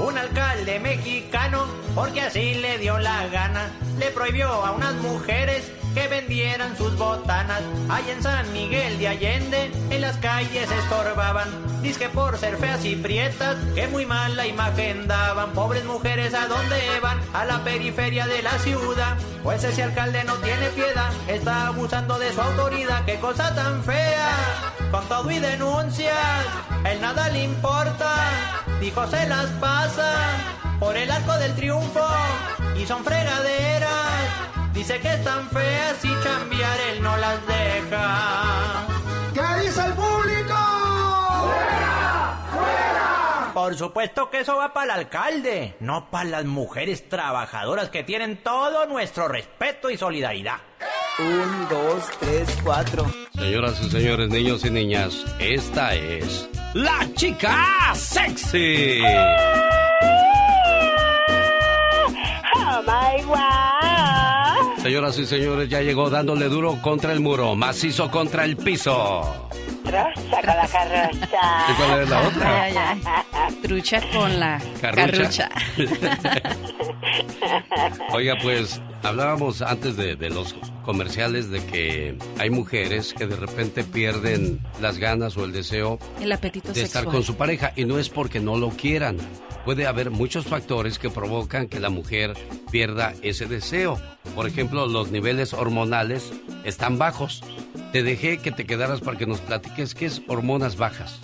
Un alcalde mexicano, porque así le dio la gana, le prohibió a unas mujeres que vendieran sus botanas. Ahí en San Miguel de Allende, en las calles estorbaban. Dice por ser feas y prietas, que muy mala imagen daban. Pobres mujeres, ¿a dónde van? A la periferia de la ciudad. Pues ese alcalde no tiene piedad, está abusando de su autoridad. ¡Qué cosa tan fea! Con todo y denuncias, él nada le importa. Dijo se las pasa por el arco del triunfo y son fregaderas. Dice que están feas y cambiar él no las deja. ¿Qué dice el público? ¡Fuera! ¡Fuera! Por supuesto que eso va para el alcalde, no para las mujeres trabajadoras que tienen todo nuestro respeto y solidaridad. Un, dos, tres, cuatro. Señoras y señores, niños y niñas, esta es la chica sexy. Oh my God. Señoras y señores, ya llegó dándole duro contra el muro, macizo contra el piso. Trocha con la carrocha. ¿Y cuál es la otra? Ay, ay, ay. Trucha con la Carrucha. carrucha. Oiga, pues hablábamos antes de, de los comerciales de que hay mujeres que de repente pierden las ganas o el deseo El apetito de estar con su pareja y no es porque no lo quieran. Puede haber muchos factores que provocan que la mujer pierda ese deseo. Por ejemplo, los niveles hormonales están bajos. Te dejé que te quedaras para que nos platiques qué es hormonas bajas.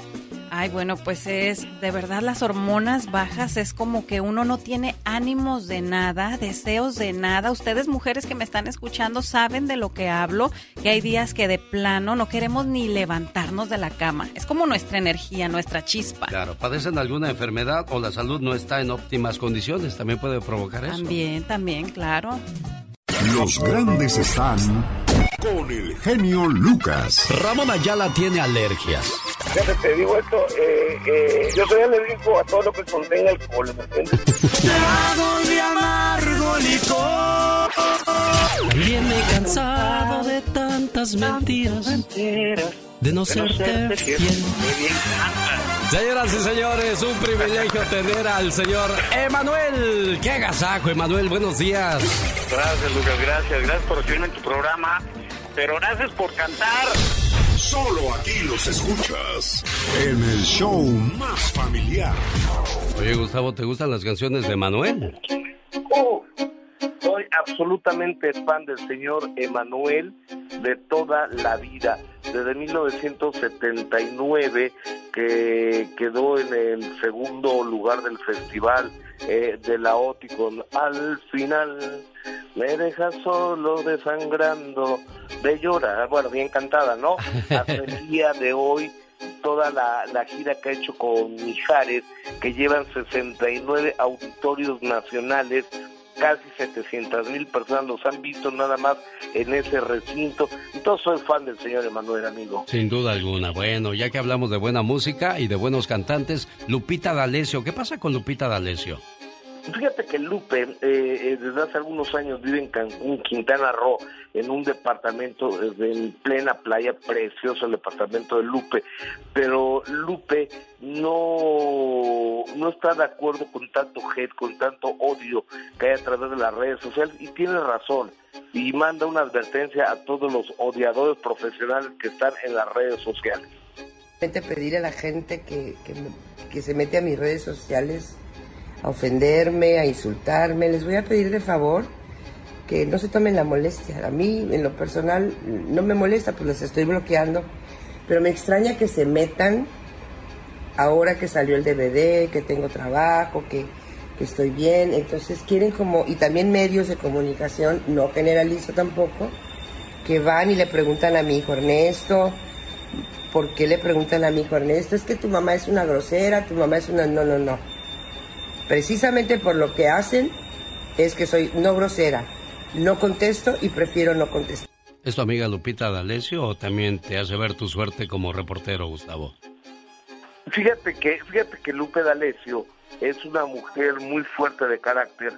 Ay, bueno, pues es, de verdad las hormonas bajas es como que uno no tiene ánimos de nada, deseos de nada. Ustedes mujeres que me están escuchando saben de lo que hablo, que hay días que de plano no queremos ni levantarnos de la cama. Es como nuestra energía, nuestra chispa. Claro, padecen alguna enfermedad o la salud no está en óptimas condiciones, también puede provocar eso. También, también, claro. Los grandes están con el genio Lucas. Ramón Ayala tiene alergias. Fíjate, te digo esto, eh, eh, yo soy alérgico a todo lo que contenga alcohol, ¿me entiendes? Trago de amargo licor. También me he cansado de tantas mentiras. De no serte fiel. Señoras y señores, un privilegio tener al señor Emanuel. ¡Qué agasajo, Emanuel! Buenos días. Gracias, Lucas, gracias, gracias por recibirme en tu programa, pero gracias por cantar. Solo aquí los escuchas en el show más familiar. Oye, Gustavo, ¿te gustan las canciones de Emanuel? Uh, soy absolutamente fan del señor Emanuel de toda la vida. Desde 1979, que quedó en el segundo lugar del festival eh, de la OTI con Al final me deja solo desangrando de llorar. Bueno, bien cantada, ¿no? Hasta el día de hoy toda la, la gira que ha hecho con Mijares, que llevan 69 auditorios nacionales, casi 700 mil personas los han visto nada más en ese recinto. Entonces soy fan del señor Emanuel, amigo. Sin duda alguna. Bueno, ya que hablamos de buena música y de buenos cantantes, Lupita D'Alessio. ¿Qué pasa con Lupita D'Alessio? Fíjate que Lupe, eh, eh, desde hace algunos años vive en Cancún, Quintana Roo, en un departamento en plena playa, precioso el departamento de Lupe, pero Lupe no, no está de acuerdo con tanto hate, con tanto odio que hay a través de las redes sociales y tiene razón y manda una advertencia a todos los odiadores profesionales que están en las redes sociales. pedir a la gente que, que, que se mete a mis redes sociales a ofenderme, a insultarme. Les voy a pedir de favor que no se tomen la molestia. A mí, en lo personal, no me molesta, pues les estoy bloqueando. Pero me extraña que se metan ahora que salió el DVD, que tengo trabajo, que, que estoy bien. Entonces quieren como, y también medios de comunicación, no generalizo tampoco, que van y le preguntan a mi hijo Ernesto, ¿por qué le preguntan a mi hijo Ernesto? Es que tu mamá es una grosera, tu mamá es una... No, no, no. Precisamente por lo que hacen es que soy no grosera. No contesto y prefiero no contestar. ¿Es tu amiga Lupita D'Alessio o también te hace ver tu suerte como reportero, Gustavo? Fíjate que, fíjate que Lupe D'Alessio es una mujer muy fuerte de carácter.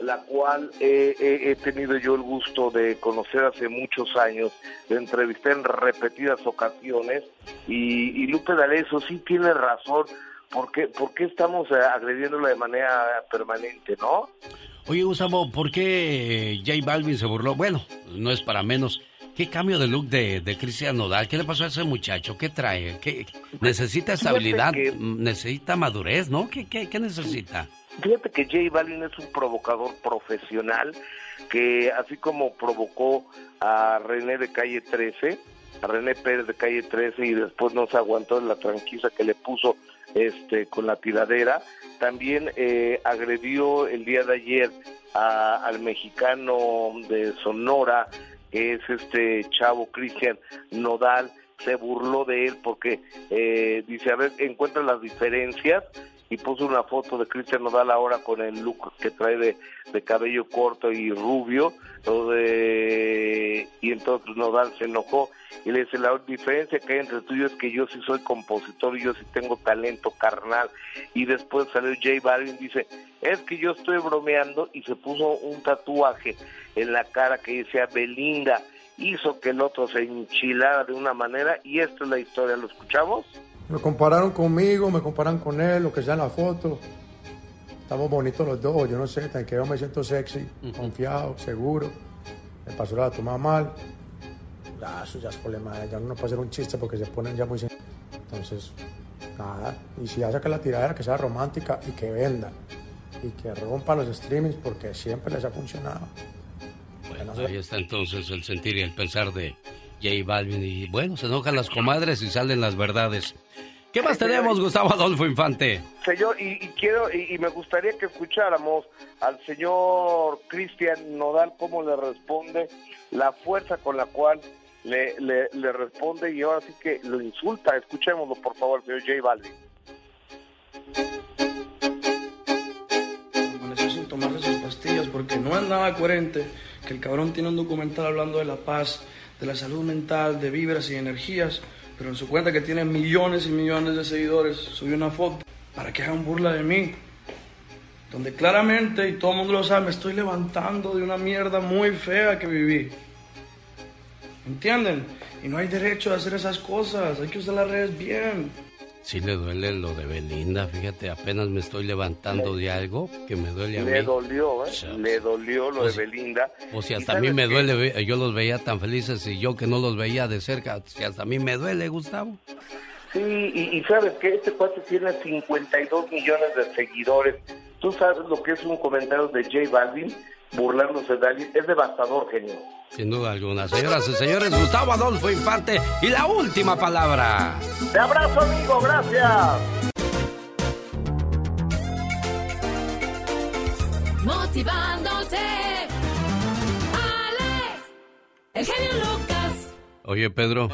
la cual eh, eh, he tenido yo el gusto de conocer hace muchos años, de entrevisté en repetidas ocasiones, y, y Lupe D'Alessio sí tiene razón, ¿por qué, por qué estamos eh, agrediéndola de manera permanente, no? Oye, Gustavo, ¿por qué J Balvin se burló? Bueno, no es para menos. ¿Qué cambio de look de, de Cristian Nodal? ¿Qué le pasó a ese muchacho? ¿Qué trae? ¿Qué, necesita estabilidad, necesita madurez, ¿no? ¿Qué, qué, qué necesita? Fíjate que J Balvin es un provocador profesional que así como provocó a René de Calle 13, a René Pérez de Calle 13 y después no se aguantó la tranquila que le puso este con la tiradera, también eh, agredió el día de ayer al mexicano de Sonora, que es este chavo Cristian Nodal, se burló de él porque eh, dice, a ver, encuentra las diferencias y puso una foto de Cristian Nodal ahora con el look que trae de, cabello corto y rubio, de, y entonces Nodal se enojó y le dice, la diferencia que hay entre tú y yo es que yo sí soy compositor y yo sí tengo talento carnal. Y después salió J Balvin y dice, es que yo estoy bromeando y se puso un tatuaje en la cara que decía Belinda, hizo que el otro se enchilara de una manera y esta es la historia, ¿lo escuchamos? Me compararon conmigo, me comparan con él, lo que sea en la foto. Estamos bonitos los dos, yo no sé, tan que yo me siento sexy, confiado, seguro. Me pasó la toma mal. Ya, eso ya es problema de ella, no puede hacer un chiste porque se ponen ya muy... Entonces, nada. Y si hace que la tiradera que sea romántica y que venda. Y que rompa los streamings porque siempre les ha funcionado. Bueno, ahí está entonces el sentir y el pensar de J Balvin. Y bueno, se enojan las comadres y salen las verdades. ¿Qué más tenemos, Gustavo Adolfo Infante? Señor, y, quiero, y, me gustaría que escucháramos al señor Cristian Nodal cómo le responde, la fuerza con la cual le, le, responde y ahora sí que lo insulta. Escuchémoslo, por favor, señor J Balvin. Necesito tomarse sus pastillas porque no es nada coherente que el cabrón tiene un documental hablando de la paz, de la salud mental, de vibras y energías pero en su cuenta que tiene millones y millones de seguidores, subió una foto para que hagan burla de mí. Donde claramente, y todo el mundo lo sabe, me estoy levantando de una mierda muy fea que viví. ¿Entienden? Y no hay derecho a hacer esas cosas, hay que usar las redes bien. Sí le duele lo de Belinda, fíjate, apenas me estoy levantando de algo que me duele a mí. Le dolió, ¿eh? le dolió lo de Belinda. O si hasta a mí me duele, yo los veía tan felices y yo que no los veía de cerca, si hasta a mí me duele, Gustavo. Sí, y, sabes que este cuate tiene 52 millones de seguidores. Tú sabes lo que es un comentario de J Balvin burlándose de alguien. Es devastador, genio. Sin duda alguna. Señoras y señores, Gustavo Adolfo Infante y la última palabra. Te abrazo, amigo, gracias. Motivándote. Alex, el genio Lucas. Oye, Pedro,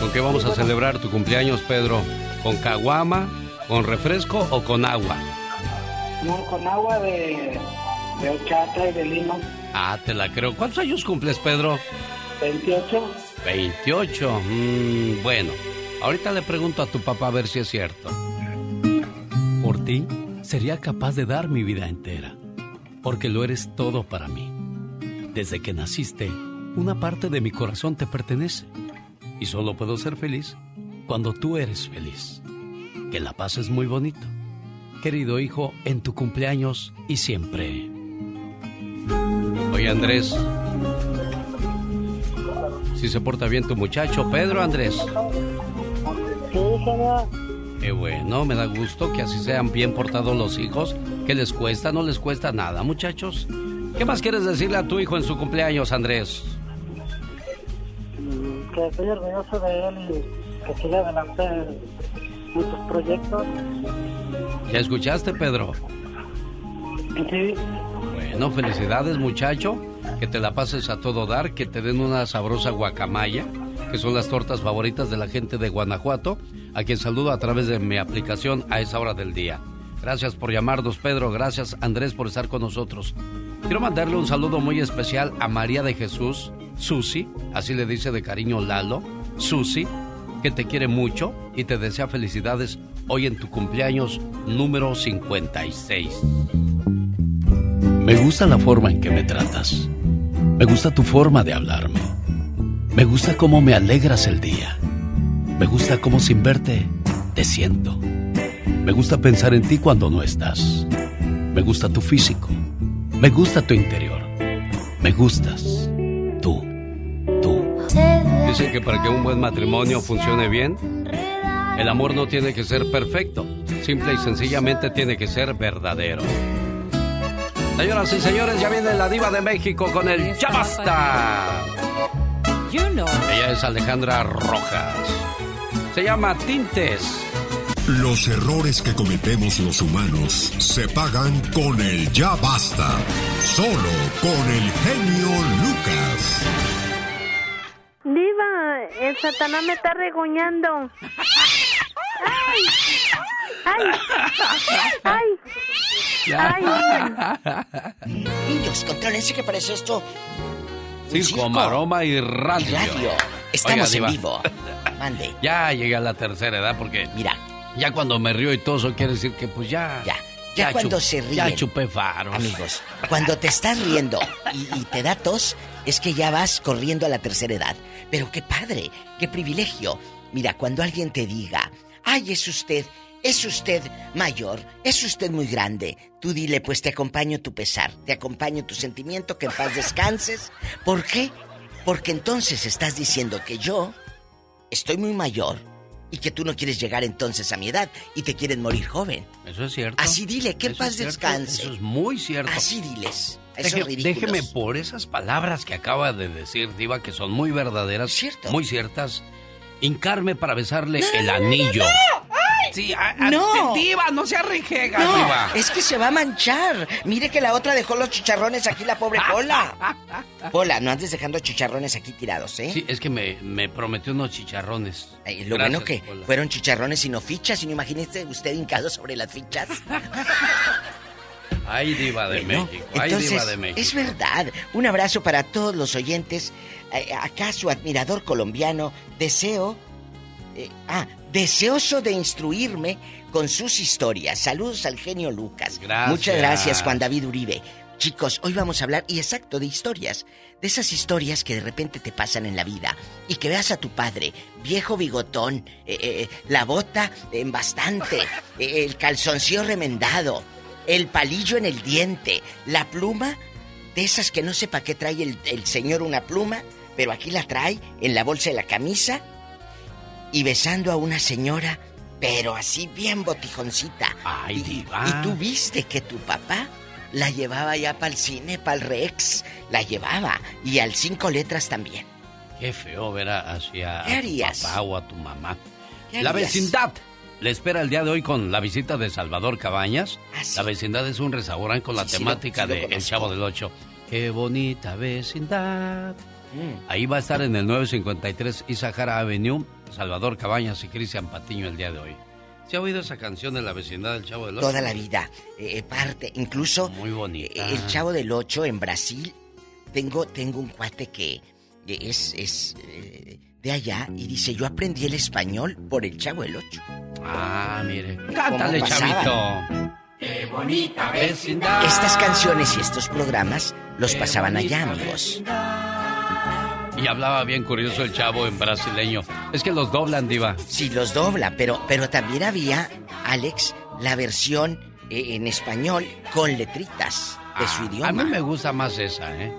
¿con qué vamos a celebrar tu cumpleaños, Pedro? ¿Con caguama, con refresco o con agua? No, con agua de, de horchata y de limón. Ah, te la creo. ¿Cuántos años cumples, Pedro? 28. 28. Mm, bueno, ahorita le pregunto a tu papá a ver si es cierto. Por ti, sería capaz de dar mi vida entera, porque lo eres todo para mí. Desde que naciste, una parte de mi corazón te pertenece, y solo puedo ser feliz cuando tú eres feliz. Que la paz es muy bonito. Querido hijo, en tu cumpleaños y siempre. Oye, Andrés. Si se porta bien tu muchacho, Pedro Andrés. Sí, señor. Qué bueno, me da gusto que así sean bien portados los hijos. ¿Qué les cuesta? No les cuesta nada, muchachos. ¿Qué más quieres decirle a tu hijo en su cumpleaños, Andrés? Mm, que estoy orgulloso de él y que siga adelante muchos proyectos. ¿Ya escuchaste, Pedro? Sí. Bueno, felicidades muchacho, que te la pases a todo dar, que te den una sabrosa guacamaya, que son las tortas favoritas de la gente de Guanajuato, a quien saludo a través de mi aplicación a esa hora del día. Gracias por llamarnos, Pedro. Gracias, Andrés, por estar con nosotros. Quiero mandarle un saludo muy especial a María de Jesús, Susi, así le dice de cariño Lalo, Susi, que te quiere mucho y te desea felicidades hoy en tu cumpleaños número 56. Me gusta la forma en que me tratas. Me gusta tu forma de hablarme. Me gusta cómo me alegras el día. Me gusta cómo sin verte te siento. Me gusta pensar en ti cuando no estás. Me gusta tu físico. Me gusta tu interior. Me gustas. Tú. Tú. Dicen que para que un buen matrimonio funcione bien, el amor no tiene que ser perfecto. Simple y sencillamente tiene que ser verdadero. Señoras y señores, ya viene la diva de México con el Ya Basta. Ella es Alejandra Rojas. Se llama Tintes. Los errores que cometemos los humanos se pagan con el ya basta. Solo con el genio Lucas. Diva, el Satanás me está regoñando. ¡Ay! ¡Ay! ¡Ay! ¡Ay! Niños, contrólense que parece esto. Circo, maroma y radio. Y radio. Estamos en vivo. Mande. Ya llegué a la tercera edad porque. Mira. Ya cuando me río y todo eso quiere decir que pues ya. Ya. Ya, cuando se ríen. Ya chupé faros. Amigos, cuando te estás riendo y, y, te da tos, es que ya vas corriendo a la tercera edad. Pero qué padre, qué privilegio. Mira, cuando alguien te diga, ay, es usted, es usted mayor, es usted muy grande, tú dile, pues te acompaño tu pesar, te acompaño tu sentimiento, que en paz descanses. ¿Por qué? Porque entonces estás diciendo que yo estoy muy mayor y que tú no quieres llegar entonces a mi edad y te quieren morir joven. Eso es cierto. Así dile, que en paz es cierto, descanse. Eso es muy cierto. Así diles. Deje- déjeme por esas palabras que acaba de decir Diva, que son muy verdaderas, muy ciertas, hincarme para besarle el anillo. Sí, a- a- No. Diva, no sea rejega, No, Diva. es que se va a manchar. Mire que la otra dejó los chicharrones aquí, la pobre Pola. Pola, no andes dejando chicharrones aquí tirados, ¿eh? Sí, es que me, me prometió unos chicharrones. Ay, lo Gracias, bueno que Pola. fueron chicharrones y no fichas, y no imagínese usted hincado sobre las fichas. Ay, Diva de Bueno, México. Ay, entonces, Diva de México. es verdad. Un abrazo para todos los oyentes. Eh, acá su admirador colombiano, deseo... eh, ah, deseoso de instruirme con sus historias. Saludos al genio Lucas. Gracias. Muchas gracias, Juan David Uribe. Chicos, hoy vamos a hablar, y exacto, de historias. De esas historias que de repente te pasan en la vida. Y que veas a tu padre, viejo bigotón, eh, eh, la bota en bastante, el calzoncillo remendado, el palillo en el diente, la pluma, de esas que no sé para qué trae el, el señor una pluma, pero aquí la trae en la bolsa de la camisa y besando a una señora, pero así bien botijoncita. Ay, y, diva. y tú viste que tu papá la llevaba ya para el cine, para el Rex, la llevaba y al cinco letras también. Qué feo ver hacia ¿Qué a tu papá o a tu mamá. ¿Qué La vecindad le espera el día de hoy con la visita de Salvador Cabañas. La vecindad es un restaurante con la Sí, temática lo de El. Chavo del Ocho. Qué bonita vecindad. Mm. Ahí va a estar en el 953 Isahara Avenue, Salvador Cabañas y Cristian Patiño el día de hoy. ¿Se ha oído esa canción de la vecindad del Chavo del Ocho? Toda la vida. eh, parte, incluso Muy bonita. eh, el Chavo del Ocho en Brasil. Tengo, tengo un cuate que eh, es, es eh, de allá y dice, yo aprendí el español por el Chavo del Ocho. Ah, mire. Cántale, chavito. Qué bonita vecindad. Estas canciones y estos programas los pasaban allá, amigos. Y hablaba bien curioso el chavo en brasileño. Es que los doblan, diva. Sí, los dobla, pero, pero también había, Alex, la versión eh, en español con letritas de su idioma. Ah, A mí me gusta más esa, ¿eh?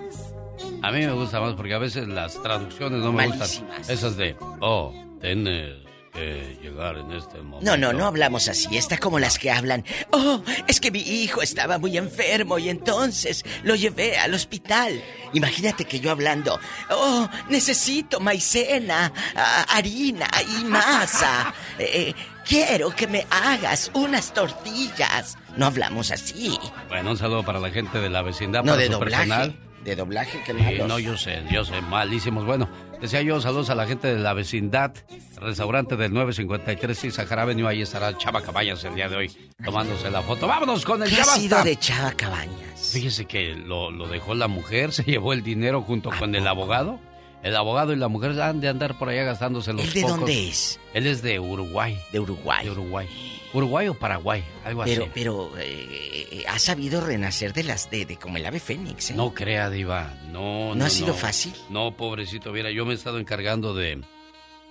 A mí me gusta más porque a veces las traducciones no me Malísimas. gustan. Esas de, oh, tienes que llegar en este momento. No, no, no hablamos así. Está como las que hablan. Oh, es que mi hijo estaba muy enfermo y entonces lo llevé al hospital. Imagínate que yo hablando. Oh, necesito maicena, ah, harina y masa. Eh, eh, quiero que me hagas unas tortillas. No hablamos así. Bueno, un saludo para la gente de la vecindad, No, para de su doblaje. personal. De doblaje, que Sí, no, yo sé, yo sé, malísimos. Bueno, decía yo, saludos a la gente de la vecindad, restaurante del 953 y Sahara Avenue. Ahí estará Chava Cabañas el día de hoy tomándose la foto. ¡Vámonos con el ¿Qué ya ha sido de Chava Cabañas? Fíjese que lo, lo dejó la mujer, se llevó el dinero junto con el abogado El abogado y la mujer han de andar por allá gastándose los ¿Él de pocos. dónde es? Él es de Uruguay. De Uruguay. De Uruguay. Uruguay o Paraguay, algo Pero, así. pero eh, eh, ha sabido renacer de las de, de como el ave fénix, ¿eh? No crea, Diva. No, no. ¿No ha sido fácil? No, pobrecito. Mira, yo me he estado encargando de,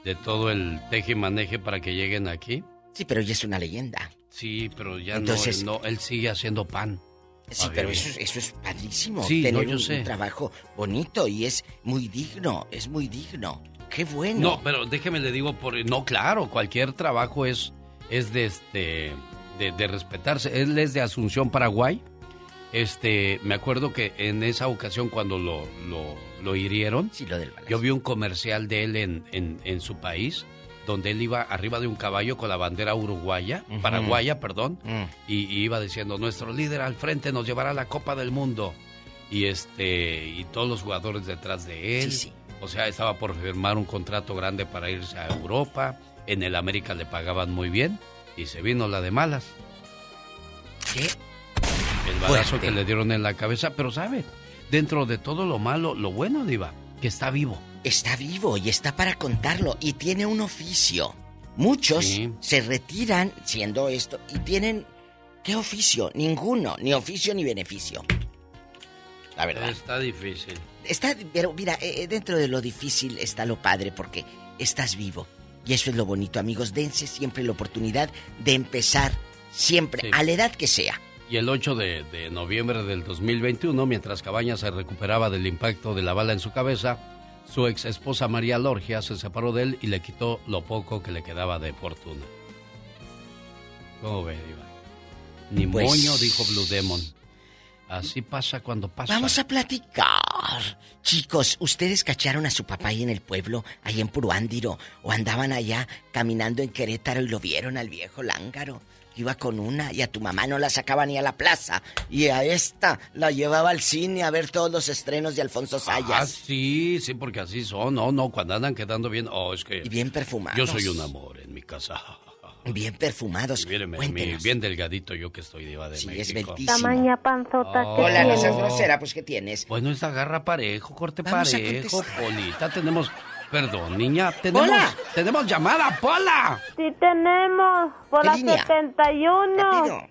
de todo el teje y maneje para que lleguen aquí. Sí, pero ya es una leyenda. Sí, pero ya Entonces- no, no. Él sigue haciendo pan. Sí, pero eso, eso es padrísimo. Sí, tener no, yo un, sé. un trabajo bonito y es muy digno, es muy digno. Qué bueno. No, pero déjeme le digo por no, claro, cualquier trabajo es es de este de, de respetarse. Él es de Asunción, Paraguay. Este, me acuerdo que en esa ocasión cuando lo, lo, lo hirieron, Sí, lo del balazo. yo vi un comercial de él en, en, en su país, donde él iba arriba de un caballo con la bandera uruguaya, paraguaya, perdón, Mm. y, y iba diciendo, nuestro líder al frente nos llevará a la Copa del Mundo. Y este, y todos los jugadores detrás de él. Sí, sí. O sea, estaba por firmar un contrato grande para irse a Europa. En el América le pagaban muy bien. Y se vino la de malas. ¿Qué? El balazo Fuerte. que le dieron en la cabeza. Pero, ¿sabe? Dentro de todo lo malo, lo bueno, Diva, que está vivo. Está vivo y está para contarlo y tiene un oficio. Muchos Sí. se retiran siendo esto y tienen ¿qué oficio? Ninguno, ni oficio ni beneficio. La verdad. Está difícil. Está, pero mira, eh, eh, dentro de lo difícil está lo padre porque estás vivo. Y eso es lo bonito, amigos. Dense siempre la oportunidad de empezar siempre, Sí. a la edad que sea. Y el 8 de, de noviembre del 2021, mientras Cabañas se recuperaba del impacto de la bala en su cabeza, su ex esposa María Lorgia se separó de él y le quitó lo poco que le quedaba de fortuna. ¿Cómo ve, Diva? Ni Pues- moño, dijo Blue Demon. Así pasa cuando pasa. Vamos a platicar. Chicos, ¿ustedes cacharon a su papá ahí en el pueblo, ahí en Puruándiro? ¿O andaban allá caminando en Querétaro y lo vieron al viejo lángaro? Iba con una y a tu mamá no la sacaba ni a la plaza. Y a esta la llevaba al cine a ver todos los estrenos de Alfonso Ah, Sayas. sí, sí, porque así son. No, no, cuando andan quedando bien. Oh, es que. Y bien perfumados. Yo soy un amor en mi casa. Bien perfumados. Cuéntenos. bien delgadito yo que estoy diva de Sí, México. esbeltísimo. Tamaña panzota que Hola, no seas grosera, pues ¿qué tienes? Bueno, esta agarra parejo, corte Vamos parejo. Polita. Tenemos. Perdón, niña. Tenemos. Tenemos llamada, Pola. Sí tenemos, por ¿Qué la línea? 71.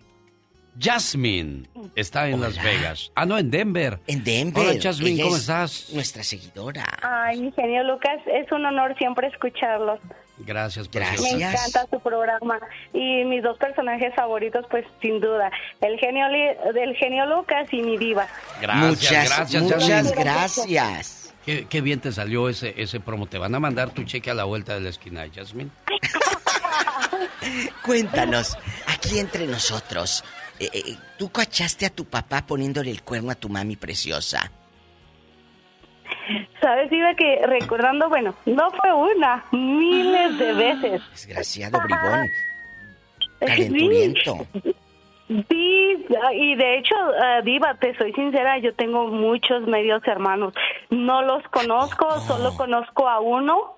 Jasmine está en Las. Vegas. Ah, no, en Denver. En Denver. Hola, Jasmine, Ella ¿cómo es estás? Nuestra seguidora. Ay, mi genio Lucas, es un honor siempre escucharlos. Gracias, Gracias. Me encanta su programa. Y mis dos personajes favoritos, pues sin duda, el genio, Li- del genio Lucas y mi diva. Gracias, muchas, gracias, muchas gracias. Qué, qué bien te salió ese, ese promo. Te van a mandar tu cheque a la vuelta de la esquina, Jasmine. Cuéntanos, aquí entre nosotros, eh, eh, ¿tú cachaste a tu papá poniéndole el cuerno a tu mami preciosa? ¿Sabes, Iba, que recordando, bueno, no fue una, miles de veces. Desgraciado bribón, calenturiento. Sí, y de hecho, eh, Diva, te soy sincera, yo tengo muchos medios hermanos. No los conozco, solo conozco a uno.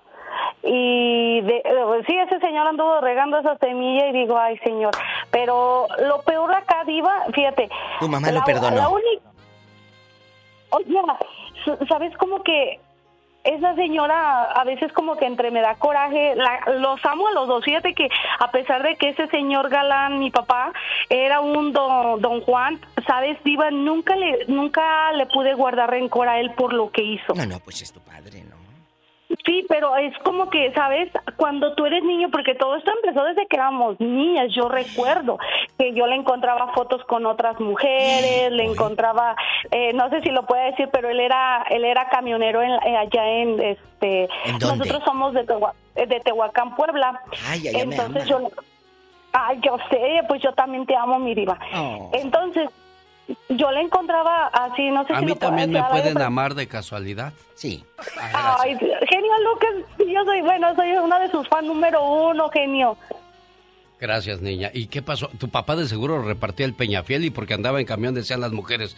Y de, eh, sí, ese señor anduvo regando esa semilla y digo, ay, señor. Pero lo peor acá, Diva, fíjate. Tu mamá lo la- perdonó. La única. Oye, s- ¿sabes cómo que esa señora a veces como que entre me da coraje, la- los amo a los dos, fíjate que a pesar de que ese señor galán, mi papá, era un don, don Juan, sabes, Diva, nunca le, nunca le pude guardar rencor a él por lo que hizo. No, no, pues es tu padre, ¿no? Sí, pero es como que, ¿sabes? Cuando tú eres niño, porque todo esto empezó desde que éramos niñas, yo recuerdo que yo le encontraba fotos con otras mujeres, le encontraba, eh, no sé si lo puede decir, pero él era, él era camionero en- eh, allá en, este, nosotros somos de, eh, de Tehuacán, Puebla. Ay, me Entonces ama. yo, ay, yo sé, pues yo también te amo, mi diva. Oh. Entonces, yo le encontraba así, no sé A si mí lo también me pueden pero- amar de casualidad. Sí. Ah, Ay, genio Lucas, yo soy, bueno, soy una de sus fans número uno, genio. Gracias, niña. ¿Y qué pasó? Tu papá de seguro repartía el peñafiel y porque andaba en camión decían las mujeres,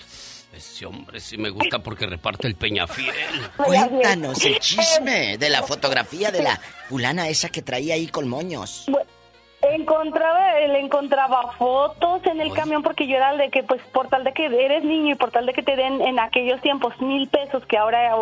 ese hombre sí me gusta porque reparte el peñafiel. Cuéntanos el chisme de la fotografía de la fulana esa que traía ahí con moños. Encontraba, le encontraba fotos en el camión porque yo era el de que, pues, por tal de que eres niño y por tal de que te den en aquellos tiempos mil pesos que ahora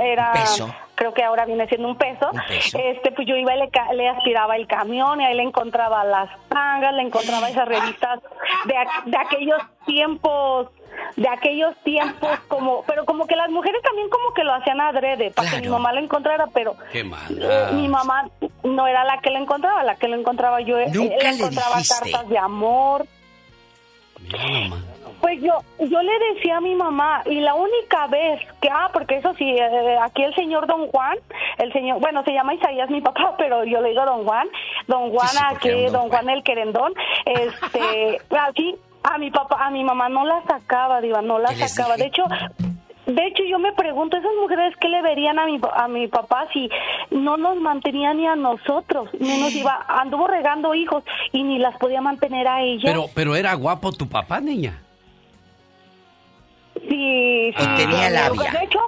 era, peso? creo que ahora viene siendo un peso, este pues yo iba y le, le aspiraba el camión y ahí le encontraba las tangas, le encontraba esas revistas de aquellos tiempos de aquellos tiempos como pero como que las mujeres también como que lo hacían adrede para que mi mamá lo encontrara pero Qué mala. mi mamá no era la que la encontraba, la que la encontraba yo. eh, Nunca le encontraba dijiste. cartas de amor. Mira. Pues yo, yo le decía a mi mamá, y la única vez que, ah, porque eso sí, eh, aquí el señor Don Juan, el señor, bueno, se llama Isaías mi papá, pero yo le digo Don Juan, Don Juan aquí, Don Juan el querendón, este, aquí, a mi papá, a mi mamá no la sacaba, diva, no la sacaba. De hecho, de hecho, yo me pregunto, esas mujeres, ¿qué le verían a mi, a mi papá si no nos mantenía ni a nosotros? No nos iba, anduvo regando hijos y ni las podía mantener a ella. Pero, pero era guapo tu papá, niña. Sí, sí. ¿O tenía labia? De hecho,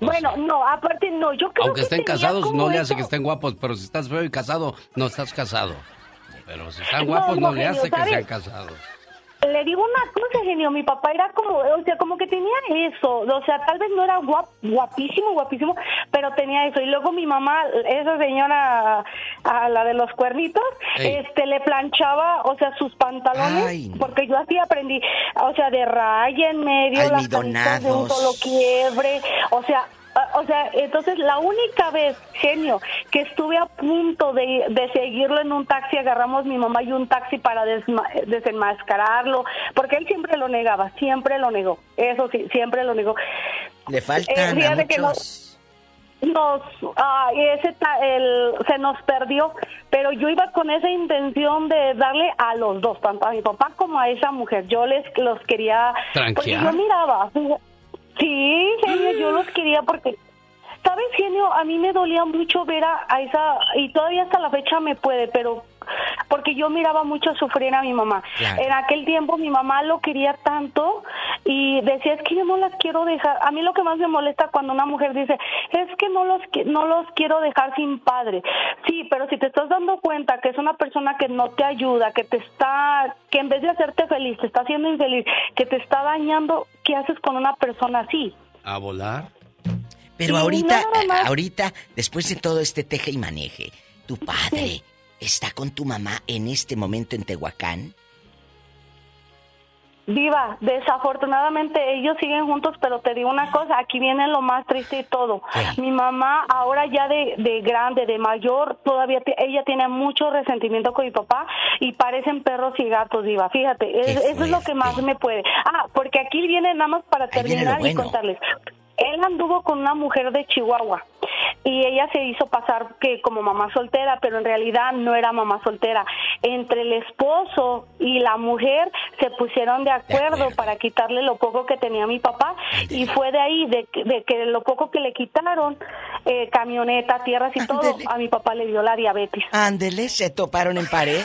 bueno, no, aparte no, yo creo Aunque que estén casados, no le eso. hace que estén guapos, pero si estás feo y casado, no estás casado. Pero si están guapos, no, no, le genio, hace que sean casados. Le digo una cosa, genio, mi papá era como, o sea, como que tenía eso, o sea, tal vez no era guap, guapísimo, guapísimo, pero tenía eso. Y luego mi mamá, esa señora, a la de los cuernitos, Ey. este, le planchaba, o sea, sus pantalones, Ay, porque yo así aprendí, o sea, de raya en medio, las de un solo quiebre, o sea, o sea, entonces la única vez, genio, que estuve a punto de, de seguirlo en un taxi, agarramos mi mamá y un taxi para desma- desenmascararlo, porque él siempre lo negaba, siempre lo negó, eso sí, siempre lo negó. Le Eh, faltan a fíjate que muchos. nos ah, ese ta- el, se nos perdió pero yo iba con esa intención de darle a los dos tanto a mi papá como a esa mujer yo les los quería porque yo miraba sí genio yo los quería porque sabes genio a mí me dolía mucho ver a, a esa y todavía hasta la fecha me puede pero porque yo miraba mucho sufrir a mi mamá. Claro. en aquel tiempo mi mamá lo quería tanto y decía es que yo no las quiero dejar a mí lo que más me molesta cuando una mujer dice es que no los no los quiero dejar sin padre sí pero si te estás dando cuenta que es una persona que no te ayuda que te está que en vez de hacerte feliz te está haciendo infeliz que te está dañando qué haces con una persona así ¿A volar? Pero ahorita, más. ahorita, después de todo este teje y maneje, ¿tu padre está con tu mamá en este momento en Tehuacán? Viva, desafortunadamente ellos siguen juntos, pero te digo una cosa, aquí viene lo más triste y todo. Mi mamá ahora ya de, de grande, de mayor, todavía ella tiene mucho resentimiento con mi papá y parecen perros y gatos, Viva. Fíjate, es- eso es lo que más me puede. Ah, porque aquí viene nada más para terminar y contarles. Él anduvo con una mujer de Chihuahua y ella se hizo pasar que como mamá soltera, pero en realidad no era mamá soltera. Entre el esposo y la mujer se pusieron de acuerdo, para quitarle lo poco que tenía mi papá y fue de ahí, de, que- de que lo poco que le quitaron, eh, camioneta, tierras y todo, a mi papá le dio la diabetes. Ándele, se toparon en pared.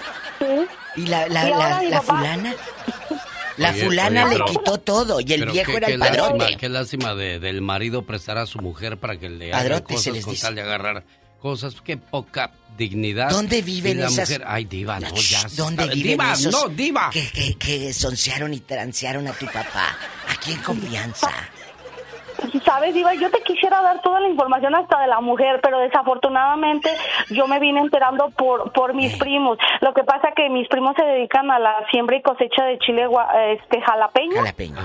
¿Y la, la, Y la, fulana? La Oye, fulana oye, le pero- quitó todo y el viejo qué- era qué el padrote. Lástima, qué lástima de- del marido prestar a su mujer para que le haga Padrote, se cosas les con dice. tal de agarrar cosas. Qué poca dignidad. ¿Dónde viven Y la esas- mujer, ay, diva, no, ya. ¿Dónde está- viven diva, esos no, diva. Que, que, que soncearon y transearon a tu papá? Aquí en confianza. Sabes, Diva, yo te quisiera dar toda la información hasta de la mujer, pero desafortunadamente yo me vine enterando por por mis primos. Lo que pasa que mis primos se dedican a la siembra y cosecha de chile este jalapeño. Jalapeño.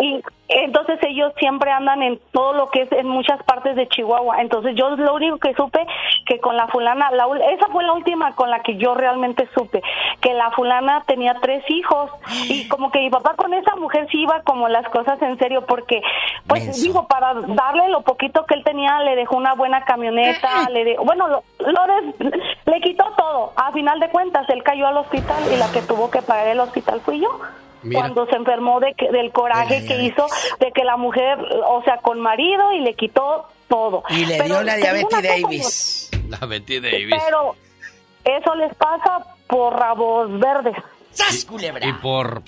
Y entonces ellos siempre andan en todo lo que es en muchas partes de Chihuahua. Entonces yo lo único que supe que con la fulana, la, esa fue la última con la que yo realmente supe, que la fulana tenía tres hijos y como que mi papá con esa mujer sí iba como las cosas en serio porque pues digo para darle lo poquito que él tenía le dejó una buena camioneta, le de- bueno lo, lo des- le quitó todo. A final de cuentas él cayó al hospital y la que tuvo que pagar el hospital fui yo Mira. cuando se enfermó de que- del coraje que hizo de que la mujer, o sea, con marido y le quitó todo. Y le Pero dio la diabetes cosa, Davis. La Betty Davis. Pero eso les pasa por rabos verdes. ¡Sas, culebra! Y por...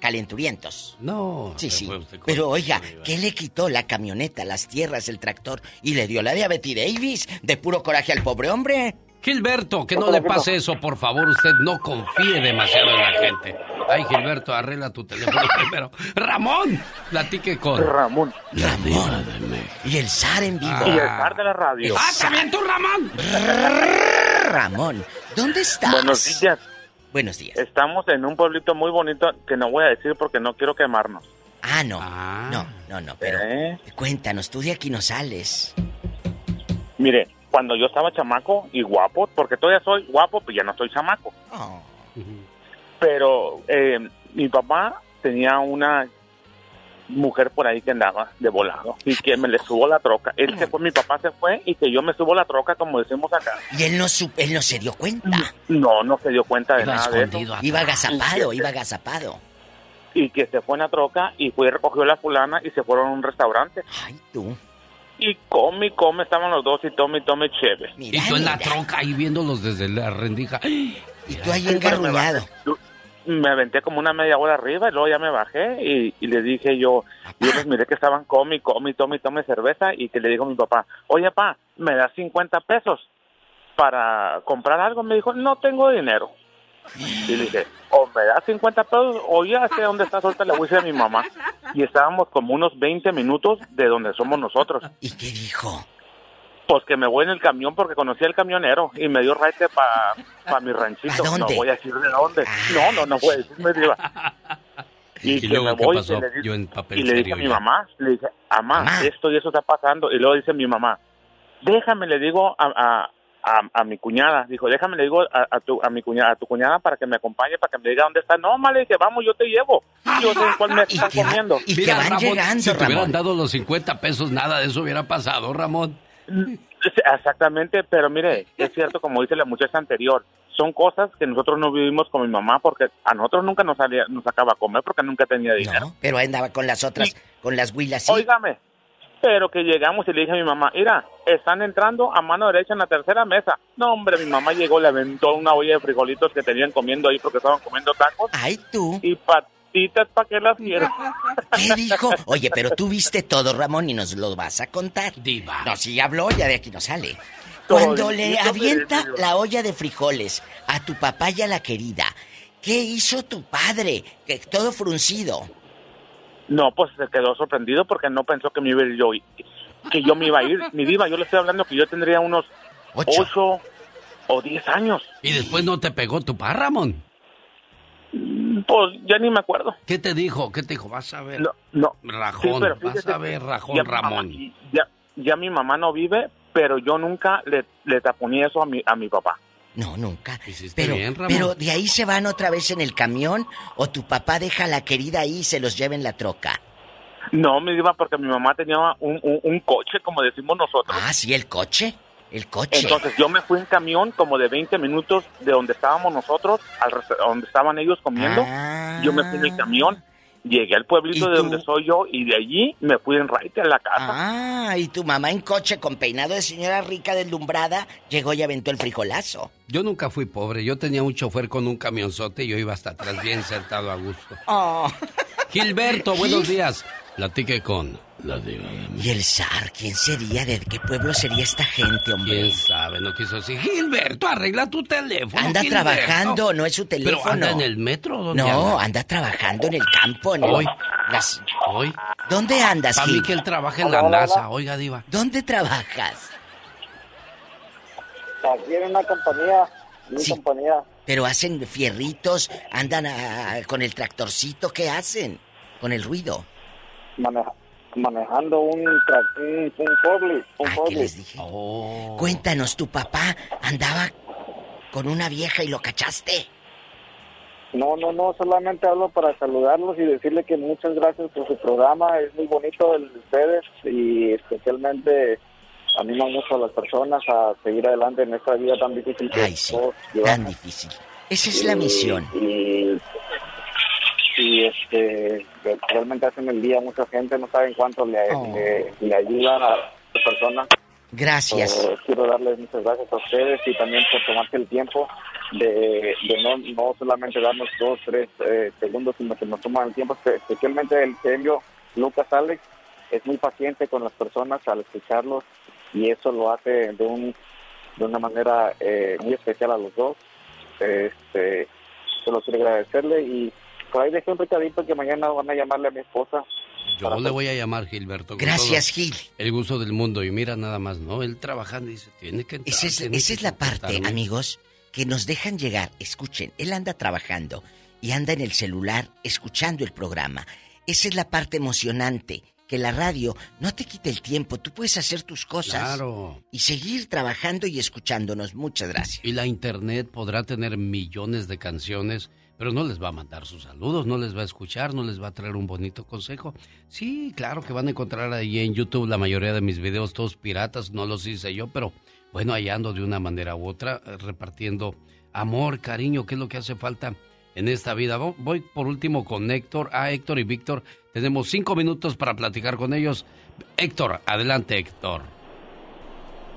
Calenturientos. No. Sí, sí. Pero oiga, ¿qué le quitó la camioneta, las tierras, el tractor y le dio la diabetes Davis? De puro coraje al pobre hombre. Gilberto, que no le pase eso, por favor. Usted no confíe demasiado en la gente. Ay, Gilberto, arregla tu teléfono primero. Ramón, platique con... Ramón. Ramón. Y el zar en vivo. Y el zar de la radio. ¡Ah, también tú, Ramón! Ramón, ¿dónde estás? Buenos días. Buenos días. Estamos en un pueblito muy bonito que no voy a decir porque no quiero quemarnos. Ah, no. No, no, no, pero ¿Eh? cuéntanos, tú de aquí no sales. Mire, cuando yo estaba chamaco y guapo, porque todavía soy guapo, pues ya no soy chamaco. Oh. Pero eh, mi papá tenía una mujer por ahí que andaba de volado y que me le subo la troca. Él se fue, mi papá se fue y que yo me subo la troca como decimos acá. Y él no, su- él no se dio cuenta. No, no se dio cuenta de Iba nada de eso. Iba agazapado, iba agazapado. Y que se fue en la troca y fue y recogió a la fulana y se fueron a un restaurante. Ay, tú. Y come y come, estaban los dos y tome y tome chévere. y tú en la troca ahí viéndolos desde la rendija. Y tú ahí pero me aventé como una media hora arriba y luego ya me bajé y, y le dije yo, yo les miré que estaban come y come y tome y tome cerveza y que le dijo a mi papá, oye pa, ¿me das 50 pesos para comprar algo? Me dijo, no tengo dinero. Y le dije, o me das 50 pesos o ya sé dónde está suelta la decir a mi mamá. Y estábamos como unos 20 minutos de donde somos nosotros. ¿Y qué dijo? Pues que me voy en el camión porque conocí al camionero y me dio raite para mi ranchito. ¿A dónde? No voy a decir de dónde. No, no, no voy a decirme diva. Y, ¿Y que luego me qué voy pasó? y le, di- Yo en papel y le dije serio a mi ya. mamá, le dije, mamá, esto y eso está pasando. Y luego dice mi mamá, déjame, le digo a, a, a, a mi cuñada, dijo, déjame, le digo a, a tu, a mi cuñada, a tu cuñada para que me acompañe, para que me diga dónde está. No, mamá, le dije, vamos, yo te llevo. Yo sé en cuál me están comiendo. Mira, Ramón, si te hubieran dado los 50 pesos, nada de eso hubiera pasado, Ramón. Exactamente, pero mire, es cierto, como dice la muchacha anterior, son cosas que nosotros no vivimos con mi mamá porque a nosotros nunca nos salía, nos sacaba a comer porque nunca tenía dinero. Pero ahí andaba con las otras, con las huilas. ¿sí? Óigame, pero que llegamos y le dije a mi mamá, mira, están entrando a mano derecha en la tercera mesa. No, hombre, mi mamá llegó, le aventó una olla de frijolitos que tenían comiendo ahí porque estaban comiendo tacos. Ay, tú. Y patitas para que las quiero. ¿Qué dijo? Oye, pero tú viste todo, Ramón, y nos lo vas a contar. Diva. No, si habló, ya de aquí no sale. Cuando le avienta la olla de frijoles a tu papá y a la querida, ¿qué hizo tu padre? Que todo fruncido. No, pues se quedó sorprendido porque no pensó que me iba a ir yo, que yo me iba a ir. Mi diva, yo le estoy hablando que yo tendría unos ocho, o diez años. ¿Y después no te pegó tu papá, Ramón? Pues ya ni me acuerdo. ¿Qué te dijo? ¿Qué te dijo? Vas a ver. No, no. Rajón, Sí, pero vas a ver, Rajón ya mi mamá- Ramón. ya, ya mi mamá no vive, pero yo nunca le, le taponé eso a mi, a mi papá. No, nunca. Pero, bien, Ramón. pero de ahí se van otra vez en el camión o tu papá deja a la querida ahí y se los lleva en la troca. No, mi diva, porque mi mamá tenía un, un, un coche, como decimos nosotros. Ah, sí, el coche. El coche. Entonces yo me fui en camión como de 20 minutos de donde estábamos nosotros, al donde estaban ellos comiendo. Yo me fui en el camión, llegué al pueblito de donde soy yo y de allí me fui en raite a la casa. Ah, y tu mamá en coche con peinado de señora rica deslumbrada llegó y aventó el frijolazo. Yo nunca fui pobre. Yo tenía un chofer con un camionzote y yo iba hasta atrás bien sentado a gusto. Oh. Gilberto, buenos días. Platique con la diva de México. ¿Y el zar? ¿Quién sería? ¿De qué pueblo sería esta gente, hombre? ¿Quién sabe? No quiso decir. Gilberto, arregla tu teléfono. Anda Gilberto". trabajando, no es su teléfono. ¿Pero anda en el metro? ¿Dónde No, anda? anda trabajando en el campo, en el- Hoy. las- Hoy. ¿Dónde andas, Para mí que él trabaja en la NASA. Oiga, diva. ¿Dónde trabajas? Aquí en una compañía, Sí. compañía. Pero hacen fierritos, andan a- con el tractorcito, ¿qué hacen? Con el ruido. maneja- manejando un, un, un un ¿qué forklift. les dije? Cuéntanos, ¿tu papá andaba con una vieja y lo cachaste? No, no, no, solamente hablo para saludarlos y decirle que muchas gracias por su programa, es muy bonito el de ustedes y especialmente animan mucho a las personas a seguir adelante en esta vida tan difícil que Ay, sí, todos tan llevamos. difícil. Esa es la misión. Y, y, este, realmente hacen el día mucha gente, no saben cuánto le, Oh. le, le ayudan a las personas. Gracias. Eh, quiero darles muchas gracias a ustedes y también por tomarse el tiempo de, de no, no solamente darnos dos, tres eh, segundos, sino que nos toman el tiempo, espe- especialmente el genio Lucas Alex, es muy paciente con las personas al escucharlos y eso lo hace de, un, de una manera eh, muy especial a los dos. Este, solo quiero agradecerle y Por ahí dejé un recadito que mañana van a llamarle a mi esposa. Yo le voy a llamar Gilberto. Gracias, Gil. El gusto del mundo. Y mira nada más, ¿no? Él trabajando y dice, tiene que entrar, Esa es, tiene esa que es la parte, amigos, que nos dejan llegar. Escuchen, él anda trabajando y anda en el celular escuchando el programa. Esa es la parte emocionante, que la radio no te quite el tiempo, tú puedes hacer tus cosas Claro. y seguir trabajando y escuchándonos. Muchas gracias. Y la internet podrá tener millones de canciones, pero no les va a mandar sus saludos, no les va a escuchar, no les va a traer un bonito consejo. Sí, claro que van a encontrar ahí en YouTube la mayoría de mis videos, todos piratas, no los hice yo, pero bueno, ahí ando de una manera u otra, eh, repartiendo amor, cariño, que es lo que hace falta en esta vida. Vo- Voy por último con Héctor. Ah, Héctor y Víctor, tenemos cinco minutos para platicar con ellos. Héctor, adelante, Héctor.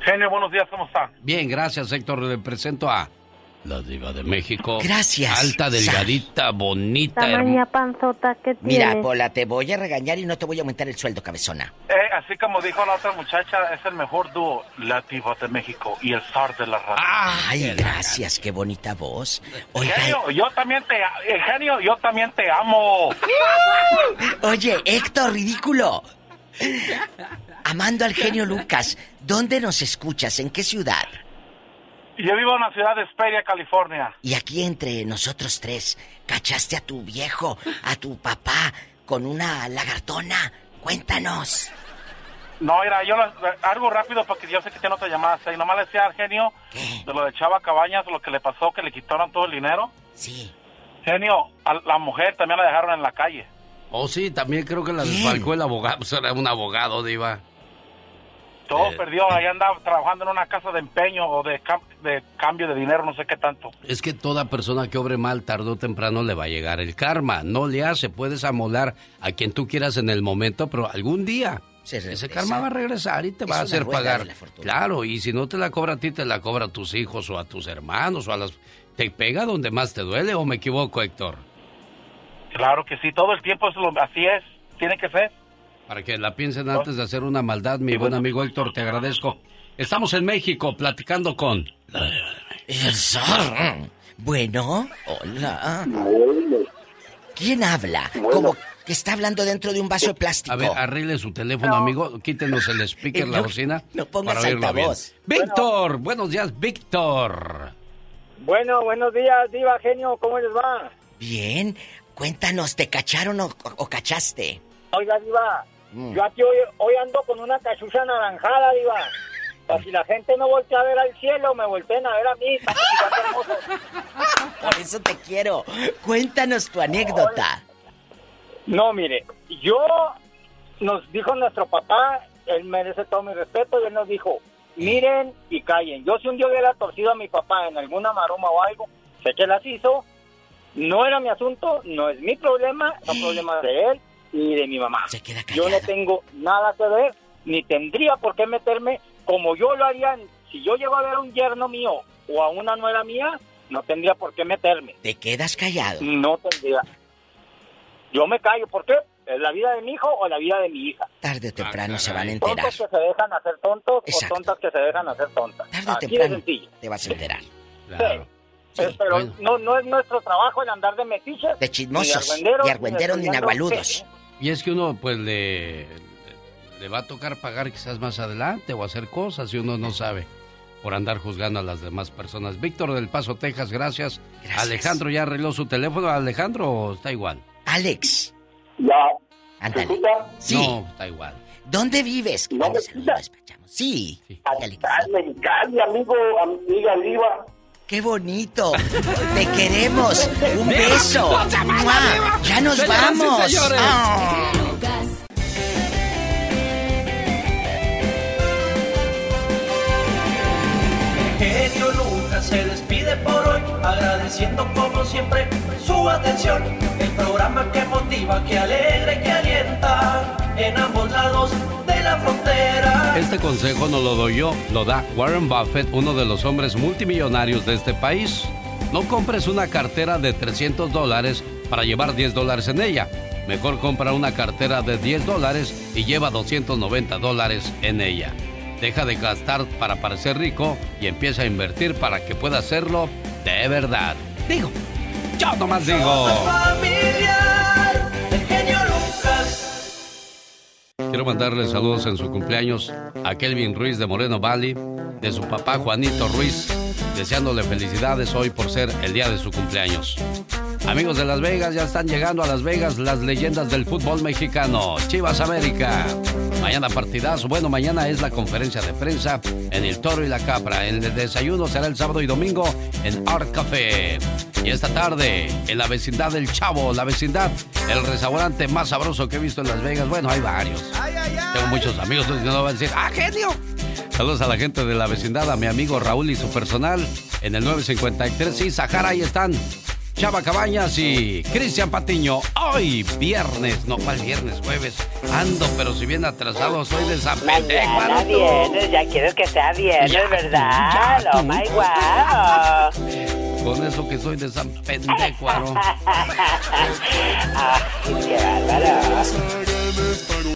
Genio, buenos días, ¿cómo está? Bien, gracias, Héctor. Le presento a la diva de México. Gracias. Alta, delgadita, bonita. Tamaña panzota que Mira, tienes. Pola, te voy a regañar y no te voy a aumentar el sueldo, cabezona. Eh, así como dijo la otra muchacha, es el mejor dúo, la diva de México y el zar de la radio. Ay, gracias, qué bonita voz. Oiga, Genio, yo también te... eh, genio, yo también te amo. Oye, Héctor, ridículo. Amando al genio Lucas, ¿dónde nos escuchas? ¿En qué ciudad? Yo vivo en la ciudad de Esperia, California. Y aquí entre nosotros tres, ¿cachaste a tu viejo, a tu papá, con una lagartona? Cuéntanos. No, mira, yo lo- algo rápido porque yo sé que tiene otra llamada. Y nomás le decía al genio de lo de Chava Cabañas, lo que le pasó, que le quitaron todo el dinero. Sí. Genio, a la mujer también la dejaron en la calle. Oh, sí, también creo que la desfalcó el abogado. Pues era un abogado, diva. Todo Eh, perdió, ahí andaba trabajando en una casa de empeño o de, cam- de cambio de dinero, no sé qué tanto. Es que toda persona que obre mal, tarde o temprano le va a llegar el karma. No le hace. Puedes amolar a quien tú quieras en el momento, pero algún día ese karma va a regresar y te Es va a hacer pagar. Claro, y si no te la cobra a ti, te la cobra a tus hijos o a tus hermanos o a las... Te pega donde más te duele o me equivoco, Héctor. Claro que sí, todo el tiempo es lo, así es, tiene que ser. Para que la piensen antes de hacer una maldad, mi buen amigo Héctor, te agradezco. Estamos en México platicando con... El zar. Bueno, hola. ¿Quién habla? Como que está hablando dentro de un vaso de plástico. A ver, arregle su teléfono, amigo. Quítenos el speaker, la No, bocina. no pongas para oírlo bien. altavoz. Víctor, buenos días, Víctor. Bueno, buenos días, Diva Genio, ¿cómo les va? Bien. Cuéntanos, ¿te cacharon o, o cachaste? Oiga, Diva, Mm. yo aquí hoy, hoy ando con una cachucha anaranjada, Diva. Para si la gente no voltea a ver al cielo, me volteen a ver a mí. Por eso te quiero. Cuéntanos tu anécdota. No, mire, yo nos dijo nuestro papá, él merece todo mi respeto, y él nos dijo, miren y callen. Yo si un día hubiera torcido a mi papá en alguna maroma o algo, sé que las hizo, no era mi asunto, no es mi problema, son problemas de él y de mi mamá. Yo no tengo nada que ver, ni tendría por qué meterme como yo lo haría. Si yo llego a ver a un yerno mío o a una nuera mía, no tendría por qué meterme. ¿Te quedas callado? No tendría. Yo me callo, ¿por qué? ¿Es la vida de mi hijo o la vida de mi hija? Tarde o temprano se van a enterar. Tontos que se dejan hacer tontos Exacto. o tontas que se dejan hacer tontas. Tarde o temprano te vas a enterar. Claro. Pero no, no es nuestro trabajo el andar de metiches. De chismosos, ni argüenderos, y argüenderos ni nahualudos. Y es que uno, pues, le, le va a tocar pagar quizás más adelante o hacer cosas si uno no sabe por andar juzgando a las demás personas. Víctor del Paso, Texas, gracias. Alejandro ya arregló su teléfono. ¿Alejandro está igual? Alex. Ya. Ándale. Sí. No, está igual. ¿Dónde vives? ¿No me Sí. Cali, amigo, amiga Diva. ¡Qué bonito! ¡Te queremos! ¡Un beso! ¡Mua! ¡Ya nos Señoras y vamos! señores. Ah. Genio Lucas se despide por agradeciendo como siempre su atención. El programa que motiva, que alegra y que alienta en ambos lados de la frontera. Este consejo no lo doy yo, lo da Warren Buffett, uno de los hombres multimillonarios de este país. No compres una cartera de 300 dólares para llevar 10 dólares en ella. Mejor compra una cartera de 10 dólares y lleva 290 dólares en ella. Deja de gastar para parecer rico y empieza a invertir para que pueda hacerlo de verdad. Digo, yo nomás digo. Quiero mandarle saludos en su cumpleaños a Kelvin Ruiz de Moreno Valley, de su papá Juanito Ruiz, deseándole felicidades hoy por ser el día de su cumpleaños. Amigos de Las Vegas, ya están llegando a Las Vegas las leyendas del fútbol mexicano. Chivas América. Mañana partidazo. Bueno, mañana es la conferencia de prensa en el Toro y la Capra. El desayuno será el sábado y domingo en Art Café. Y esta tarde, en la vecindad del Chavo, la vecindad, el restaurante más sabroso que he visto en Las Vegas. Bueno, hay varios. Tengo muchos amigos que no van a decir, ¡ah, genio! Saludos a la gente de la vecindad, a mi amigo Raúl y su personal en el 953. Sí, Sahara, ahí están. Chava Cabañas y Cristian Patiño. Hoy viernes, no, ¿cuál viernes? Jueves. Ando, pero si bien atrasado, soy de San Pedro. Mañana viernes, ya quieres que sea viernes, ¿verdad? oh my wow. Con eso que soy de San Pendecuaro. Ay, qué bárbaro.